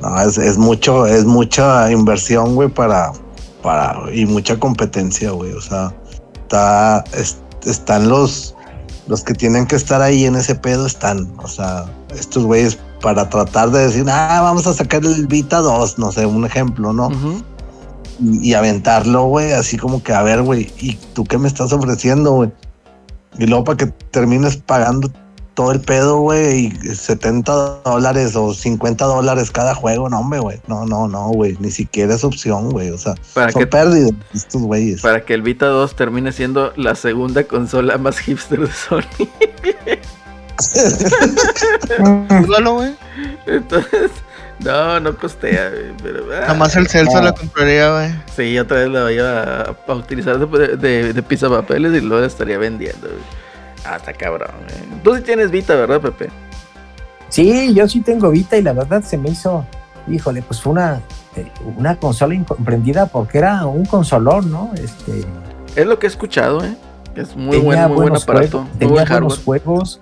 Speaker 2: No, es, es mucho, es mucha inversión, güey, para, para, y mucha competencia, güey. O sea, está, es- están los, los que tienen que estar ahí en ese pedo, están. O sea, estos güeyes para tratar de decir, ah, vamos a sacar el Vita 2, no sé, un ejemplo, ¿no? Y, y aventarlo, güey, así como que, a ver, güey, ¿y tú qué me estás ofreciendo, güey? Y luego para que termines pagando todo el pedo, güey, y 70 dólares o 50 dólares cada juego, no, hombre, güey, no, no, no, güey, ni siquiera es opción, güey, o sea,
Speaker 1: Para
Speaker 2: son
Speaker 1: que,
Speaker 2: pérdidas estos güeyes.
Speaker 1: para que el Vita 2 termine siendo la segunda consola más hipster de Sony.
Speaker 4: Júgalo, güey.
Speaker 1: Entonces, no, no costea, güey, pero. ah,
Speaker 4: Nada más el Celso
Speaker 2: Ah.
Speaker 4: la compraría, güey.
Speaker 1: Sí, otra vez la voy a, a utilizar de, de, de pisapapeles y luego la estaría vendiendo. güey. Ah, está cabrón. güey. Tú sí tienes Vita, ¿verdad, Pepe?
Speaker 3: Sí, yo sí tengo Vita y la verdad se me hizo, híjole, pues fue una, eh, una consola incomprendida porque era un consolón, ¿no? Este,
Speaker 1: Es lo que he escuchado, ¿eh? Es muy buen, muy buen aparato.
Speaker 3: juegos,
Speaker 1: Muy
Speaker 3: tenía
Speaker 1: buen
Speaker 3: buenos juegos.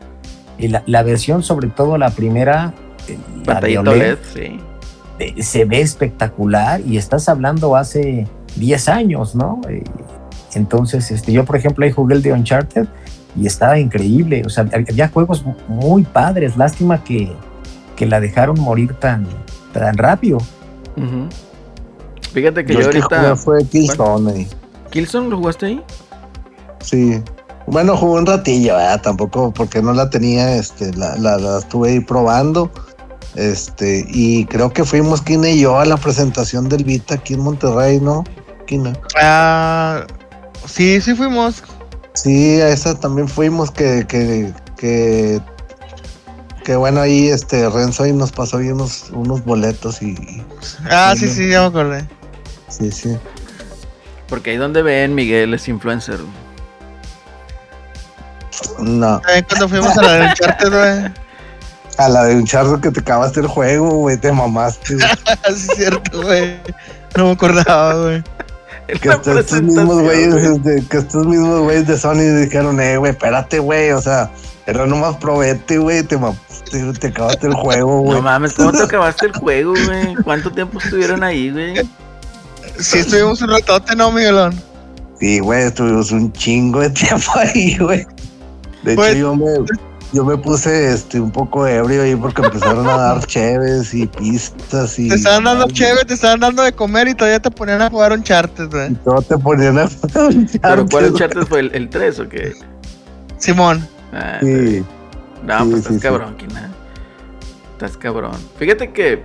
Speaker 3: Y la, la versión, sobre todo la primera, eh, de
Speaker 1: Pantallita
Speaker 3: OLED,
Speaker 1: OLED, sí.
Speaker 3: eh, se ve espectacular y estás hablando hace 10 años, ¿no? Eh, entonces, este, yo por ejemplo ahí jugué el de Uncharted y estaba increíble, o sea, había juegos mu- muy padres, lástima que, que la dejaron morir tan, tan rápido.
Speaker 1: Fíjate que
Speaker 2: Yo
Speaker 1: yo,
Speaker 2: el que
Speaker 1: ahorita.
Speaker 2: jugué fue Killzone, ahí.
Speaker 1: ¿Killzone lo jugaste ahí?
Speaker 2: sí. Bueno, jugué un ratillo, ¿verdad? Tampoco, porque no la tenía, este, la, la, la estuve ahí probando. Este, y creo que fuimos Kine y yo a la presentación del Vita aquí en Monterrey, ¿no? Kina.
Speaker 4: Ah, sí, sí fuimos.
Speaker 2: Sí, a esa también fuimos que, que, que, que bueno, ahí este Renzo ahí nos pasó ahí unos, unos boletos y, y-
Speaker 4: Ah, sí, sí, ya me acordé.
Speaker 2: sí, sí.
Speaker 1: Porque ahí donde ven, Miguel es influencer.
Speaker 2: No.
Speaker 4: Cuando fuimos a la del Uncharted, güey.
Speaker 2: A la de un charro que te acabaste el juego, güey, te mamaste.
Speaker 4: sí, es cierto, güey. No me acordaba, güey.
Speaker 2: Que estos, mismos güeyes,
Speaker 1: güey.
Speaker 2: de- que estos mismos güeyes de Sony dijeron, eh, güey, espérate, güey, o sea, era nomás probete, güey, te, te acabaste el juego, güey.
Speaker 1: No mames, ¿cómo te acabaste el juego, güey? ¿Cuánto tiempo estuvieron ahí, güey?
Speaker 4: Sí, estuvimos un ratote, ¿no, Miguelón?
Speaker 2: Sí, güey, estuvimos un chingo de tiempo ahí, güey. De
Speaker 4: Pues-
Speaker 2: hecho, yo me, yo me puse este, un poco ebrio ahí porque empezaron a dar cheves y pistas y.
Speaker 4: Te estaban dando chévere, te estaban dando de comer y todavía te ponían a jugar un charter,
Speaker 2: Y
Speaker 4: güey.
Speaker 2: todo te ponían a
Speaker 1: ¿Pero cuál Uncharted fue? ¿El, el 3 o qué?
Speaker 4: Simón.
Speaker 1: Ah,
Speaker 2: Sí,
Speaker 1: No,
Speaker 2: Sí,
Speaker 1: pues estás
Speaker 2: sí.
Speaker 1: cabrón, Kina. Estás cabrón. Fíjate que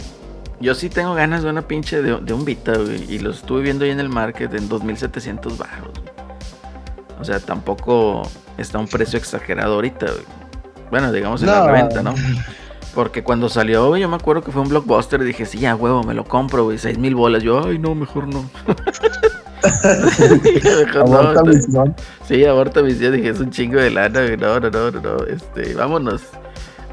Speaker 1: yo sí tengo ganas de una pinche de, de un Vita, güey. Y lo estuve viendo ahí en el market en 2700 bajos. O sea, tampoco está a un precio exagerado ahorita, güey. Bueno, digamos en la
Speaker 2: No.
Speaker 1: reventa, ¿no? Porque cuando salió, yo me acuerdo que fue un blockbuster y dije, sí, a huevo, me lo compro, güey, 6 mil bolas. Yo, ay, no, mejor no. No,
Speaker 2: aborta misión.
Speaker 1: Sí, aborta mis días, dije, es un chingo de lana, güey, no, no, no, no, no, este, vámonos.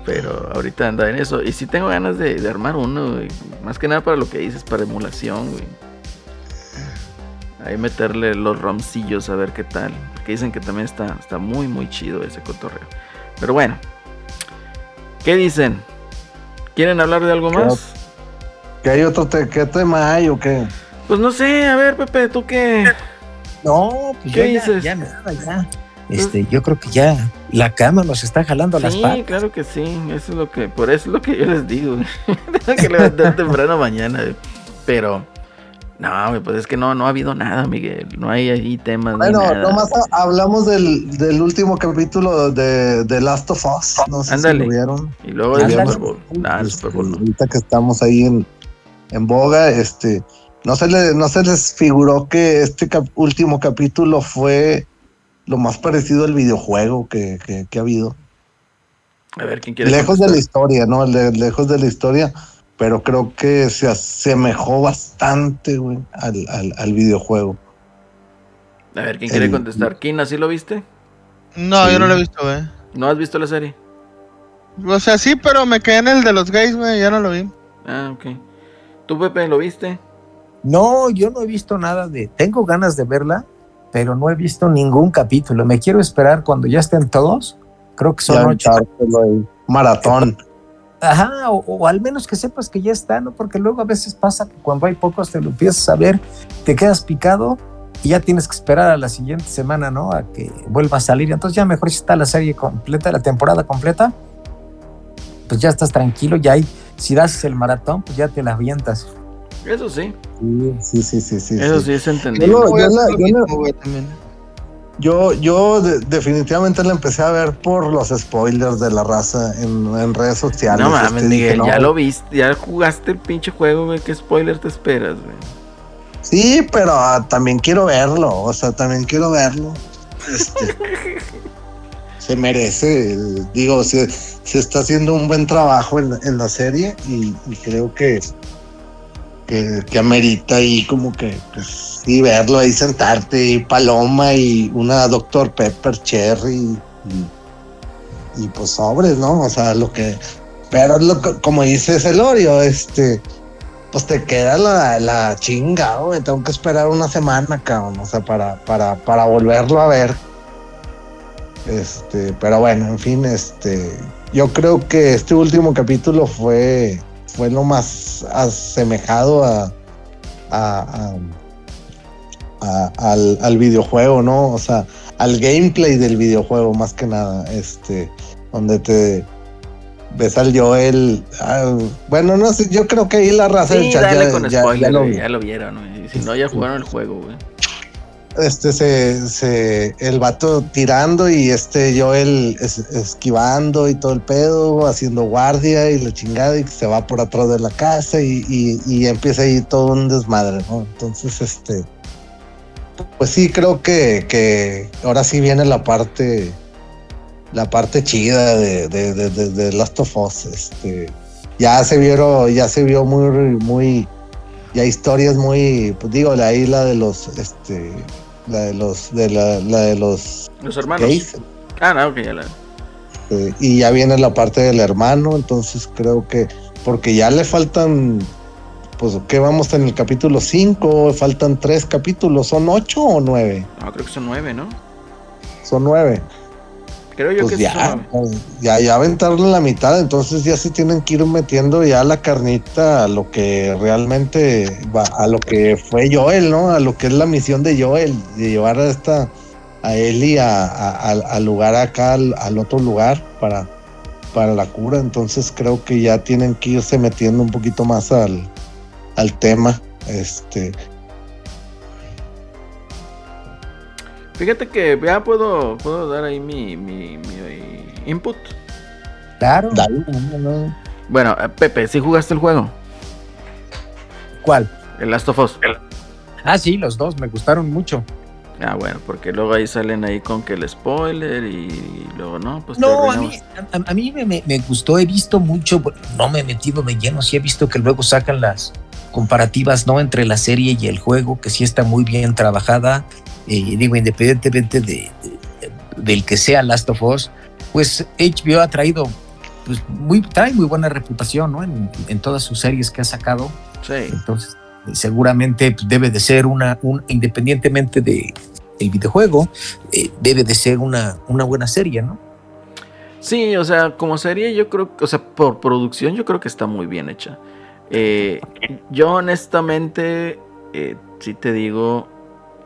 Speaker 1: Pero ahorita anda en eso. Y sí tengo ganas de, de armar uno, güey. Más que nada para lo que dices, para emulación, güey. Ahí meterle los romcillos a ver qué tal. Porque dicen que también está, está muy, muy chido ese cotorreo. Pero bueno. ¿Qué dicen? ¿Quieren hablar de algo
Speaker 2: ¿Qué
Speaker 1: más?
Speaker 2: ¿Qué hay otro te- qué tema hay o qué?
Speaker 1: Pues no sé, a ver, Pepe, ¿tú qué?
Speaker 3: No, pues
Speaker 1: ¿Qué
Speaker 3: ya,
Speaker 1: dices?
Speaker 3: ya nada, ya. Este, yo creo que ya la cama nos está jalando las
Speaker 1: Sí,
Speaker 3: patas.
Speaker 1: claro que sí. Eso es lo que, por eso es lo que yo les digo. Tengo que levantar temprano mañana. güey. Pero, no, pues es que no, no ha habido nada, Miguel. No hay ahí temas. ni
Speaker 2: Bueno,
Speaker 1: nada.
Speaker 2: nomás ha- hablamos del, del último capítulo de, de Last of Us. No sé
Speaker 1: Ándale.
Speaker 2: si lo vieron.
Speaker 1: Y luego del. Super Bowl. Ah, el
Speaker 2: Este,
Speaker 1: Super Bowl. no.
Speaker 2: Ahorita que estamos ahí en, en boga, este, no se, le, no se les figuró que este cap- último capítulo fue lo más parecido al videojuego que, que- que ha habido.
Speaker 1: A ver, ¿quién quiere
Speaker 2: Lejos de la historia, ¿no? Le- lejos de la historia, pero creo que se asemejó bastante, güey, al, al, al videojuego.
Speaker 1: A ver, ¿quién quiere
Speaker 2: el-
Speaker 1: contestar? ¿Quién así lo viste?
Speaker 4: No,
Speaker 2: Sí.
Speaker 4: yo no lo he visto, güey.
Speaker 1: ¿No has visto la serie?
Speaker 4: O sea, sí, pero me quedé en el de los gays, güey. Ya no lo vi.
Speaker 1: Ah, ok. ¿Tú, Pepe, lo viste?
Speaker 3: No, yo no he visto nada de. Tengo ganas de verla, pero no he visto ningún capítulo. Me quiero esperar cuando ya estén todos. Creo que son
Speaker 2: Ya
Speaker 3: ocho.
Speaker 2: Maratón.
Speaker 3: Ajá, o, o al menos que sepas que ya está, ¿no? Porque luego a veces pasa que cuando hay pocos te lo empiezas a ver, te quedas picado y ya tienes que esperar a la siguiente semana, ¿no? A que vuelva a salir. Entonces ya mejor si está la serie completa, la temporada completa, pues ya estás tranquilo, ya hay, si das el maratón, pues ya te la avientas.
Speaker 1: Eso sí.
Speaker 2: Sí, sí, sí, sí.
Speaker 1: Eso
Speaker 2: sí.
Speaker 1: sí es
Speaker 2: Yo
Speaker 1: entendible.
Speaker 2: yo
Speaker 4: hacer lo
Speaker 2: yo Yo, yo de- definitivamente la empecé a ver por los spoilers de la raza en, en redes sociales.
Speaker 1: No mames,
Speaker 2: Este, dije,
Speaker 1: Miguel,
Speaker 2: no,
Speaker 1: ya lo viste, ya jugaste el pinche juego, güey. ¿Qué spoiler te esperas, güey?
Speaker 2: Sí, pero ah, también quiero verlo. O sea, también quiero verlo. Este, se merece. Digo, se, se está haciendo un buen trabajo en, en la serie y, y creo que, que, amerita ahí como que, pues, sí, verlo ahí, sentarte y Paloma y una Dr. Pepper Cherry y, y, pues sobres, ¿no? O sea, lo que... Pero como dice Celorio, este pues te queda la, la chinga, güey. Tengo que esperar una semana, cabrón. O sea, para, para, para volverlo a ver. Este, pero bueno, en fin, este. Yo creo que este último capítulo fue, fue lo más asemejado a, a- a- al, al videojuego, ¿no? O sea, al gameplay del videojuego, más que nada. Este, donde te ves al Joel. ah, bueno, no sé, yo creo que ahí la raza del
Speaker 1: Sí,
Speaker 2: chat
Speaker 1: dale
Speaker 2: ya-
Speaker 1: con
Speaker 2: ya- ya
Speaker 1: spoiler,
Speaker 2: lo
Speaker 1: güey,
Speaker 2: vio.
Speaker 1: ya lo vieron. Si no, ya jugaron el juego, güey.
Speaker 2: Este se, se el vato tirando y este Joel es- esquivando y todo el pedo, haciendo guardia y la chingada y se va por atrás de la casa y, y- y empieza ahí todo un desmadre, ¿no? Entonces, este, pues sí, creo que, que ahora sí viene la parte, la parte chida de, de, de, de- Last of Us, este, ya se vieron, ya se vio muy, muy, ya historias muy, pues digo, la isla de los, este, la de los, de la, la de los
Speaker 1: Los hermanos.
Speaker 2: gays,
Speaker 1: Ah, no, ok, ya la.
Speaker 2: Y ya viene la parte del hermano, entonces creo que, porque ya le faltan, pues, ¿qué vamos en el capítulo 5? Faltan tres capítulos, ¿son ocho o nueve?
Speaker 1: No, creo que son nueve, ¿no?
Speaker 2: Son nueve.
Speaker 1: Creo yo
Speaker 2: Pues
Speaker 1: que
Speaker 2: ya, ya, ya aventarle la mitad, entonces ya se tienen que ir metiendo ya la carnita a lo que realmente va, a lo que fue Joel, ¿no? A lo que es la misión de Joel, de llevar a esta, a Ellie a- al lugar acá, al, al otro lugar para, para la cura. Entonces creo que ya tienen que irse metiendo un poquito más al, al tema. Este,
Speaker 1: Fíjate que ya puedo, puedo dar ahí mi, mi, mi input.
Speaker 3: Claro.
Speaker 2: dale, no, no.
Speaker 1: Bueno, eh, Pepe, ¿sí jugaste el juego?
Speaker 3: ¿Cuál?
Speaker 1: El Last of Us.
Speaker 3: Ah, sí, los dos me gustaron mucho.
Speaker 1: Ah, bueno, porque luego ahí salen ahí con que el spoiler y, luego no, pues te
Speaker 3: No, a mí, a, a mí me, me- me gustó, he visto mucho, no me he metido de lleno, sí he visto que luego sacan las comparativas, ¿no? Entre la serie y el juego, que sí está muy bien trabajada, eh, digo, independientemente de, de- del que sea Last of Us, pues HBO ha traído, pues, muy, trae muy buena reputación, ¿no? En, en todas sus series que ha sacado,
Speaker 1: Sí.
Speaker 3: entonces seguramente pues, debe de ser una, un, independientemente de el videojuego, eh, debe de ser una, una buena serie, ¿no?
Speaker 1: Sí, o sea, como serie yo creo, o sea, por producción yo creo que está muy bien hecha. Eh, yo honestamente, eh, si te digo,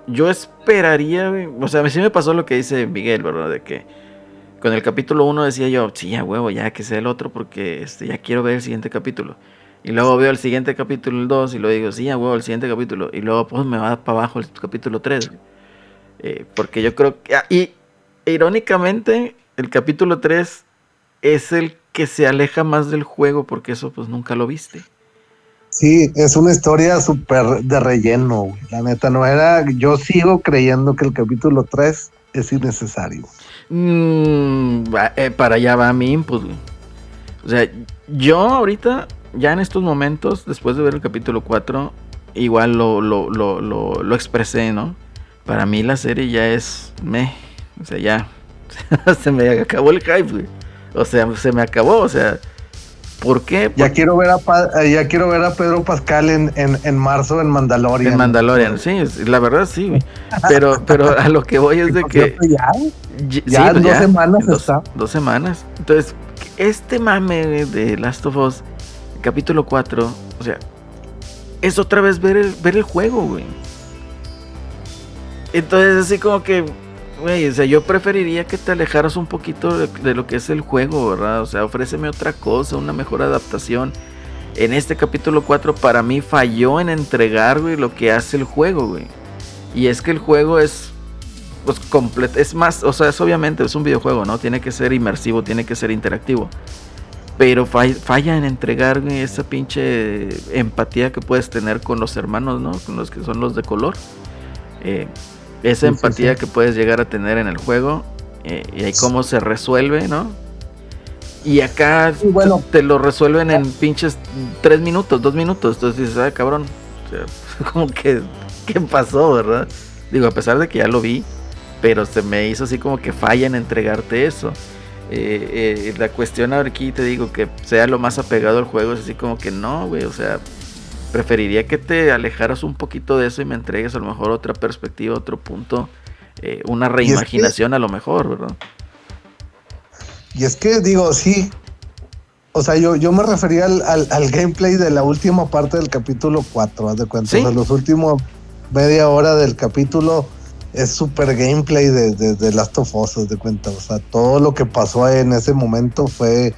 Speaker 1: yo esperaría, o sea, sí me pasó lo que dice Miguel, ¿verdad? De que con el capítulo 1 decía yo, sí, a huevo, ya que sea el otro porque este, ya quiero ver el siguiente capítulo. Y luego veo el siguiente capítulo, el 2, y lo digo, sí, a huevo, el siguiente capítulo. Y luego pues me va para abajo el capítulo 3. Eh, porque yo creo que... ah, y irónicamente, el capítulo 3 es el que se aleja más del juego porque eso pues nunca lo viste.
Speaker 2: Sí, es una historia súper de relleno, güey. La neta no era. Yo sigo creyendo que el capítulo 3 es innecesario.
Speaker 1: Mm, eh, para allá va mi input. güey. O sea, yo ahorita, ya en estos momentos, después de ver el capítulo 4, igual lo, lo, lo, lo, lo expresé, ¿no? Para mí la serie ya es me. O sea, ya. se me acabó el hype, güey. O sea, se me acabó. O sea, ¿por qué?
Speaker 2: Ya quiero ver a eh, ya quiero ver a Pedro Pascal en, en, en marzo en Mandalorian.
Speaker 1: En Mandalorian, sí, la verdad sí, güey. Pero, pero a lo que voy es de que.
Speaker 2: ya, ya en
Speaker 1: pues
Speaker 2: dos semanas
Speaker 1: dos,
Speaker 2: está.
Speaker 1: dos semanas. Entonces, este mame de Last of Us, capítulo 4, o sea, es otra vez ver el, ver el juego, güey. Entonces, así como que, güey, o sea, yo preferiría que te alejaras un poquito de, lo que es el juego, ¿verdad? O sea, ofréceme otra cosa, una mejor adaptación. En este capítulo 4 para mí falló en entregar, lo que hace el juego, güey. Y es que el juego es pues completo, es más, o sea, es obviamente es un videojuego, ¿no? Tiene que ser inmersivo, tiene que ser interactivo. Pero fa- falla en entregar esa pinche empatía que puedes tener con los hermanos, ¿no? Con los que son los de color. Eh, esa
Speaker 2: Sí,
Speaker 1: empatía
Speaker 2: sí.
Speaker 1: que puedes llegar a tener en el juego. eh, y ahí cómo se resuelve, ¿no? Y acá
Speaker 2: bueno.
Speaker 1: te lo resuelven en pinches tres minutos, dos minutos. Entonces dices, ah, cabrón. O sea, como que, ¿qué pasó, verdad? Digo, a pesar de que ya lo vi, pero se me hizo así como que falla en entregarte eso. Eh, eh, la cuestión ahora aquí te digo que sea lo más apegado al juego es así como que no, güey, o sea, preferiría que te alejaras un poquito de eso y me entregues a lo mejor otra perspectiva, otro punto, eh, una
Speaker 2: es que-
Speaker 1: reimaginación a lo mejor, ¿verdad?
Speaker 2: Y es que digo, sí. O sea, yo, yo me refería al, al, al gameplay de la última parte del capítulo 4, haz de cuenta.
Speaker 1: Sí.
Speaker 2: O sea, los últimos media hora del capítulo es súper gameplay de, de, de Last of Us, haz de cuenta. O sea, todo lo que pasó en ese momento fue,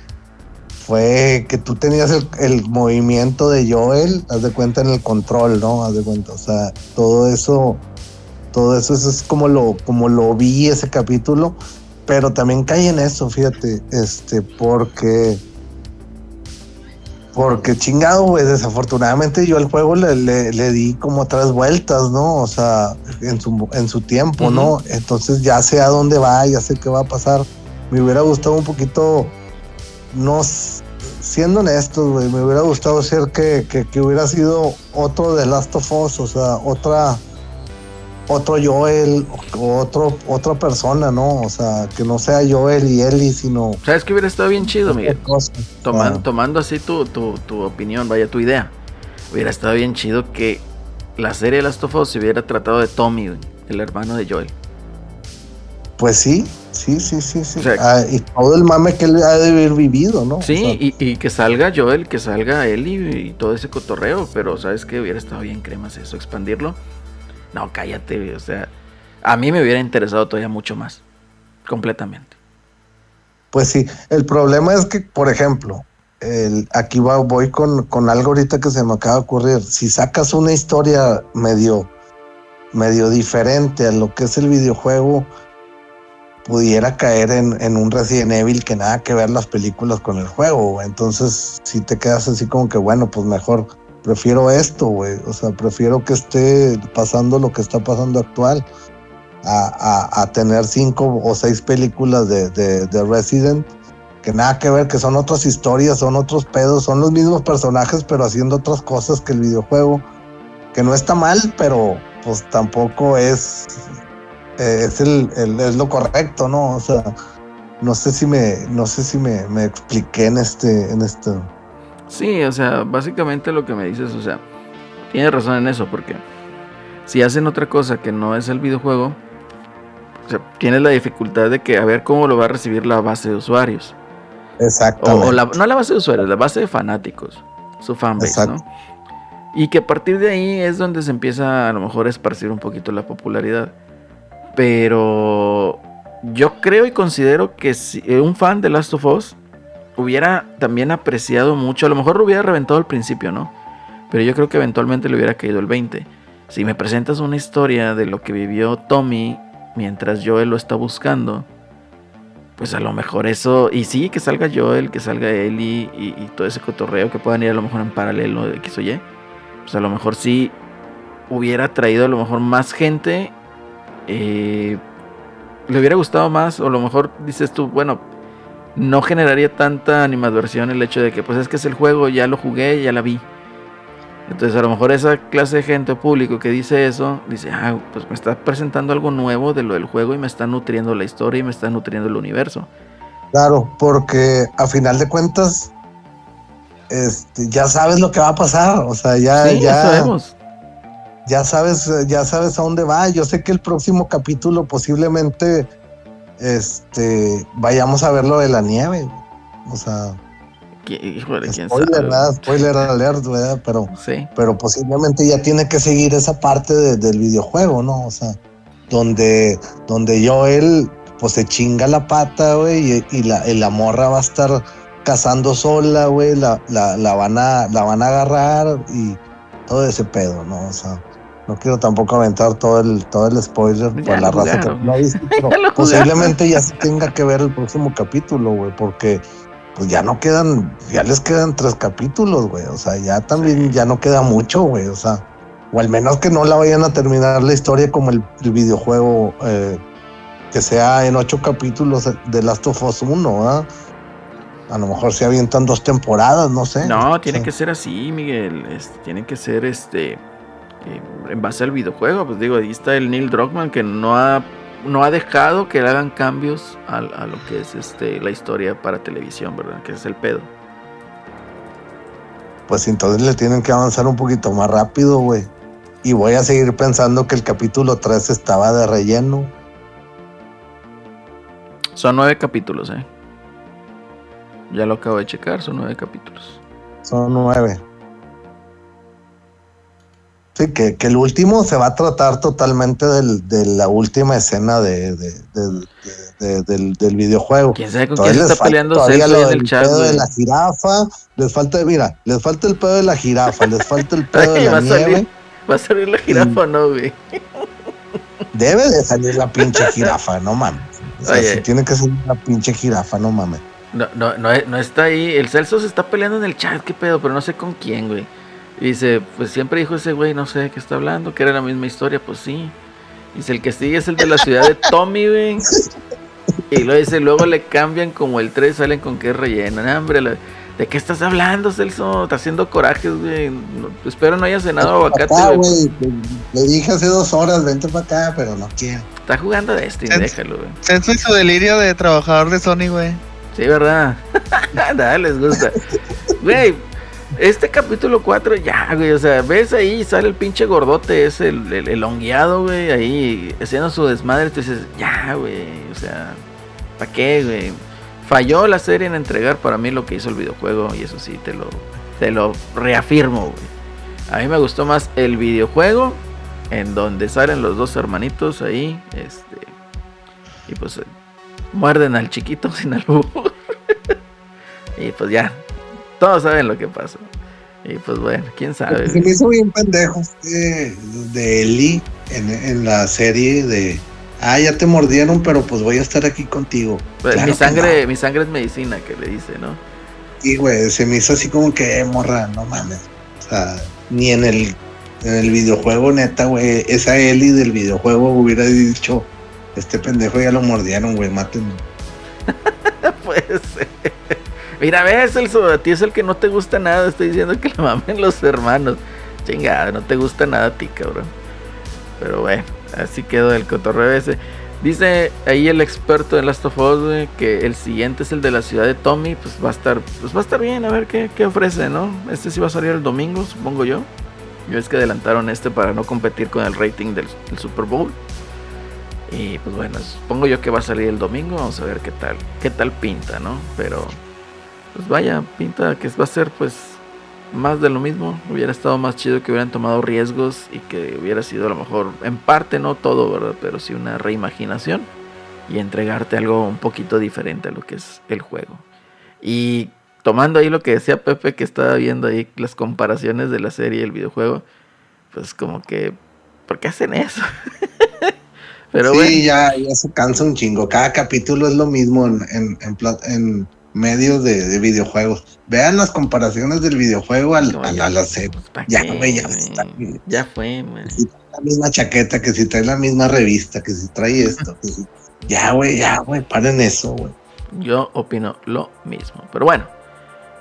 Speaker 2: fue que tú tenías el, el movimiento de Joel, haz de cuenta, en el control, ¿no? Haz de cuenta. O sea, todo eso, todo eso, eso es como lo, como lo vi ese capítulo pero también cae en eso, fíjate, este, porque, porque chingado, güey, desafortunadamente yo al juego le, le, le di como tres vueltas, ¿no? O sea, en su, en su tiempo. ¿no? Entonces ya sé a dónde va, ya sé qué va a pasar. Me hubiera gustado un poquito, no, siendo honestos, güey, me hubiera gustado ser que, que, que hubiera sido otro de Last of Us, o sea, otra otro Joel, otro, otra persona, ¿no? O sea, que no sea Joel y Ellie, sino
Speaker 1: ¿Sabes que hubiera estado bien chido, Miguel?
Speaker 2: otra cosa.
Speaker 1: Toman-
Speaker 2: Ah,
Speaker 1: Tomando así tu, tu, tu opinión, vaya, tu idea. Hubiera estado bien chido que la serie de Last of Us se hubiera tratado de Tommy, el hermano de Joel.
Speaker 2: Pues sí, sí, sí, sí, sí.
Speaker 1: O sea-
Speaker 2: Ah, y todo el mame que él ha de haber vivido, ¿no? O
Speaker 1: Sí,
Speaker 2: sea,
Speaker 1: y, y que salga Joel, que salga Ellie y todo ese cotorreo, pero ¿sabes qué? Hubiera estado bien cremas eso, expandirlo. No, cállate, o sea, a mí me hubiera interesado todavía mucho más, completamente.
Speaker 2: Pues sí, el problema es que, por ejemplo, el, aquí va, voy con, con algo ahorita que se me acaba de ocurrir. Si sacas una historia medio, medio diferente a lo que es el videojuego, pudiera caer en, un Resident Evil que nada que ver las películas con el juego. Entonces, si te quedas así como que, bueno, pues mejor prefiero esto, güey. O sea, prefiero que esté pasando lo que está pasando actual a, tener cinco o seis películas de Resident que nada que ver, que son otras historias, son otros pedos, son los mismos personajes, pero haciendo otras cosas que el videojuego, que no está mal, pero pues tampoco es, eh, es, el, el- es lo correcto, ¿no? O sea, no sé si me, no sé si me, me expliqué en este, en este.
Speaker 1: Sí, o sea, básicamente lo que me dices, o sea, tienes razón en eso, porque si hacen otra cosa que no es el videojuego, o sea, tienes la dificultad de que a ver cómo lo va a recibir la base de usuarios. O,
Speaker 2: Exactamente.
Speaker 1: o la, no la base de usuarios, la base de fanáticos, su fanbase,
Speaker 2: Exacto.
Speaker 1: ¿no? Y que a partir de ahí es donde se empieza a lo mejor a esparcir un poquito la popularidad. Pero yo creo y considero que si eh, un fan de Last of Us hubiera también apreciado mucho, a lo mejor lo hubiera reventado al principio, ¿no? Pero yo creo que eventualmente le hubiera caído el 20. Si me presentas una historia de lo que vivió Tommy mientras Joel lo está buscando, pues a lo mejor eso, y sí, que salga Joel, que salga Ellie y, y todo ese cotorreo, que puedan ir a lo mejor en paralelo de X o Y, pues a lo mejor sí hubiera traído a lo mejor más gente, eh, le hubiera gustado más, o a lo mejor dices tú, bueno, no generaría tanta animadversión el hecho de que pues es que es el juego, ya lo jugué, ya la vi. Entonces a lo mejor esa clase de gente o público que dice eso, dice, ah, pues me está presentando algo nuevo de lo del juego y me está nutriendo la historia y me está nutriendo el universo.
Speaker 2: Claro, porque a final de cuentas, este, ya sabes lo que va a pasar. O sea, ya,
Speaker 1: sí,
Speaker 2: ya,
Speaker 1: sabemos.
Speaker 2: Ya sabes, ya sabes a dónde va. Yo sé que el próximo capítulo posiblemente este vayamos a ver lo de la nieve. O sea,
Speaker 1: Híjole, quién
Speaker 2: spoiler,
Speaker 1: sabe.
Speaker 2: ¿verdad? Spoiler alert, ¿verdad? Pero,
Speaker 1: Sí,
Speaker 2: pero posiblemente ya tiene que seguir esa parte de- del videojuego, ¿no? O sea, donde, donde Joel pues se chinga la pata, güey, y, y la, y la morra va a estar cazando sola, güey, la, la, la van a, la van a agarrar y todo ese pedo, ¿no? O sea, no quiero tampoco aventar todo el, todo el spoiler
Speaker 1: Ya
Speaker 2: por la raza que no ha visto, pero
Speaker 1: Ya
Speaker 2: posiblemente ya se tenga que ver el próximo capítulo, güey, porque pues ya no quedan, ya les quedan tres capítulos, güey, o sea, ya también ya no queda mucho, güey, o sea, o al menos que no la vayan a terminar la historia como el, el videojuego, eh, que sea en ocho capítulos de Last of Us 1, ¿verdad? A lo mejor se avientan dos temporadas, no sé.
Speaker 1: No, tiene
Speaker 2: Sí.
Speaker 1: que ser así, Miguel. Este, tiene que ser este eh, en base al videojuego. Pues digo, ahí está el Neil Druckmann que no ha, no ha dejado que le hagan cambios a, lo que es este la historia para televisión, ¿verdad? Que es el pedo.
Speaker 2: Pues entonces le tienen que avanzar un poquito más rápido, güey. Y voy a seguir pensando que el capítulo 3 estaba de relleno.
Speaker 1: Son nueve capítulos, ¿eh? Ya lo acabo de checar, son nueve capítulos.
Speaker 2: Son nueve. Sí, que, que el último se va a tratar totalmente del- de la última escena de, de- de- de- del, del videojuego.
Speaker 1: ¿Quién sabe con quién se está peleando
Speaker 2: todavía lo del
Speaker 1: el chat,
Speaker 2: pedo de la jirafa, les falta, mira, les falta el pedo de la jirafa, les falta el pedo de la
Speaker 1: va
Speaker 2: nieve.
Speaker 1: salir, va a salir la jirafa, ¿no, güey?
Speaker 2: Debe de salir la pinche jirafa, no mames. O sea,
Speaker 1: Oye.
Speaker 2: si tiene que salir la pinche jirafa, no mames.
Speaker 1: No, no, no, no está ahí. El Celso se está peleando en el chat, qué pedo, pero no sé con quién, güey. Y dice, pues siempre dijo ese güey, no sé de qué está hablando, que era la misma historia, pues sí. Dice, el que sigue es el de la ciudad de Tommy, güey. Y luego dice, luego le cambian como el 3, salen con que es relleno. Nah, hombre, la- ¿De qué estás hablando, Celso? Está haciendo corajes, güey. No- espero no haya cenado aguacate,
Speaker 2: acá,
Speaker 1: güey.
Speaker 2: güey. Le dije hace dos horas, vente para acá, pero no quiere.
Speaker 1: Está jugando de este,
Speaker 4: Celso.
Speaker 1: déjalo, güey.
Speaker 4: Censo y su delirio de trabajador de Sony, güey.
Speaker 1: Sí, ¿verdad? Nada, les gusta. Güey, este capítulo 4 ya, güey, o sea, ves ahí, sale el pinche gordote ese, el, el, el güey, ahí haciendo su desmadre, tú dices, ya, güey, o sea, ¿para qué, güey? Falló la serie en entregar para mí lo que hizo el videojuego y eso sí, te lo, te lo reafirmo, güey. A mí me gustó más el videojuego, en donde salen los dos hermanitos ahí, este, y pues eh, muerden al chiquito sin albur. y pues ya, todos saben lo que pasó. Y pues bueno, quién sabe.
Speaker 2: Se me hizo bien pendejo de, de Eli en, en la serie de. Ah, ya te mordieron, pero pues voy a estar aquí contigo.
Speaker 1: Pues,
Speaker 2: Claro
Speaker 1: mi sangre, mi sangre es medicina, que le dice, ¿no?
Speaker 2: Y güey, se me hizo así como que, eh, morra, no mames. O sea, ni en el, en el videojuego, neta, güey. Esa Eli del videojuego hubiera dicho, este pendejo ya lo mordieron, güey, mátenme.
Speaker 1: Puede ser. Mira, ves, Celso, a ti es el que no te gusta nada. Estoy diciendo que le mamen los hermanos. Chingada, no te gusta nada a ti, cabrón. Pero bueno, así quedó el cotorreo ese. Dice ahí el experto de Last of Us, que el siguiente es el de la ciudad de Tommy. Pues va a estar, pues va a estar bien, a ver qué, qué ofrece, ¿no? Este sí va a salir el domingo, supongo yo. Yo es que adelantaron este para no competir con el rating del, del Super Bowl. Y pues bueno, supongo yo que va a salir el domingo. Vamos a ver qué tal, qué tal pinta, ¿no? Pero pues vaya, pinta que va a ser pues más de lo mismo. Hubiera estado más chido que hubieran tomado riesgos y que hubiera sido a lo mejor, en parte no todo, ¿verdad? Pero sí una reimaginación y entregarte algo un poquito diferente a lo que es el juego. Y tomando ahí lo que decía Pepe, que estaba viendo ahí las comparaciones de la serie y el videojuego, pues como que, ¿por qué hacen eso? Pero
Speaker 2: sí,
Speaker 1: bueno.
Speaker 2: ya, ya se cansa un chingo. Cada capítulo es lo mismo en, en, en medios de, de videojuegos. Vean las comparaciones del videojuego al,
Speaker 1: No,
Speaker 2: a,
Speaker 1: ya.
Speaker 2: la, la serie.
Speaker 1: Pues, ¿pa'
Speaker 2: Ya, güey, ya.
Speaker 1: Ya fue.
Speaker 2: Que si trae la misma chaqueta, que si trae la misma revista, que si trae esto. que si- Ya, güey, ya, güey, paren eso, güey.
Speaker 1: Yo opino lo mismo. Pero bueno,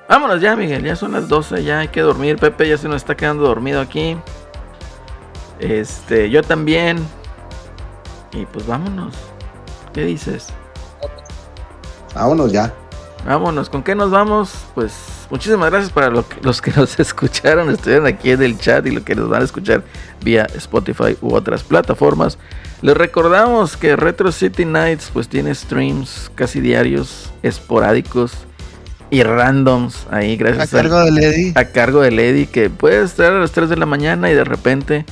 Speaker 1: vámonos ya, Miguel. Ya son las 12, ya hay que dormir. Pepe ya se nos está quedando dormido aquí. Este, yo también. Y pues vámonos. ¿Qué dices?
Speaker 2: Vámonos ya.
Speaker 1: Vámonos, ¿con qué nos vamos? Pues muchísimas gracias para lo que- los que nos escucharon, estuvieron aquí en el chat y los que nos van a escuchar vía Spotify u otras plataformas. Les recordamos que Retro City Nights pues tiene streams casi diarios, esporádicos y randoms ahí
Speaker 4: A
Speaker 1: gracias al-
Speaker 4: cargo de Lady.
Speaker 1: a cargo de Lady que puede estar a las 3 de la mañana y de repente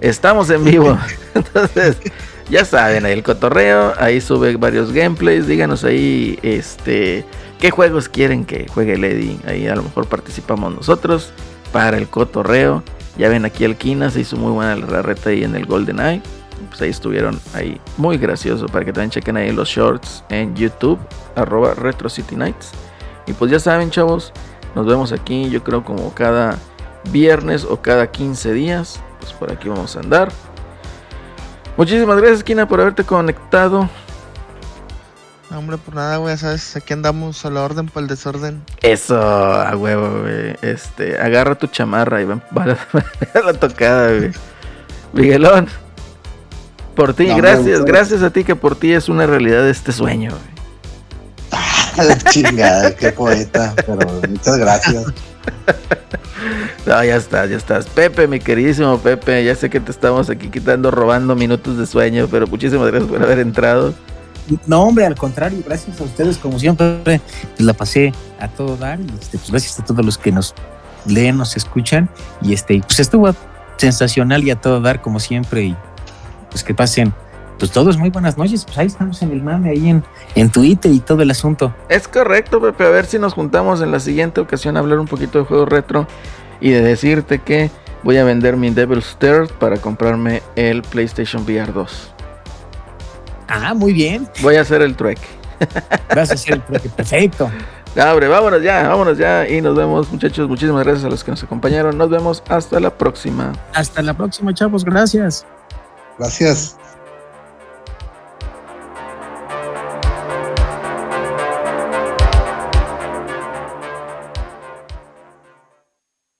Speaker 1: estamos en vivo. Entonces, ya saben, ahí el cotorreo, ahí sube varios gameplays, díganos ahí este qué juegos quieren que juegue Lady. Ahí a lo mejor participamos nosotros para el cotorreo. Ya ven aquí el Kina, se hizo muy buena la reta ahí en el Golden Eye. Pues ahí estuvieron ahí muy gracioso para que también chequen ahí los shorts en YouTube, arroba Retro City Nights. Y pues ya saben, chavos, nos vemos aquí, yo creo como cada viernes o cada 15 días. Pues por aquí vamos a andar. Muchísimas gracias, Kina, por haberte conectado.
Speaker 4: No, hombre, por nada, güey, sabes, aquí andamos a la orden por el desorden.
Speaker 1: Eso, a huevo, güey. Este, agarra tu chamarra y ven para la tocada, güey. Miguelón, por ti,
Speaker 2: No,
Speaker 1: gracias, gracias a ti que por ti es una realidad este sueño, güey.
Speaker 2: A la chingada, qué poeta. Pero muchas gracias.
Speaker 1: No, ya estás, ya estás. Pepe, mi queridísimo Pepe, ya sé que te estamos aquí quitando, robando minutos de sueño, pero muchísimas gracias por haber entrado.
Speaker 3: No, hombre, al contrario, gracias a ustedes, como siempre, pues la pasé a todo dar. Y este, pues gracias a todos los que nos leen, nos escuchan. Y este, pues estuvo sensacional y a todo dar, como siempre. Y pues que pasen, pues todos muy buenas noches. Pues ahí estamos en el mame, ahí en, en Twitter y todo el asunto.
Speaker 1: Es correcto, Pepe. A ver si nos juntamos en la siguiente ocasión a hablar un poquito de juegos retro y de decirte que voy a vender mi Devil's Third para comprarme el PlayStation VR 2.
Speaker 3: Ah, muy bien.
Speaker 1: Voy a hacer el trueque.
Speaker 3: Vas a hacer el trueque. Perfecto.
Speaker 1: Ya, hombre, vámonos ya, vámonos ya y nos vemos, muchachos. Muchísimas gracias a los que nos acompañaron. Nos vemos hasta la próxima.
Speaker 3: Hasta la próxima, chavos. Gracias.
Speaker 2: Gracias.